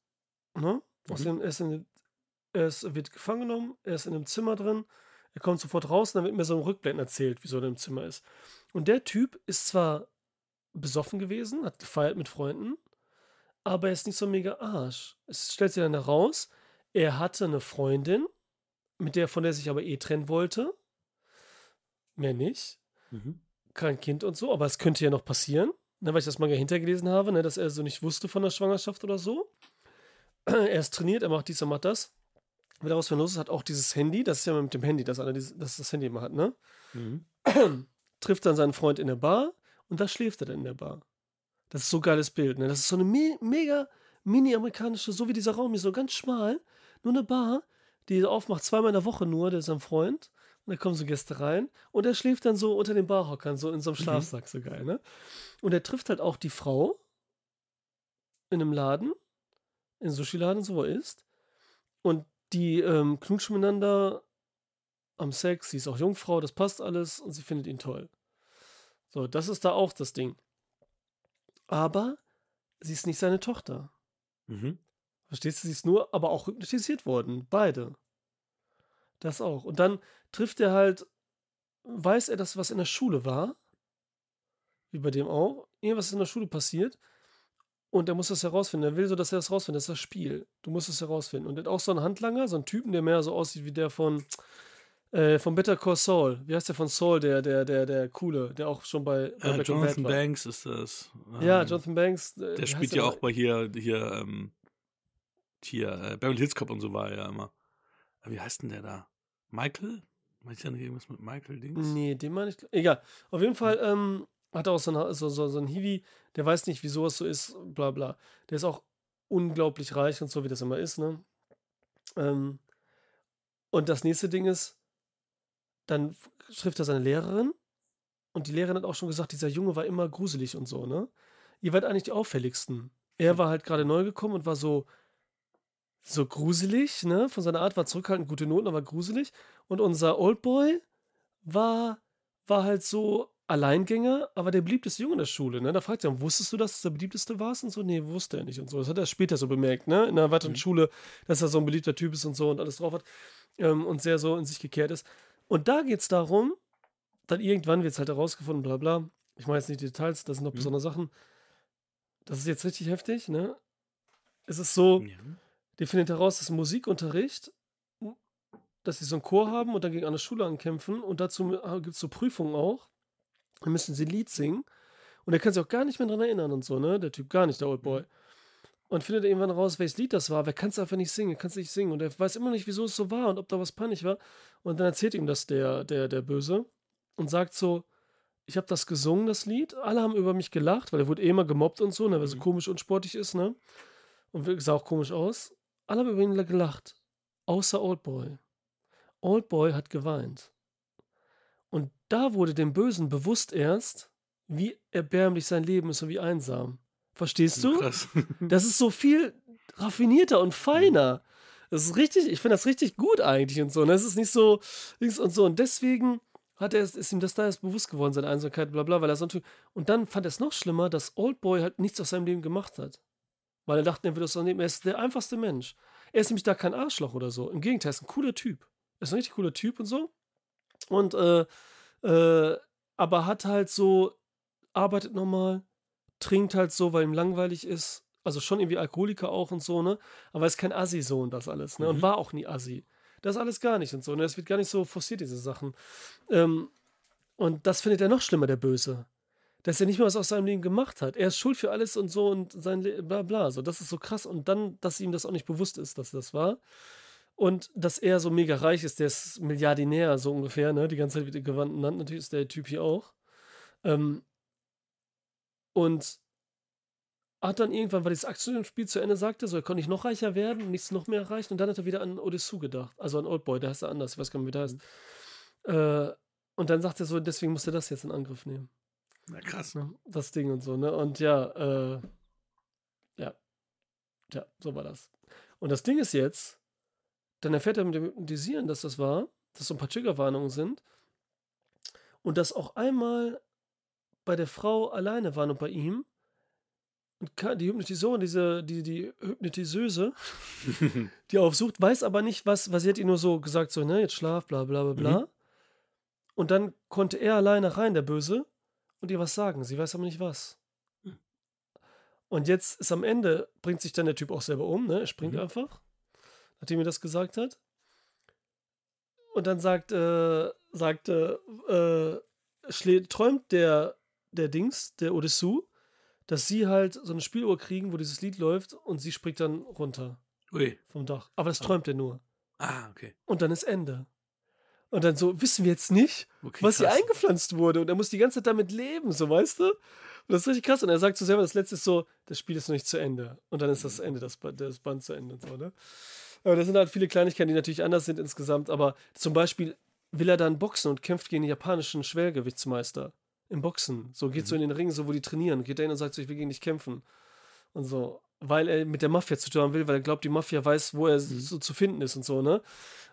Ne? Aus Mhm. dem, er, ist in, er ist, wird gefangen genommen, er ist in einem Zimmer drin, er kommt sofort raus und dann wird mir so ein Rückblenden erzählt, wieso er im Zimmer ist. Und der Typ ist zwar besoffen gewesen, hat gefeiert mit Freunden, aber er ist nicht so mega Arsch. Es stellt sich dann heraus, er hatte eine Freundin, mit der, von der er sich aber eh trennen wollte. Mehr nicht. Mhm. Kein Kind und so, aber es könnte ja noch passieren, ne, weil ich das Manga hintergelesen habe, ne, dass er so nicht wusste von der Schwangerschaft oder so. [clears throat] Er ist trainiert, er macht dies, er macht das. Daraus was los ist, hat auch dieses Handy, das ist ja mit dem Handy, dass einer dieses, dass das Handy immer hat, ne? Mhm. [clears throat] trifft dann seinen Freund in der Bar und da schläft er dann in der Bar. Das ist so ein geiles Bild, ne? Das ist so eine me mega mini-amerikanische, so wie dieser Raum hier, so ganz schmal, nur eine Bar, die er aufmacht zweimal in der Woche nur, der ist sein Freund. Und da kommen so Gäste rein und er schläft dann so unter den Barhockern, so in so einem Schlafsack, so geil, ne? Und er trifft halt auch die Frau in einem Laden, in Sushi-Laden, so wo er ist. Und die ähm, knutschen miteinander am Sex, sie ist auch Jungfrau, das passt alles und sie findet ihn toll. So, das ist da auch das Ding. Aber sie ist nicht seine Tochter. Mhm. Verstehst du? Sie ist nur, aber auch hypnotisiert worden. Beide. Das auch. Und dann trifft er halt, weiß er, dass was in der Schule war. Wie bei dem auch. Irgendwas ist in der Schule passiert. Und er muss das herausfinden. Er will so, dass er das rausfindet. Das ist das Spiel. Du musst es herausfinden. Und auch so einen Handlanger, so einen Typen, der mehr so aussieht wie der von, äh, von Better Call Saul. Wie heißt der von Saul, der, der, der, der coole, der auch schon bei, Äh, Jonathan. Banks ist das. Ja, Ähm, Jonathan Banks. äh, Der spielt ja auch bei hier, hier, ähm, hier, äh, Beverly Hills Cop und so war er ja immer. Aber Wie heißt denn der da? Michael? Weiß ja nicht irgendwas mit Michael Dings? Nee, den meine ich. Egal. Auf jeden Fall ähm, hat auch so einen, so, so, so einen Hiwi, der weiß nicht, wieso es so ist, bla bla. Der ist auch unglaublich reich und so, wie das immer ist, ne? Ähm, und das nächste Ding ist, dann trifft er seine Lehrerin und die Lehrerin hat auch schon gesagt, dieser Junge war immer gruselig und so, ne? Ihr wart eigentlich die auffälligsten. Er war halt gerade neu gekommen und war so, so gruselig, ne? Von seiner Art war zurückhaltend, gute Noten, aber gruselig. Und unser Oldboy war, war halt so Alleingänger, aber der beliebteste Junge in der Schule, ne? Da fragt er, wusstest du, dass du der beliebteste warst? Und so, nee, wusste er nicht und so. Das hat er später so bemerkt, ne? In der weiteren Mhm. Schule, dass er so ein beliebter Typ ist und so und alles drauf hat ähm, und sehr so in sich gekehrt ist. Und da geht es darum, dann irgendwann wird es halt herausgefunden, bla bla. Ich meine jetzt nicht die Details, das sind noch Mhm. besondere Sachen. Das ist jetzt richtig heftig, ne? Es ist so, Ja. die findet heraus, dass Musikunterricht, dass sie so einen Chor haben und dann gegen eine Schule ankämpfen und dazu gibt es so Prüfungen auch. Dann müssen sie ein Lied singen und er kann sich auch gar nicht mehr dran erinnern und so, ne? Der Typ gar nicht, der Old Boy. Und findet irgendwann raus, welches Lied das war. Wer kann es einfach nicht singen, kann es nicht singen und er weiß immer nicht, wieso es so war und ob da was peinlich war. Und dann erzählt ihm das der, der, der Böse und sagt so, ich habe das gesungen, das Lied. Alle haben über mich gelacht, weil er wurde eh immer gemobbt und so, ne, weil er so Mhm. komisch und sportlich ist, ne? Und sah auch komisch aus. Alle haben über ihn gelacht. Außer Oldboy. Oldboy hat geweint. Da wurde dem Bösen bewusst erst, wie erbärmlich sein Leben ist und wie einsam. Verstehst du? Krass. [laughs] Das ist so viel raffinierter und feiner. Das ist richtig, ich finde das richtig gut eigentlich und so. Und das ist nicht so, links und so. Und deswegen hat er, ist ihm das da erst bewusst geworden, seine Einsamkeit, bla bla, weil er so ein Typ- Und dann fand er es noch schlimmer, dass Oldboy halt nichts aus seinem Leben gemacht hat. Weil er dachte, er würde das nehmen. Er ist der einfachste Mensch. Er ist nämlich da kein Arschloch oder so. Im Gegenteil, er ist ein cooler Typ. Er ist ein richtig cooler Typ und so. Und äh, äh, aber hat halt so, arbeitet normal, trinkt halt so, weil ihm langweilig ist. Also schon irgendwie Alkoholiker auch und so, ne? Aber ist kein Assi-Sohn, das alles, ne? Und Mhm. war auch nie Assi. Das alles gar nicht und so, ne? Es wird gar nicht so forciert, diese Sachen. Ähm, und das findet er noch schlimmer, der Böse. Dass er nicht mehr was aus seinem Leben gemacht hat. Er ist schuld für alles und so und sein Le bla bla. So, das ist so krass. Und dann, dass ihm das auch nicht bewusst ist, dass das war. Und dass er so mega reich ist, der ist Milliardinär, so ungefähr, ne? Die ganze Zeit wird er gewandt genannt, natürlich ist der Typ hier auch. Ähm, und hat dann irgendwann, weil dieses Aktienspiel zu Ende sagte, so er konnte nicht noch reicher werden und nichts noch mehr erreichen. Und dann hat er wieder an Odessu gedacht. Also an Oldboy, der heißt er anders, ich weiß gar nicht, wie der heißt. Äh, und dann sagt er so, deswegen muss er das jetzt in Angriff nehmen. Na krass. Ne? Das Ding und so, ne? Und ja, äh, ja. Ja, so war das. Und das Ding ist jetzt, dann erfährt er mit dem Hypnotisieren, dass das war, dass so ein paar Triggerwarnungen sind. Und dass auch einmal bei der Frau alleine waren und bei ihm. Und die Hypnotisorin, diese, die, die Hypnotiseuse, [laughs] die aufsucht, weiß aber nicht, was, was sie hat ihr nur so gesagt, so, ne, jetzt schlaf, bla bla bla bla. Mhm. Und dann konnte er alleine rein, der Böse, und ihr was sagen. Sie weiß aber nicht was. Hm. Und jetzt ist am Ende, bringt sich dann der Typ auch selber um, ne? Er springt Mhm. einfach, nachdem er das gesagt hat. Und dann sagt, äh, sagt, äh, träumt der, der Dings, der Odessu, dass sie halt so eine Spieluhr kriegen, wo dieses Lied läuft und sie springt dann runter Ui. vom Dach. Aber das Ah. träumt er nur. Ah, okay. Und dann ist Ende. Und dann so, wissen wir jetzt nicht, okay was hier eingepflanzt wurde. Und er muss die ganze Zeit damit leben, so weißt du? Und das ist richtig krass. Und er sagt so selber, das letzte ist so, das Spiel ist noch nicht zu Ende. Und dann ist das Ende, das, Ba- das Band zu Ende und so, ne? Aber das sind halt viele Kleinigkeiten, die natürlich anders sind insgesamt. Aber zum Beispiel will er dann boxen und kämpft gegen den japanischen Schwergewichtsmeister. Im Boxen. So geht so in den Ring, so wo die trainieren. Geht er hin und sagt so, ich will gegen dich kämpfen. Und so. Weil er mit der Mafia zu tun haben will, weil er glaubt, die Mafia weiß, wo er so zu finden ist und so, ne?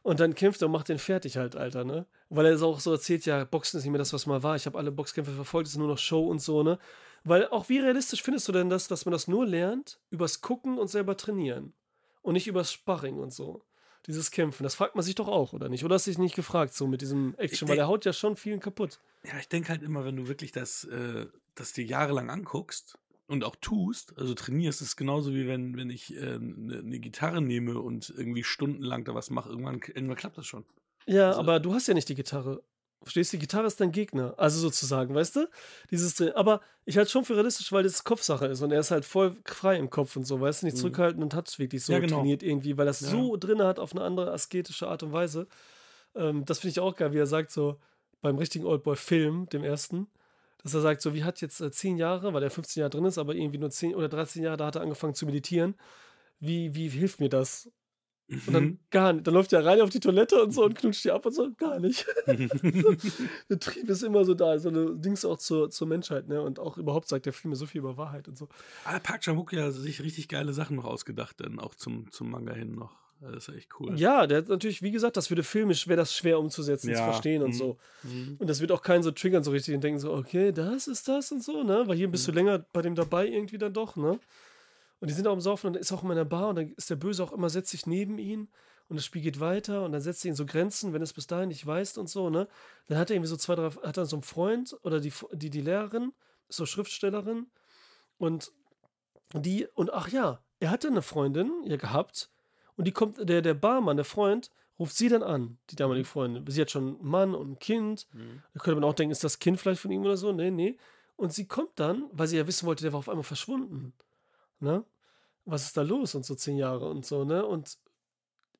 Und dann kämpft er und macht den fertig halt, Alter, ne? Weil er so auch so erzählt, ja, Boxen ist nicht mehr das, was mal war. Ich habe alle Boxkämpfe verfolgt, es ist nur noch Show und so, ne? Weil auch wie realistisch findest du denn das, dass man das nur lernt, übers Gucken und selber trainieren? Und nicht übers Sparring und so. Dieses Kämpfen, das fragt man sich doch auch, oder nicht? Oder hast du dich nicht gefragt, so mit diesem Action? Weil denk- er haut ja schon vielen kaputt. Ja, ich denke halt immer, wenn du wirklich das, äh, das dir jahrelang anguckst und auch tust, also trainierst, ist es genauso wie wenn, wenn ich eine äh, ne ne Gitarre nehme und irgendwie stundenlang da was mache. Irgendwann, irgendwann klappt das schon. Ja, Also- aber du hast ja nicht die Gitarre. Verstehst du? Die Gitarre ist dein Gegner. Also sozusagen, weißt du? Dieses, Tra- aber ich halte schon für realistisch, weil das Kopfsache ist und er ist halt voll frei im Kopf und so, weißt du? Nicht Mhm. zurückhaltend und hat es wirklich so Ja, genau. trainiert irgendwie, weil er es Ja. so drin hat auf eine andere asketische Art und Weise. Ähm, das finde ich auch geil, wie er sagt, so beim richtigen Oldboy-Film, dem ersten, dass er sagt, so wie hat jetzt äh, zehn Jahre, weil er 15 Jahre drin ist, aber irgendwie nur 10 oder 13 Jahre, da hat er angefangen zu meditieren. Wie, wie hilft mir das? Und Mhm. dann gar nicht. Dann läuft er rein auf die Toilette und so und knutscht die ab und so. Gar nicht. [laughs] [laughs] der Trieb ist immer so da. So eine Dings auch zur, zur Menschheit, ne? Und auch überhaupt sagt der Film so viel über Wahrheit und so. Aber Park Chan-wook ja sich richtig geile Sachen noch ausgedacht, dann auch zum, zum Manga hin noch. Das ist echt cool. Ja, der hat natürlich, wie gesagt, das würde filmisch, wäre das schwer umzusetzen, zu Ja, verstehen und mhm. so. Mhm. Und das wird auch keinen so triggern so richtig und denken so, okay, das ist das und so, ne? Weil hier bist du länger bei dem dabei irgendwie dann doch, ne? Und die sind auch am Saufen und ist auch immer in der Bar und dann ist der Böse auch immer, setzt sich neben ihn und das Spiel geht weiter und dann setzt er ihn so Grenzen, wenn es bis dahin nicht weiß und so, ne? Dann hat er irgendwie so zwei, drei, hat er so einen Freund oder die, die, die Lehrerin, ist so Schriftstellerin und die, und ach ja, er hatte eine Freundin ja gehabt und die kommt, der, der Barmann, der Freund, ruft sie dann an, die damalige Freundin. Sie hat schon einen Mann und ein Kind. Mhm. Da könnte man auch denken, ist das Kind vielleicht von ihm oder so? Nee, nee. Und sie kommt dann, weil sie ja wissen wollte, der war auf einmal verschwunden. Ne? Was ist da los? Und so zehn Jahre und so, ne? Und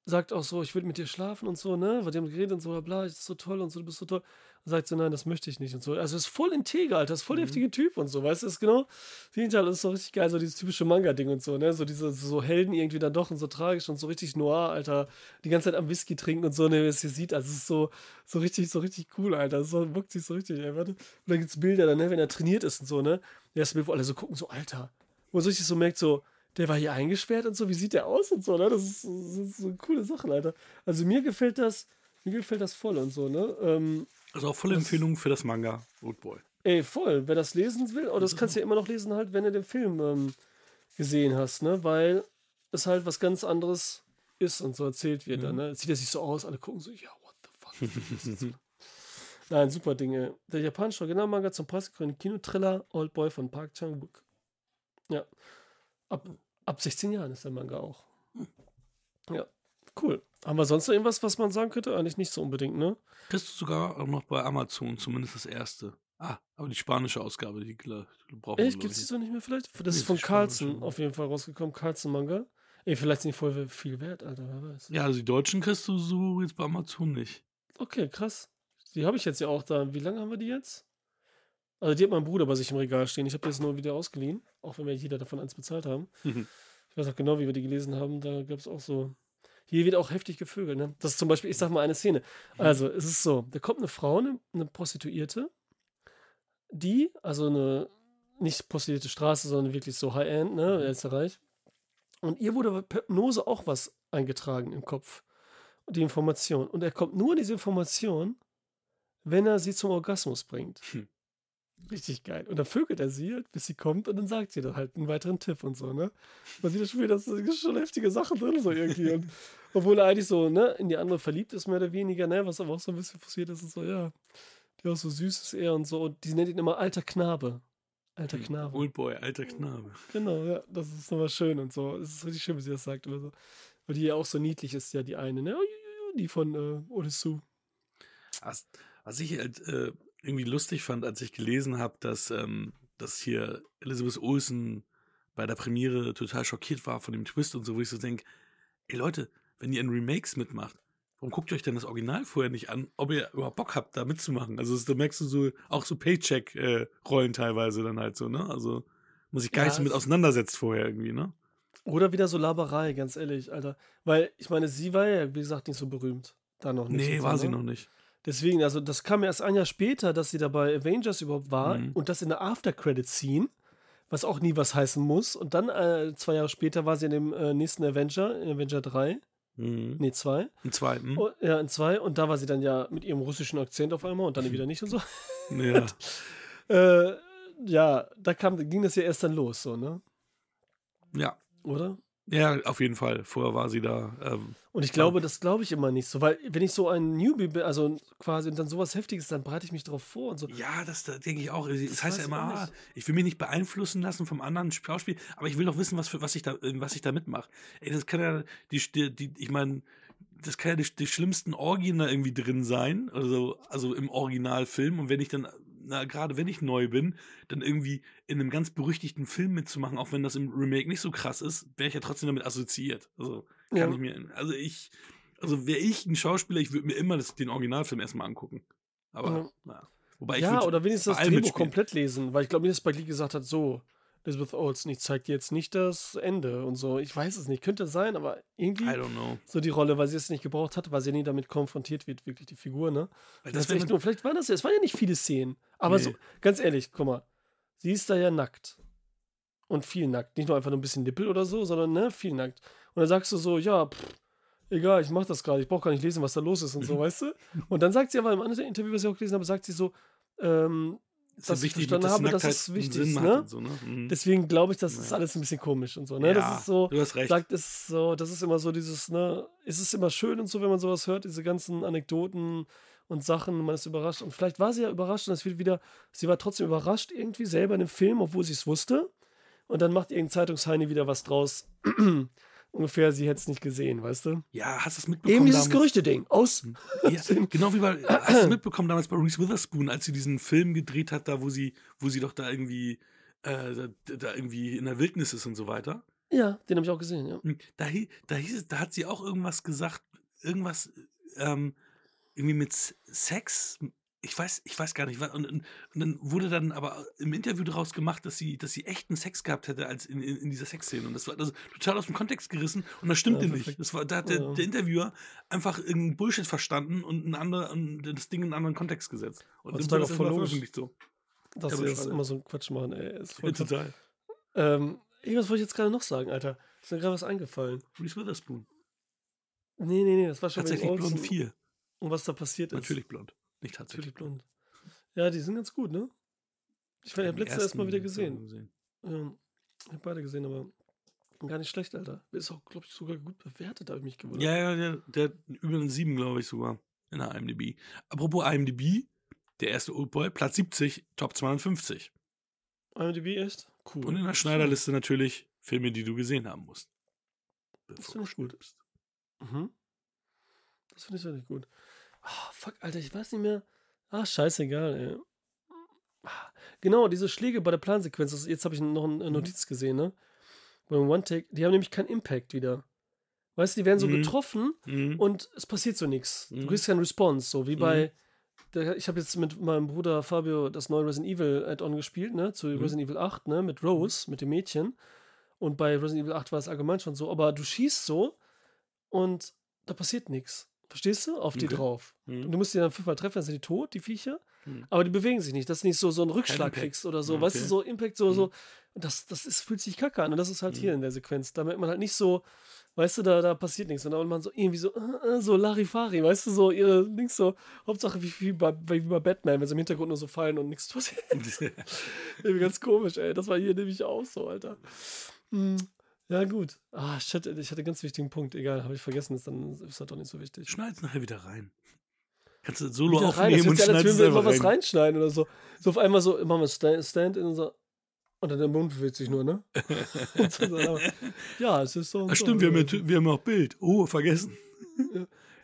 sagt auch so, ich will mit dir schlafen und so, ne? Weil die haben geredet und so, bla, bla, das ist so toll und so, du bist so toll. Und sagt so, nein, das möchte ich nicht und so. Also ist voll integer, Alter, ist voll Mhm. heftige Typ und so, weißt du, ist genau, das ist so richtig geil, so dieses typische Manga-Ding und so, ne? So diese, so Helden irgendwie dann doch und so tragisch und so richtig noir, Alter. Die ganze Zeit am Whisky trinken und so, ne, wie es hier sieht, also es ist so, so richtig, so richtig cool, Alter. Das so, wirkt sich so richtig, ey, warte. Und dann gibt's Bilder dann, ne, wenn er trainiert ist und so, ne? Der erste Bild, wo alle so gucken, so, Alter. Wo man so richtig so merkt, so, der war hier eingesperrt und so, wie sieht der aus und so, ne? Das ist, das ist so coole Sachen, Alter. Also mir gefällt das, mir gefällt das voll und so, ne? Ähm, Also auch volle Empfehlung für das Manga Root Boy. ey, voll. Wer das lesen will, oder das kannst du ja immer noch lesen, halt, wenn du den Film ähm, gesehen hast, ne? Weil es halt was ganz anderes ist und so erzählt wird. Dann, ne? Sieht ja sich so aus, alle gucken so, ja, what the fuck. [laughs] Nein, super Ding, ey. Der japanische Originalmanga zum preisgekrönten Kinotriller Old Boy von Park Chan-wook. Ja. Ab, ab 16 Jahren ist der Manga auch. Ja, cool. Haben wir sonst noch irgendwas, was man sagen könnte? Eigentlich nicht so unbedingt, ne? Kriegst du sogar auch noch bei Amazon, zumindest das erste. Ah, aber die spanische Ausgabe, die klar, brauchen wir. Echt? Gibt es die so nicht mehr vielleicht? Das Nee, ist von. Carlsen auf jeden Fall rausgekommen. Carlsen-Manga. Ey, vielleicht sind die voll viel wert, Alter, wer weiß. Ja, also die deutschen kriegst du so jetzt bei Amazon nicht. Okay, krass. Die habe ich jetzt ja auch da. Wie lange haben wir die jetzt? Also die hat mein Bruder bei sich im Regal stehen. Ich habe jetzt nur wieder ausgeliehen, auch wenn wir jeder davon eins bezahlt haben. Mhm. Ich weiß auch genau, wie wir die gelesen haben. Da gab es auch so. Hier wird auch heftig gevögelt. Ne? Das ist zum Beispiel, ich sag mal eine Szene. Also es ist so, da kommt eine Frau, eine, eine Prostituierte, die, also eine nicht prostituierte Straße, sondern wirklich so High-End, ne, er ist ja reich. Und ihr wurde per Hypnose auch was eingetragen im Kopf. Die Information. Und er kommt nur an diese Information, wenn er sie zum Orgasmus bringt. Hm. Richtig geil. Und dann vögelt er sie halt, bis sie kommt und dann sagt sie dann halt einen weiteren Tipp und so, ne? Man sieht ja schon wieder, da sind schon heftige Sachen drin, so irgendwie. Und, obwohl er eigentlich so, ne, in die andere verliebt ist, mehr oder weniger, ne, was aber auch so ein bisschen passiert ist und so, ja. Die auch so süß ist er und so. Und die nennt ihn immer alter Knabe. Alter Knabe. Oldboy, alter Knabe. Genau, ja, das ist nochmal schön und so. Es ist richtig schön, wie sie das sagt. Oder so. Weil die ja auch so niedlich ist, ja, die eine, ne? Die von äh, Odessu. Was, was ich halt äh, irgendwie lustig fand, als ich gelesen habe, dass, ähm, dass hier Elizabeth Olsen bei der Premiere total schockiert war von dem Twist und so, wo ich so denke, ey Leute, wenn ihr in Remakes mitmacht, warum guckt ihr euch denn das Original vorher nicht an, ob ihr überhaupt Bock habt, da mitzumachen? Also da merkst du so, auch so Paycheck-Rollen teilweise dann halt so, ne? Also muss ich gar Ja, nicht so mit auseinandersetzt vorher irgendwie, ne? Oder wieder so Laberei, ganz ehrlich, Alter. Weil, ich meine, sie war ja, wie gesagt, nicht so berühmt. Da noch nicht. Nee, war sie ne? noch nicht. Deswegen, also das kam erst ein Jahr später, dass sie da bei Avengers überhaupt war Mhm. und das in der After-Credit-Scene, was auch nie was heißen muss. Und dann, äh, zwei Jahre später, war sie in dem äh, nächsten Avenger, in Avenger 3, Mhm. nee, 2. Im zweiten. Oh, ja, in 2. Und da war sie dann ja mit ihrem russischen Akzent auf einmal und dann wieder nicht und so. [laughs] Ja. [laughs] Äh, ja, da kam, ging das ja erst dann los, so, ne? ja. Oder? Ja, auf jeden Fall. Vorher war sie da. Ähm, Und ich glaube, das glaube ich immer nicht so, weil wenn ich so ein Newbie bin, also quasi und dann sowas Heftiges, dann bereite ich mich darauf vor und so. Ja, das, da denke ich auch. Das, Das heißt ja immer, ah, ich will mich nicht beeinflussen lassen vom anderen Schauspiel, aber ich will doch wissen, was, für, was, ich, da, was ich da mitmache. Ey, das kann ja, die, die, die ich meine, das kann ja die, die schlimmsten Orgien da irgendwie drin sein, also, also im Originalfilm. Und wenn ich dann, na, gerade wenn ich neu bin, dann irgendwie in einem ganz berüchtigten Film mitzumachen, auch wenn das im Remake nicht so krass ist, wäre ich ja trotzdem damit assoziiert. Also, kann Ja. ich mir, also ich, also wäre ich ein Schauspieler, ich würde mir immer das, den Originalfilm erstmal angucken. Aber, Ja. na. Wobei ich ja, oder wenigstens bei das Drehbuch mitspielen. komplett lesen, weil ich glaube, mir das Spike Lee gesagt hat, so, Elizabeth Olsen, ich zeig dir jetzt nicht das Ende und so. Ich weiß es nicht, könnte sein, aber irgendwie I don't know. so die Rolle, weil sie es nicht gebraucht hat, weil sie nie damit konfrontiert wird, wirklich die Figur, ne? Weil Das das echt nur, vielleicht waren das ja, es waren ja nicht viele Szenen, aber Nee. so, ganz ehrlich, guck mal, sie ist da ja nackt. Und viel nackt. Nicht nur einfach nur ein bisschen Nippel oder so, sondern ne, viel nackt. Und dann sagst du so, ja, pff, egal, ich mach das gerade, ich brauche gar nicht lesen, was da los ist und so, [laughs] weißt du? Und dann sagt sie aber im anderen Interview, was ich auch gelesen habe, sagt sie so, ähm, ist dass ja ich verstanden habe, dass es wichtig ist, ne? So, ne? Mhm. deswegen glaube ich, das ist alles ein bisschen komisch und so, ne? ja, das ist so, du hast recht. sagt es so, das ist immer so dieses, ne, es ist immer schön und so, wenn man sowas hört, diese ganzen Anekdoten und Sachen, man ist überrascht. Und vielleicht war sie ja überrascht und es wird wieder, sie war trotzdem überrascht irgendwie selber in dem Film, obwohl sie es wusste. Und dann macht irgendein Zeitungsheini wieder was draus. Ungefähr, sie hätte es nicht gesehen, weißt du? ja, hast du es mitbekommen? Eben dieses? Gerüchte-Ding. Aus. Ja, [laughs] genau wie bei, hast du es mitbekommen damals bei Reese Witherspoon, als sie diesen Film gedreht hat, da wo sie, wo sie doch da irgendwie, äh, da, da irgendwie in der Wildnis ist und so weiter. Ja, den habe ich auch gesehen, ja. Hm, Da, da hieß es, da hat sie auch irgendwas gesagt, irgendwas, ähm, irgendwie mit Sex. Ich weiß, ich weiß gar nicht, was. Und, und, dann wurde dann aber im Interview daraus gemacht, dass sie, dass sie echten Sex gehabt hätte als in, in, in dieser Sexszene. Und das war also total aus dem Kontext gerissen und das stimmte Ja, nicht. Das war, da hat der, Ja. der Interviewer einfach irgendeinen Bullshit verstanden und, ein andere, und das Ding in einen anderen Kontext gesetzt. Und das auch voll erstmal logisch. so. Dass sie jetzt immer so einen Quatsch machen, ey. Ist voll Ja, total. ähm, irgendwas wollte ich jetzt gerade noch sagen, Alter. Ist mir gerade was eingefallen. Reese Witherspoon. Nee, nee, nee, das war schon Tatsächlich blond Olsen 4. und was da passiert ist. Natürlich blond. Nicht tatsächlich blond. Ja, die sind ganz gut, ne? Ich habe Den letztes erst mal wieder gesehen. Ähm, ich habe beide gesehen, aber gar nicht schlecht, Alter. Ist auch, glaube ich, sogar gut bewertet, habe ich mich gewundert. Ja, ja, der, der über eine 7, glaube ich, sogar in der IMDb. Apropos IMDb, der erste Oldboy, Platz 70, Top 250. IMDb echt? Cool. Und in der Schneiderliste natürlich Filme, die du gesehen haben musst. Das finde ich gut. Mhm. Das finde ich wirklich gut. Ah, fuck, Alter, ich weiß nicht mehr. Ah, scheißegal, ey. Ah, Genau, diese Schläge bei der Plansequenz, das, jetzt habe ich noch eine Mhm. Notiz gesehen, ne? Beim One-Take, die haben nämlich keinen Impact wieder. Weißt du, die werden so Mhm. getroffen Mhm. und es passiert so nichts. Du Mhm. kriegst keinen Response, so wie Mhm. bei. Der, ich habe jetzt mit meinem Bruder Fabio das neue Resident Evil Add-on gespielt, ne? Zu Mhm. Resident Evil 8, ne? Mit Rose, mit dem Mädchen. Und bei Resident Evil 8 war es allgemein schon so. Aber du schießt so und da passiert nichts. Verstehst du? Auf die Okay. drauf. Mhm. Und du musst die dann fünfmal treffen, dann sind die tot, die Viecher. Mhm. Aber die bewegen sich nicht, dass du nicht so, so einen Rückschlag kriegst oder so. Okay. Weißt du, so Impact, so, Mhm. so. Das, das ist, fühlt sich kacke an. Und das ist halt Mhm. hier in der Sequenz. Da merkt man halt nicht so, weißt du, da, da passiert nichts. Und dann man so irgendwie so, äh, äh, so Larifari, weißt du, so ihre Dings so, Hauptsache wie, wie, bei, wie bei Batman, wenn sie im Hintergrund nur so fallen und nichts passiert. [laughs] irgendwie ganz komisch, ey. Das war hier nämlich auch so, Alter. Ja, gut. Ah, shit, ich hatte einen ganz wichtigen Punkt. Egal, habe ich vergessen, ist dann ist das doch nicht so wichtig. Schneid's nachher wieder rein. Kannst du Solo Wieder rein, aufnehmen das und als schneidest einfach immer was rein. reinschneiden oder so. So auf einmal so, machen wir Stand, Stand in unser. Und dann der Mund bewegt sich nur, ne? [laughs] Und so, ja, es ist so. und Ach so. stimmt, wir haben, ja, wir haben auch Bild. Oh, vergessen.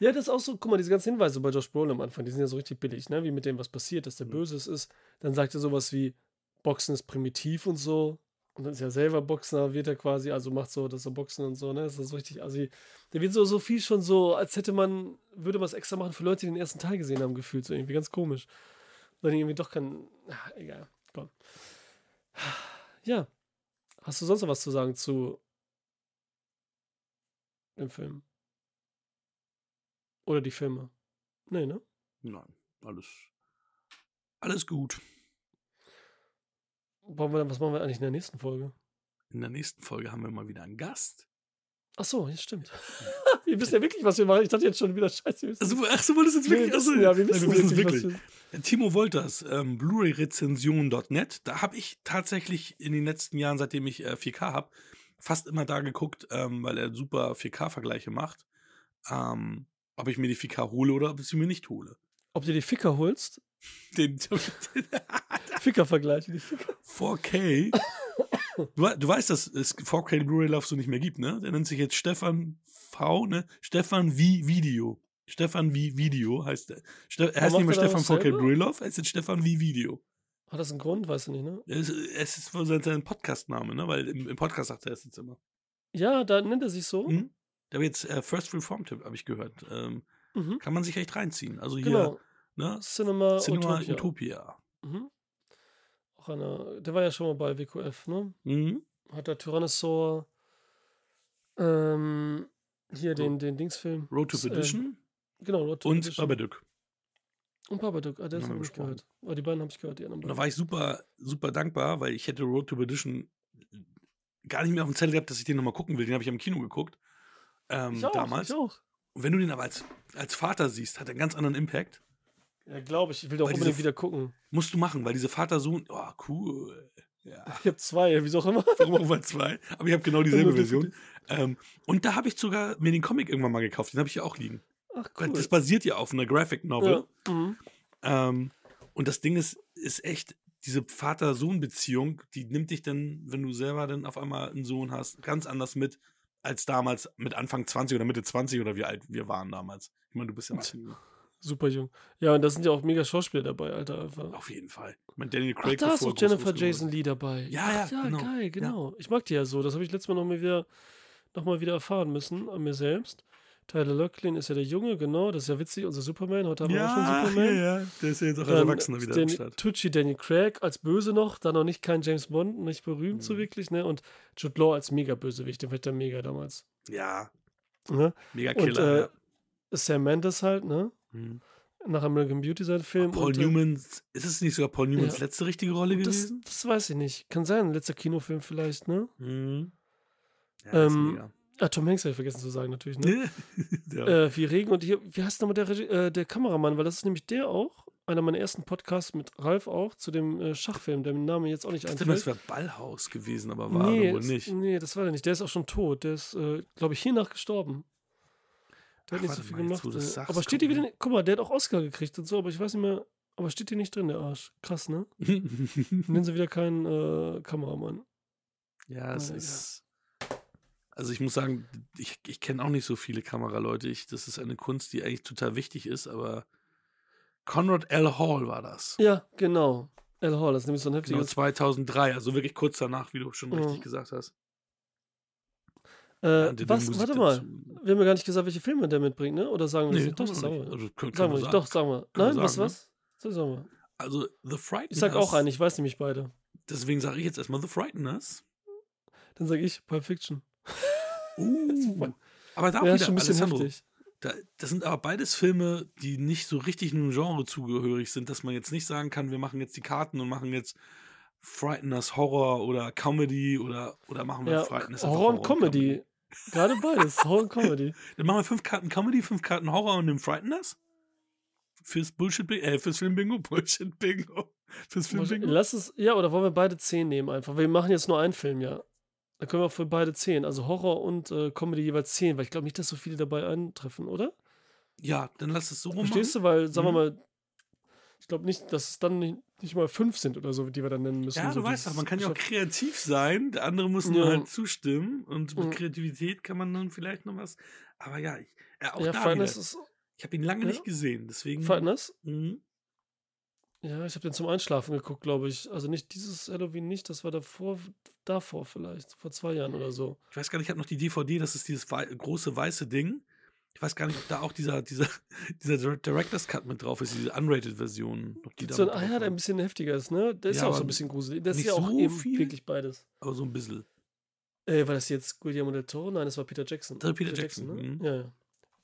Ja, das ist auch so, guck mal, diese ganzen Hinweise bei Josh Brolin am Anfang, die sind ja so richtig billig, ne? Wie mit dem, was passiert, dass der Mhm. Böses ist. Dann sagt er sowas wie, Boxen ist primitiv und so. Und dann ist er selber Boxer, wird er quasi, also macht so, dass er Boxen und so, ne? Das ist so richtig, also der wird so, so viel schon so, als hätte man, würde man es extra machen für Leute, die den ersten Teil gesehen haben, gefühlt, so irgendwie ganz komisch. Dann irgendwie doch kein, ach, egal, komm. Ja. Hast du sonst noch was zu sagen zu dem Film? Oder die Filme? Nee, ne? Nein, alles, alles gut. Wir, was machen wir eigentlich in der nächsten Folge? In der nächsten Folge haben wir mal wieder einen Gast. Ach so, ja, stimmt. [laughs] wir wissen ja wirklich, was wir machen. Ich dachte jetzt schon wieder, scheiße, Also, ach so, wolltest du jetzt wir wirklich? wissen, Achso, ja, wir wissen, es wirklich. wir- Timo Wolters, ähm, Blu-ray-Rezension.net. Da habe ich tatsächlich in den letzten Jahren, seitdem ich äh, 4K habe, fast immer da geguckt, ähm, weil er super 4K-Vergleiche macht, ähm, ob ich mir die 4K hole oder ob ich sie mir nicht hole. Ob du die Ficker holst? Den [laughs] Ficker-Vergleiche, die Ficker. 4K. Du, du weißt, dass es 4K Blu-ray-Lauf so nicht mehr gibt, ne? Der nennt sich jetzt Stefan V, ne? Stefan wie Video. Stefan wie Video heißt der. Ste er heißt nicht mehr da Stefan was 4K selber? Blu-ray-Lauf, er ist jetzt Stefan wie Video. Hat das einen Grund? Weißt du nicht, ne? Es, es ist wohl sein, sein Podcast-Name, ne? Weil im, im Podcast sagt er es jetzt immer. Ja, da nennt er sich so. Mhm. Der wird jetzt äh, First Reformed, habe ich gehört. Ähm, Mhm. kann man sich echt reinziehen. Also hier, Genau. Ne? Cinema, Cinema Utopia. Utopia. Mhm. Auch einer, der war ja schon mal bei WQF, ne? Mhm. Hat der Tyrannosaur ähm, hier den, den Dingsfilm. Road to äh, Perdition Genau, Road to und Perdition. Babadook. Und Babadook, ah, der ist nicht gehört. Aber die beiden habe ich gehört, die anderen Und da beiden. war ich super, super dankbar, weil ich hätte Road to Perdition gar nicht mehr auf dem Zettel gehabt, dass ich den nochmal gucken will. Den habe ich im Kino geguckt. Ähm, Ich auch, damals. ich auch. Und wenn du den aber als, als Vater siehst, hat er einen ganz anderen Impact. Ja, glaube ich. Ich will doch unbedingt diese- wieder gucken. Musst du machen, weil diese Vater-Sohn, oh, cool. Ja, Ich habe zwei, wieso auch immer. warum auch mal zwei? Aber ich habe genau dieselbe Version. Ähm, und da habe ich sogar mir den Comic irgendwann mal gekauft. Den habe ich ja auch liegen. Ach, cool. Das basiert ja auf einer Graphic Novel. ja. mhm. Ähm, und das Ding ist, ist echt, diese Vater-Sohn-Beziehung, die nimmt dich dann, wenn du selber dann auf einmal einen Sohn hast, ganz anders mit, als damals mit Anfang 20 oder Mitte 20 oder wie alt wir waren damals. Ich meine, du bist ja noch jünger. Super jung. Ja, und da sind ja auch mega Schauspieler dabei, Alter. Einfach. Auf jeden Fall. Ich meine, Daniel Ach, Craig da ist auch er Jennifer Jason Lee dabei. Ja, ja, Ach, ja, genau. geil, Ja. genau. Ich mag die ja so. Das habe ich letztes Mal noch mal wieder, noch mal wieder erfahren müssen an mir selbst. Tyler Locklin ist ja der Junge, genau. Das ist ja witzig, unser Superman. Heute haben wir auch schon Ja, Superman. ja, ja. Der ist ja jetzt auch als Erwachsener wieder am Start. Tucci Daniel Craig als Böse noch, dann noch nicht kein James Bond, nicht berühmt so Mhm. wirklich, ne? Und Jude Law als mega Bösewicht, den fand ich dann mega damals. Ja, Ne? mega Und Killer. äh, Sam Mendes halt, ne? Mhm. Nach American Beauty sein Film. Paul und, äh, Newman, ist es nicht sogar Paul Newmans ja. letzte richtige Rolle das, gewesen? das weiß ich nicht. Kann sein, letzter Kinofilm vielleicht, ne? Mhm. Ja, Ähm. Ah, Tom Hanks habe ich vergessen zu sagen, natürlich, ne? [laughs] ja. Äh, wie Regen und hier, wie heißt nochmal der, äh, der Kameramann? Weil das ist nämlich der auch, einer meiner ersten Podcasts mit Ralf auch, zu dem äh, Schachfilm, der Name jetzt auch nicht Ich dachte, einfällt. das wäre Ballhaus gewesen, aber war nee, er wohl nicht. nee, das war der nicht. Der ist auch schon tot. Der ist, äh, glaube ich, hiernach gestorben. Der Ach, hat nicht so viel gemacht. das äh, sagst, aber steht hier wieder. Guck mal, der hat auch Oscar gekriegt und so, aber ich weiß nicht mehr. Aber steht hier nicht drin, der Arsch. Krass, ne? [laughs] Nennen sie wieder keinen äh, Kameramann. ja, es Na, ist. Also ich muss sagen, ich, ich kenne auch nicht so viele Kameraleute. Ich, das ist eine Kunst, die eigentlich total wichtig ist, aber Conrad L. Hall war das. Ja, genau. L. Hall, das ist nämlich so ein Genau, heftiges. 2003, also wirklich kurz danach, wie du schon Ja. richtig gesagt hast. Äh, Ja, was, warte mal. Wir haben ja gar nicht gesagt, welche Filme der mitbringt, ne? Oder sagen wir Nee, das? Doch, sagen wir. Also, können, Sagen wir sagen. Doch, sagen wir. Nein, was, sagen, ne? was? So sagen wir. Also, The Frighteners. Ich sag auch einen, ich weiß nämlich beide. Deswegen sage ich jetzt erstmal The Frighteners. Dann sage ich Pulp Fiction. Uh, [laughs] aber da auch Ja, ist wieder, schon ein bisschen Alessandro, heftig. da, das sind aber beides Filme, die nicht so richtig einem Genre zugehörig sind, dass man jetzt nicht sagen kann, wir machen jetzt die Karten und machen jetzt Frighteners Horror oder Comedy oder, oder machen wir Ja, Frighteners einfach Horror und Comedy. Gerade beides. [laughs] Horror und Comedy. Dann machen wir fünf Karten Comedy, fünf Karten Horror und den Frighteners. Fürs Bullshit Bingo, äh, fürs Film Bingo, [laughs] Bullshit Bingo. Fürs Film Bingo. Lass es, ja, oder wollen wir beide 10 nehmen einfach? Wir machen jetzt nur einen Film, ja. Dann können wir auch für beide 10. Also Horror und äh, Comedy jeweils 10, weil ich glaube nicht, dass so viele dabei eintreffen, oder? Ja, dann lass es so rum Verstehst machen. du? Weil, sagen wir Mhm. mal, ich glaube nicht, dass es dann nicht, nicht mal 5 sind oder so, die wir dann nennen müssen. Ja, so du weißt dieses doch, man kann ja auch kreativ sein. Der andere muss nur Ja. halt zustimmen. Und mit Mhm. Kreativität kann man dann vielleicht noch was. Aber ja, ich, äh, auch Ja, da Frighteners wieder. ist. Ich habe ihn lange Ja. nicht gesehen, deswegen. Frighteners? Mhm. Ja, ich habe den zum Einschlafen geguckt, glaube ich. Also nicht dieses Halloween nicht, das war davor, davor vielleicht, vor zwei Jahren oder so. Ich weiß gar nicht, ich habe noch die DVD, das ist dieses große weiße Ding. Ich weiß gar nicht, ob da auch dieser, dieser, [laughs] dieser Dir- Director's Cut mit drauf ist, diese Unrated-Version. so einen, ah waren. ein bisschen heftiger ist, ne? Der ist Ja, ja, auch so ein bisschen gruselig. Das ist ja auch so eben viel. wirklich beides. Aber so ein bisschen. Äh, war das jetzt Guillermo del Toro? Nein, das war Peter Jackson. Das war Peter Jackson, ne? mhm. Ja, ja.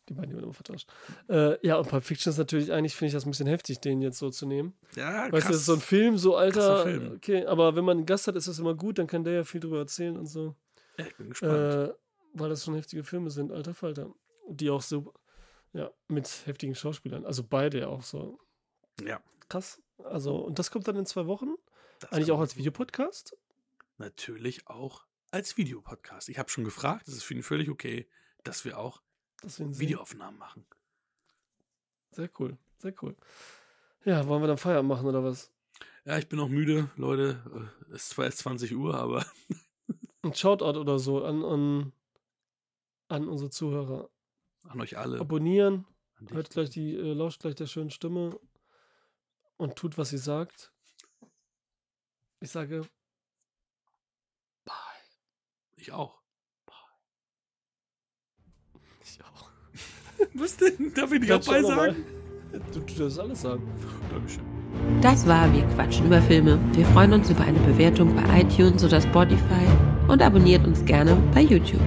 Die beiden, immer vertauscht. Äh, ja, und Pulp Fiction ist natürlich, eigentlich finde ich das ein bisschen heftig, den jetzt so zu nehmen. Ja, Weißt du, das ist so ein Film, so alter. Film. Okay, aber wenn man einen Gast hat, ist das immer gut, dann kann der ja viel drüber erzählen und so. ja, ich bin gespannt. Äh, weil das schon heftige Filme sind, alter Falter. Die auch so, ja, mit heftigen Schauspielern. Also beide auch so. ja. Krass. Also, und das kommt dann in zwei Wochen? das Eigentlich auch als Videopodcast? Natürlich auch als Videopodcast. Ich habe schon gefragt, es ist für ihn völlig okay, dass wir auch Das Videoaufnahmen machen. Sehr cool, sehr cool. Ja, wollen wir dann Feierabend machen oder was? Ja, ich bin auch müde, Leute. Es ist zwar erst 20 Uhr, aber Ein Shoutout oder so an, an, an unsere Zuhörer. An euch alle. Abonnieren, hört gleich die, äh, lauscht gleich der schönen Stimme und tut, was sie sagt. Ich sage, Ich auch. ich auch. [laughs] Was denn? Darf ich nicht auch mal- Du, du darfst alles sagen. Dankeschön. Das war Wir quatschen über Filme. Wir freuen uns über eine Bewertung bei iTunes oder Spotify und abonniert uns gerne bei YouTube.